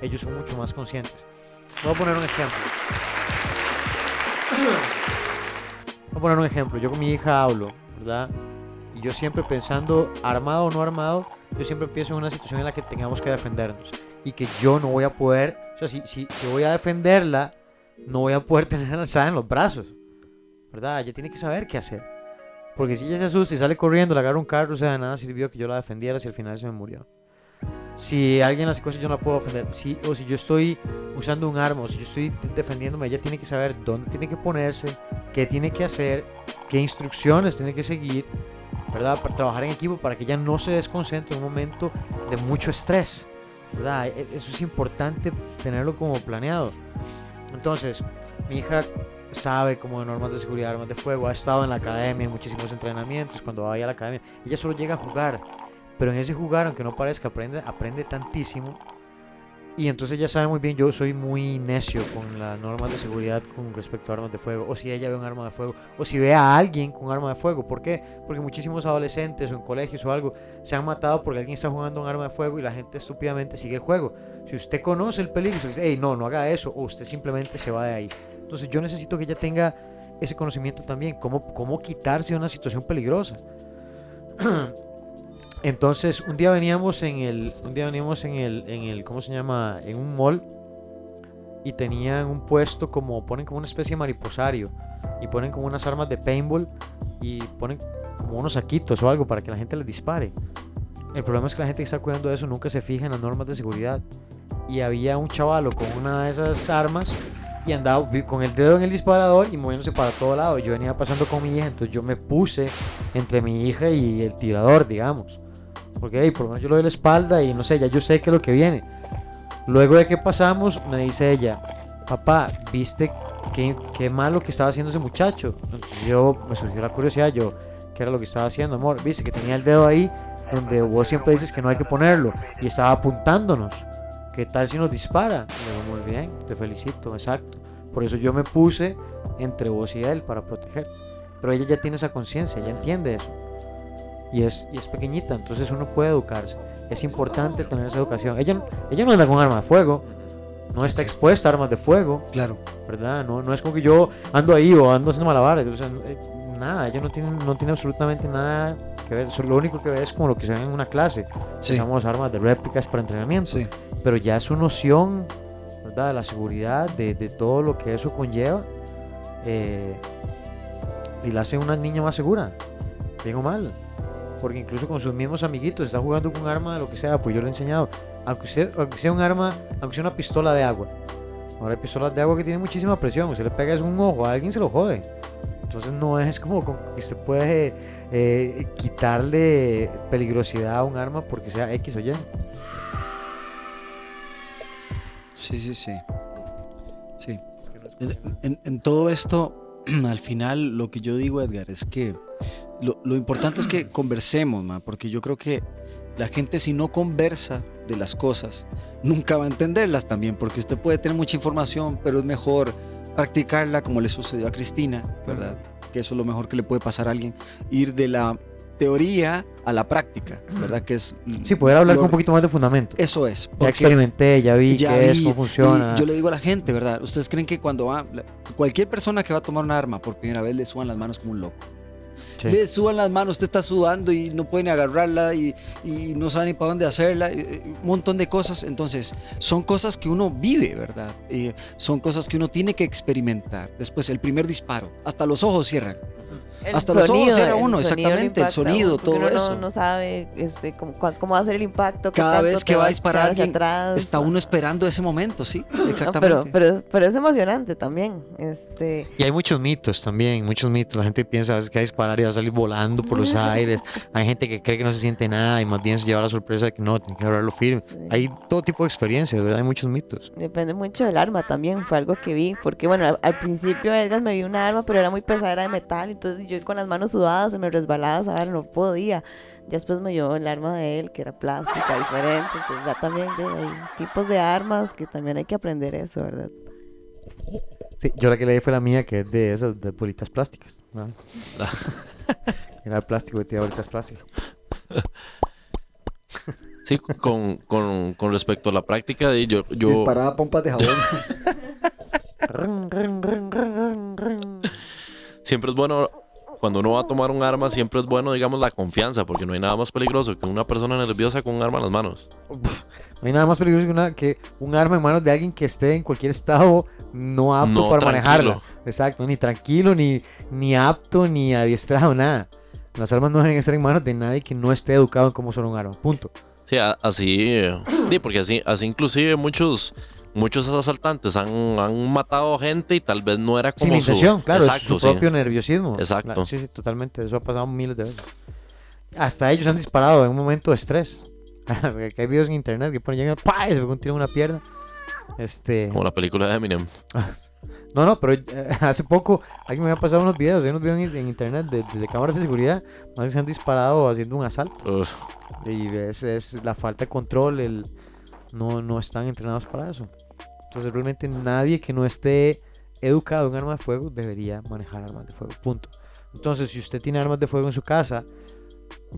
ellos son mucho más conscientes. Voy a poner un ejemplo. Voy a poner un ejemplo. Yo con mi hija hablo, ¿verdad? Yo siempre pensando, armado o no armado, yo siempre empiezo en una situación en la que tengamos que defendernos. Y que yo no voy a poder, o sea, si, si, si voy a defenderla, no voy a poder tenerla alzada en los brazos. ¿Verdad? Ella tiene que saber qué hacer. Porque si ella se asusta y sale corriendo, le agarra un carro, o sea, de nada sirvió que yo la defendiera si al final se me murió. Si alguien hace cosas yo no la puedo defender, si, o si yo estoy usando un arma, o si yo estoy defendiéndome, ella tiene que saber dónde tiene que ponerse, qué tiene que hacer, qué instrucciones tiene que seguir, ¿verdad? Para trabajar en equipo para que ella no se desconcentre en un momento de mucho estrés, ¿verdad? E- Eso es importante tenerlo como planeado. Entonces, mi hija sabe como de normas de seguridad, armas de fuego, ha estado en la academia, en muchísimos entrenamientos, cuando vaya a la academia, ella solo llega a jugar, pero en ese jugar, aunque no parezca, aprende, aprende tantísimo. Y entonces ella sabe muy bien, yo soy muy necio con las normas de seguridad con respecto a armas de fuego, o si ella ve un arma de fuego, o si ve a alguien con arma de fuego. ¿Por qué? Porque muchísimos adolescentes o en colegios o algo se han matado porque alguien está jugando un arma de fuego y la gente estúpidamente sigue el juego. Si usted conoce el peligro, usted dice, hey, no, no haga eso, o usted simplemente se va de ahí. Entonces yo necesito que ella tenga ese conocimiento también, cómo, cómo quitarse de una situación peligrosa. Entonces, un día veníamos en el, un día veníamos en el, en el, ¿cómo se llama? En un mall y tenían un puesto como, ponen como una especie de mariposario y ponen como unas armas de paintball y ponen como unos saquitos o algo para que la gente les dispare. El problema es que la gente que está cuidando de eso nunca se fija en las normas de seguridad. Y había un chavalo con una de esas armas y andaba con el dedo en el disparador y moviéndose para todo lado. Yo venía pasando con mi hija, entonces yo me puse entre mi hija y el tirador, digamos. Porque hey, por lo menos yo le doy la espalda y no sé, ya yo sé qué es lo que viene. Luego de que pasamos, me dice ella, papá, ¿viste qué, qué malo que estaba haciendo ese muchacho? Entonces yo me surgió la curiosidad, yo, ¿qué era lo que estaba haciendo, amor? Viste que tenía el dedo ahí donde vos siempre dices que no hay que ponerlo y estaba apuntándonos. ¿Qué tal si nos dispara? Le digo, muy bien, te felicito, exacto. Por eso yo me puse entre vos y él para proteger. Pero ella ya tiene esa conciencia, ya entiende eso. Y es, y es pequeñita, entonces uno puede educarse. Es importante tener esa educación. Ella, ella no anda con arma de fuego, no está expuesta a armas de fuego. Claro. ¿Verdad? No, no es como que yo ando ahí o ando haciendo malabares. O sea, eh, nada, ella no tiene, no tiene absolutamente nada que ver. Lo único que ve es como lo que se ve en una clase. Sí. Usamos armas de réplicas para entrenamiento. Pero ya su noción, ¿verdad? De la seguridad, de, de todo lo que eso conlleva, eh, y la hace una niña más segura, bien o mal. Porque incluso con sus mismos amiguitos está jugando con un arma de lo que sea, pues yo le he enseñado. Aunque, usted, aunque sea un arma, aunque sea una pistola de agua. Ahora hay pistolas de agua que tienen muchísima presión. Usted le pega es un ojo a alguien se lo jode. Entonces no es como que usted puede eh, quitarle peligrosidad a un arma porque sea X o Y. Sí, sí, sí. Sí. En, en- en todo esto, al final, lo que yo digo, Edgar, es que lo, lo importante es que conversemos, porque yo creo que la gente si no conversa de las cosas, nunca va a entenderlas también, porque usted puede tener mucha información, pero es mejor practicarla como le sucedió a Cristina, ¿verdad? Que eso es lo mejor que le puede pasar a alguien, ir de la teoría a la práctica, ¿verdad? Que es Sí, poder hablar lo- con un poquito más de fundamento. Eso es. Ya experimenté, ya vi ya qué es, cómo funciona. y yo le digo a la gente, ¿verdad? ¿Ustedes creen que cuando va, cualquier persona que va a tomar un arma por primera vez le suban las manos como un loco? Sí. Le suban las manos, usted está sudando y no puede ni agarrarla y, y no sabe ni para dónde hacerla, y- y un montón de cosas. Entonces, son cosas que uno vive, ¿verdad? Eh, son cosas que uno tiene que experimentar. Después, el primer disparo, hasta los ojos cierran. El hasta los ojos el uno, sonido le exactamente, el a sonido, todo uno no- eso. No, sabe este, cómo, cómo va a ser el impacto. Cada tanto vez que va a disparar alguien, atrás. está uno esperando ese momento, sí, No, exactamente. pero, pero, pero es emocionante también. Este, Y hay muchos mitos también, muchos mitos. La gente piensa a veces que va a disparar y va a salir volando por los aires. Hay gente que cree que no se siente nada y más bien se lleva la sorpresa de que no, tiene que agarrarlo firme. Hay todo tipo de experiencias, ¿verdad? Hay muchos mitos. Depende mucho del arma también, fue algo que vi, porque bueno, al, al principio Edgar me vio una arma, pero era muy pesada, era de metal, entonces yo yo con las manos sudadas se me resbalaba, ¿sabes? No podía. Ya después me llevó el arma de él, que era plástica, diferente. Entonces ya también de- hay tipos de armas que también hay que aprender eso, ¿verdad? Sí, yo la que leí fue la mía, que es de esas, de bolitas plásticas. ¿no? Era plástico, que tiene bolitas plásticas. Sí, con, con, con respecto a la práctica, de yo, yo Disparaba pompas de jabón. siempre es bueno, cuando uno va a tomar un arma, siempre es bueno, digamos, la confianza, porque no hay nada más peligroso que una persona nerviosa con un arma en las manos. No hay nada más peligroso que, una- que un arma en manos de alguien que esté en cualquier estado no apto No para tranquilo. manejarla. Exacto, ni tranquilo, ni, ni apto, ni adiestrado, nada. Las armas no deben estar en manos de nadie que no esté educado en cómo usar un arma. Punto. Sí, así, eh, sí, porque así, así inclusive muchos, muchos asaltantes han, han matado gente y tal vez no era como Sin su... intención, claro, es Exacto, su sí. propio nerviosismo. Exacto. Claro, sí, sí, totalmente. Eso ha pasado miles de veces. Hasta ellos han disparado en un momento de estrés. Porque hay videos en internet que ponen, llegan, ¡pah! y se un tiro una pierna. Este. Como la película de Eminem. No, no, pero eh, hace poco alguien me había pasado unos videos, hay unos videos en, en internet de, de- de cámaras de seguridad, más que se han disparado haciendo un asalto. Uf. Y es, es la falta de control, el no, no están entrenados para eso. Entonces realmente nadie que no esté educado en armas de fuego debería manejar armas de fuego. Punto. Entonces, si usted tiene armas de fuego en su casa,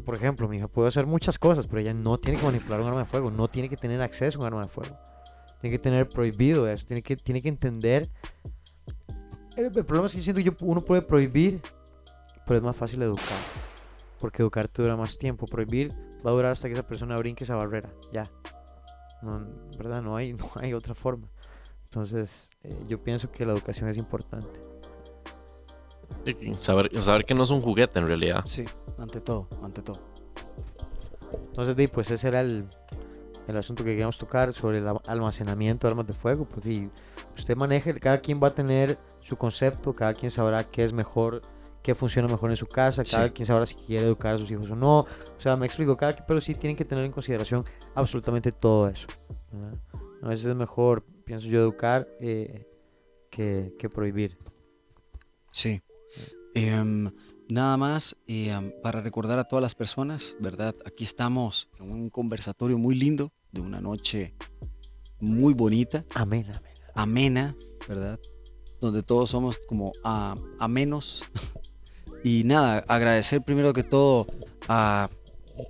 por ejemplo, mi hija puede hacer muchas cosas, pero ella no tiene que manipular un arma de fuego, no tiene que tener acceso a un arma de fuego. Tiene que tener prohibido eso, tiene que, tiene que entender. El, problema es que yo siento yo- uno puede prohibir, pero es más fácil educar. Porque educar te dura más tiempo. Prohibir va a durar hasta que esa persona brinque esa barrera. Ya. ¿Verdad? No hay, no hay otra forma. Entonces, eh, yo pienso que la educación es importante. Y Saber, saber que no es un juguete en realidad. Sí, ante todo, ante todo. Entonces, di, pues ese era el, el asunto que queríamos tocar sobre el am- almacenamiento de armas de fuego. Di, usted maneje, cada quien va a tener su concepto, cada quien sabrá qué es mejor, qué funciona mejor en su casa, cada Sí. quien sabrá si quiere educar a sus hijos o no. O sea, me explico, cada quien, pero sí tienen que tener en consideración absolutamente todo eso. ¿verdad? A veces es mejor, pienso yo, educar eh, que, que prohibir. Sí. Em, nada más em, para recordar a todas las personas, ¿verdad? Aquí estamos en un conversatorio muy lindo de una noche muy bonita, Amén, amén. amena, ¿verdad? Donde todos somos como a, amenos. Y nada, agradecer primero que todo a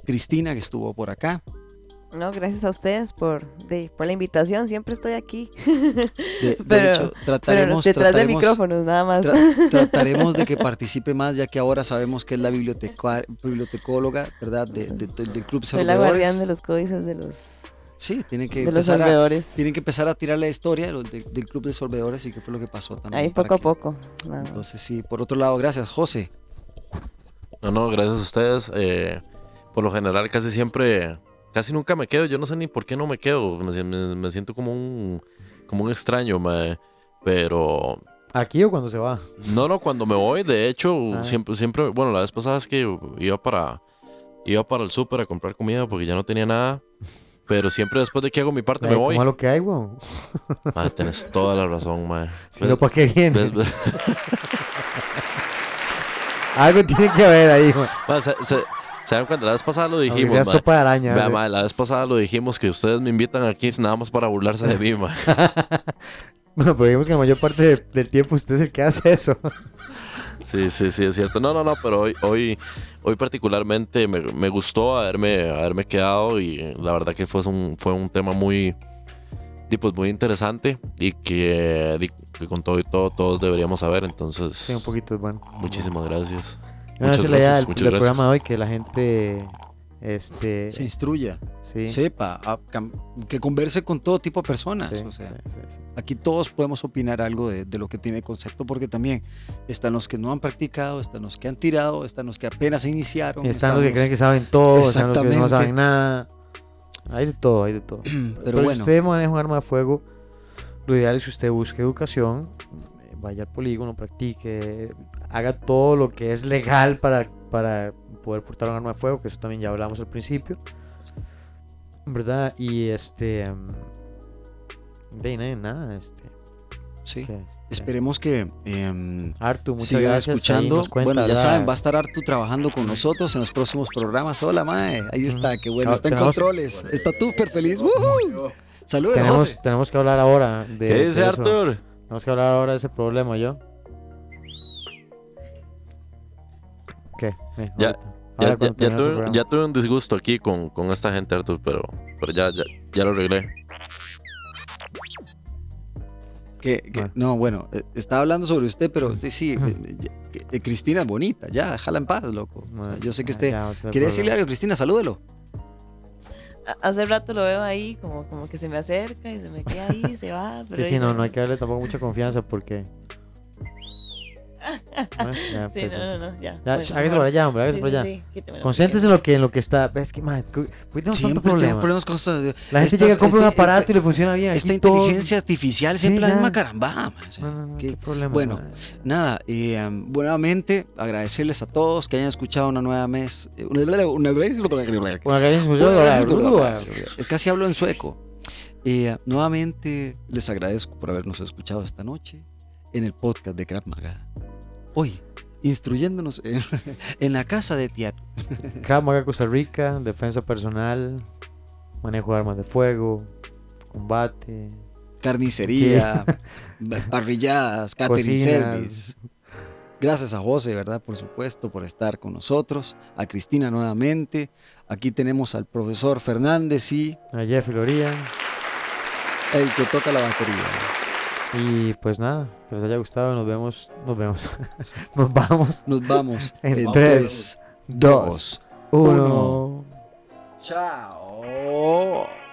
Cristina que estuvo por acá. No, gracias a ustedes por, de, por la invitación, siempre estoy aquí. De, de Pero- hecho, Pero trataremos, detrás de micrófonos, nada más. Tra- trataremos de que participe más, ya que ahora sabemos que es la bibliotecóloga, ¿verdad? De- de- de- del Club Soy la guardián de los códices de los, Sí, tienen que, de los empezar a, tienen que empezar a tirar la historia de los de- del Club de Sorbedores y qué fue lo que pasó también. Ahí poco a que- poco. Entonces, sí, por otro lado, gracias, José. No, no, gracias a ustedes. eh, por lo general casi siempre, casi nunca me quedo. Yo no sé ni por qué no me quedo. Me, me- me siento como un, como un extraño, mae. Pero ¿Aquí o cuando se va? no, no, cuando me voy, de hecho, Ah. siempre, siempre, bueno, la vez pasada es que iba para, iba para el súper a comprar comida porque ya no tenía nada. Pero siempre después de que hago mi parte me voy. ¿cómo lo que hay, weón? Mae, tenés toda la razón, mae. Si no, ¿para qué viene? Algo tiene que haber ahí, weón. Dan cuenta? La vez pasada lo dijimos, mae. sopa de araña. Vea, la vez pasada lo dijimos que ustedes me invitan aquí nada más para burlarse de mí, mae. Bueno, pero digamos que la mayor parte de- del tiempo usted es el que hace eso. Sí, sí, sí, es cierto. No, no, no, pero hoy, hoy, hoy particularmente me, me gustó haberme, haberme quedado y la verdad que fue un, fue un tema muy, pues, muy interesante y que, que con todo y todo todos deberíamos saber. Entonces, Sí, un poquito bueno. muchísimas gracias. Bueno, Muchas esa es la idea gracias, del, muchas del gracias. programa de hoy, que la gente este, Se instruya, sí, sepa, a- que converse con todo tipo de personas. sí, o sea, sí, sí, sí. aquí todos podemos opinar algo de, de lo que tiene concepto, porque también están los que no han practicado, están los que han tirado, están los que apenas iniciaron. Están los que creen que saben todo, están los que no saben nada. Hay de todo, hay de todo. Pero si bueno. usted maneja un arma de fuego, lo ideal es que usted busque educación, vaya al polígono, practique, haga todo lo que es legal para, para poder portar un arma de fuego, que eso también ya hablamos al principio. ¿Verdad? Y este... De nada, nada, este... Sí. que Esperemos que em, Artu, muchas sigan gracias. escuchando. cuenta, bueno, ya ¿verdad? saben, va a estar Artu trabajando con nosotros en los próximos programas. Hola, Mae. Ahí está, qué bueno. Está en tenemos- controles. Está súper feliz. ¡Woohoo! Saludos, tenemos, tenemos que hablar ahora de. ¿Qué dice de. Arthur? Tenemos que hablar ahora de ese problema, yo. Eh, Ya, ya, tuve, programa. ya tuve un disgusto aquí con, con esta gente, Artur, pero, pero ya, ya, ya lo arreglé. Que, que- No, bueno, eh, estaba hablando sobre usted, pero sí, eh, que- eh, Cristina es bonita, ya, déjala en paz, loco. O sea, yo sé que usted. ¿Quiere decirle algo, Cristina? Salúdelo. Hace rato lo veo ahí, como, como que se me acerca y se me queda ahí, se va. Pero Sí, sí, no, no hay que darle tampoco mucha confianza porque. Sí, no, no, no, ya. Ya, Bueno, hágase mejor. por allá, hombre, hágase Sí, por allá. sí, Concéntrese en lo que, en lo que está. Es que, hoy tenemos Siempre tanto problema. problemas con esto. La gente estas- llega, compra un este- aparato y le funciona bien. Esta aquí todo- inteligencia artificial Sí, siempre la ya. misma caramba. o sea, que- problema, bueno, man. nada, eh, um, nuevamente agradecerles a todos que hayan escuchado una nueva mes. eh, Una, una- Una es casi hablo en sueco. Eh, nuevamente les agradezco por habernos escuchado esta noche en el podcast de Krav Maga. Hoy, instruyéndonos en, en la casa de teatro. Krav Maga Costa Rica, defensa personal, manejo de armas de fuego, combate, carnicería, parrilladas, catering service. Gracias a José, ¿verdad? Por supuesto, por estar con nosotros. A Cristina nuevamente. Aquí tenemos al profesor Fernández y a Jeffrey Loría. el que toca la batería. Y pues nada, que les haya gustado. Nos vemos. Nos vemos. nos vamos. Nos vamos. En En 3, tres, 2, dos, 1. uno. Chao.